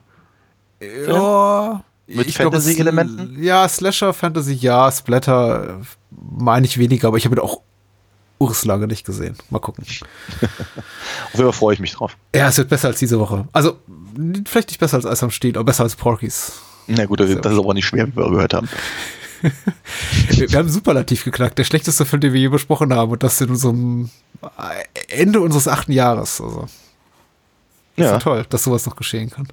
Ja. Mit Fantasy-Elementen? Ja, Slasher, Fantasy, ja, Splatter äh, meine ich weniger, aber ich habe ihn auch urslage nicht gesehen. Mal gucken. Auf jeden Fall freue ich mich drauf. Ja, es wird besser als diese Woche. Also, vielleicht nicht besser als Eis am Stiel, aber besser als Porkies. Na gut, das, das ist aber nicht schwer, wie wir gehört haben. wir, haben Superlativ geknackt. Der schlechteste Film, den wir je besprochen haben. Und das in unserem Ende unseres achten Jahres. Also. Ja. Ist ja toll, dass sowas noch geschehen kann.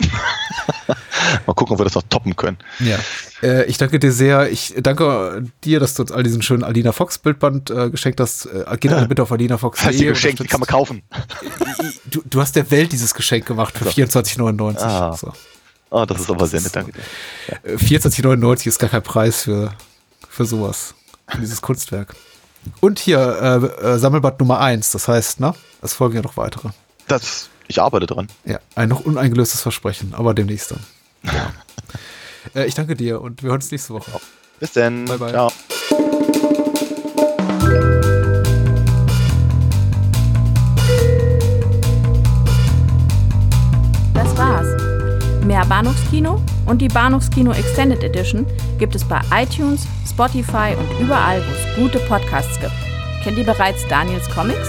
Mal gucken, ob wir das noch toppen können. Ja. Äh, ich danke dir sehr. Ich danke dir, dass du uns all diesen schönen Alina Fox Bildband äh, geschenkt hast. Äh, geht alle bitte auf Alina Fox. Hast du geschenkt, die kann man kaufen. Du, du, hast der Welt dieses Geschenk gemacht für so. 24,99. Ah. So. Oh, das ist aber sehr nett, danke dir. Ja. 24,99 äh, ist gar kein Preis für, für sowas. Für dieses Kunstwerk. Und hier äh, äh, Sammelband Nummer 1, das heißt, ne? Es folgen ja noch weitere. Das ich arbeite dran. Ja, ein noch uneingelöstes Versprechen, aber demnächst dann. Ja. äh, ich danke dir und wir hören uns nächste Woche. Bis dann. Bye, bye. Ciao. Das war's. Mehr Bahnhofskino und die Bahnhofskino Extended Edition gibt es bei iTunes, Spotify und überall, wo es gute Podcasts gibt. Kennt ihr bereits Daniels Comics?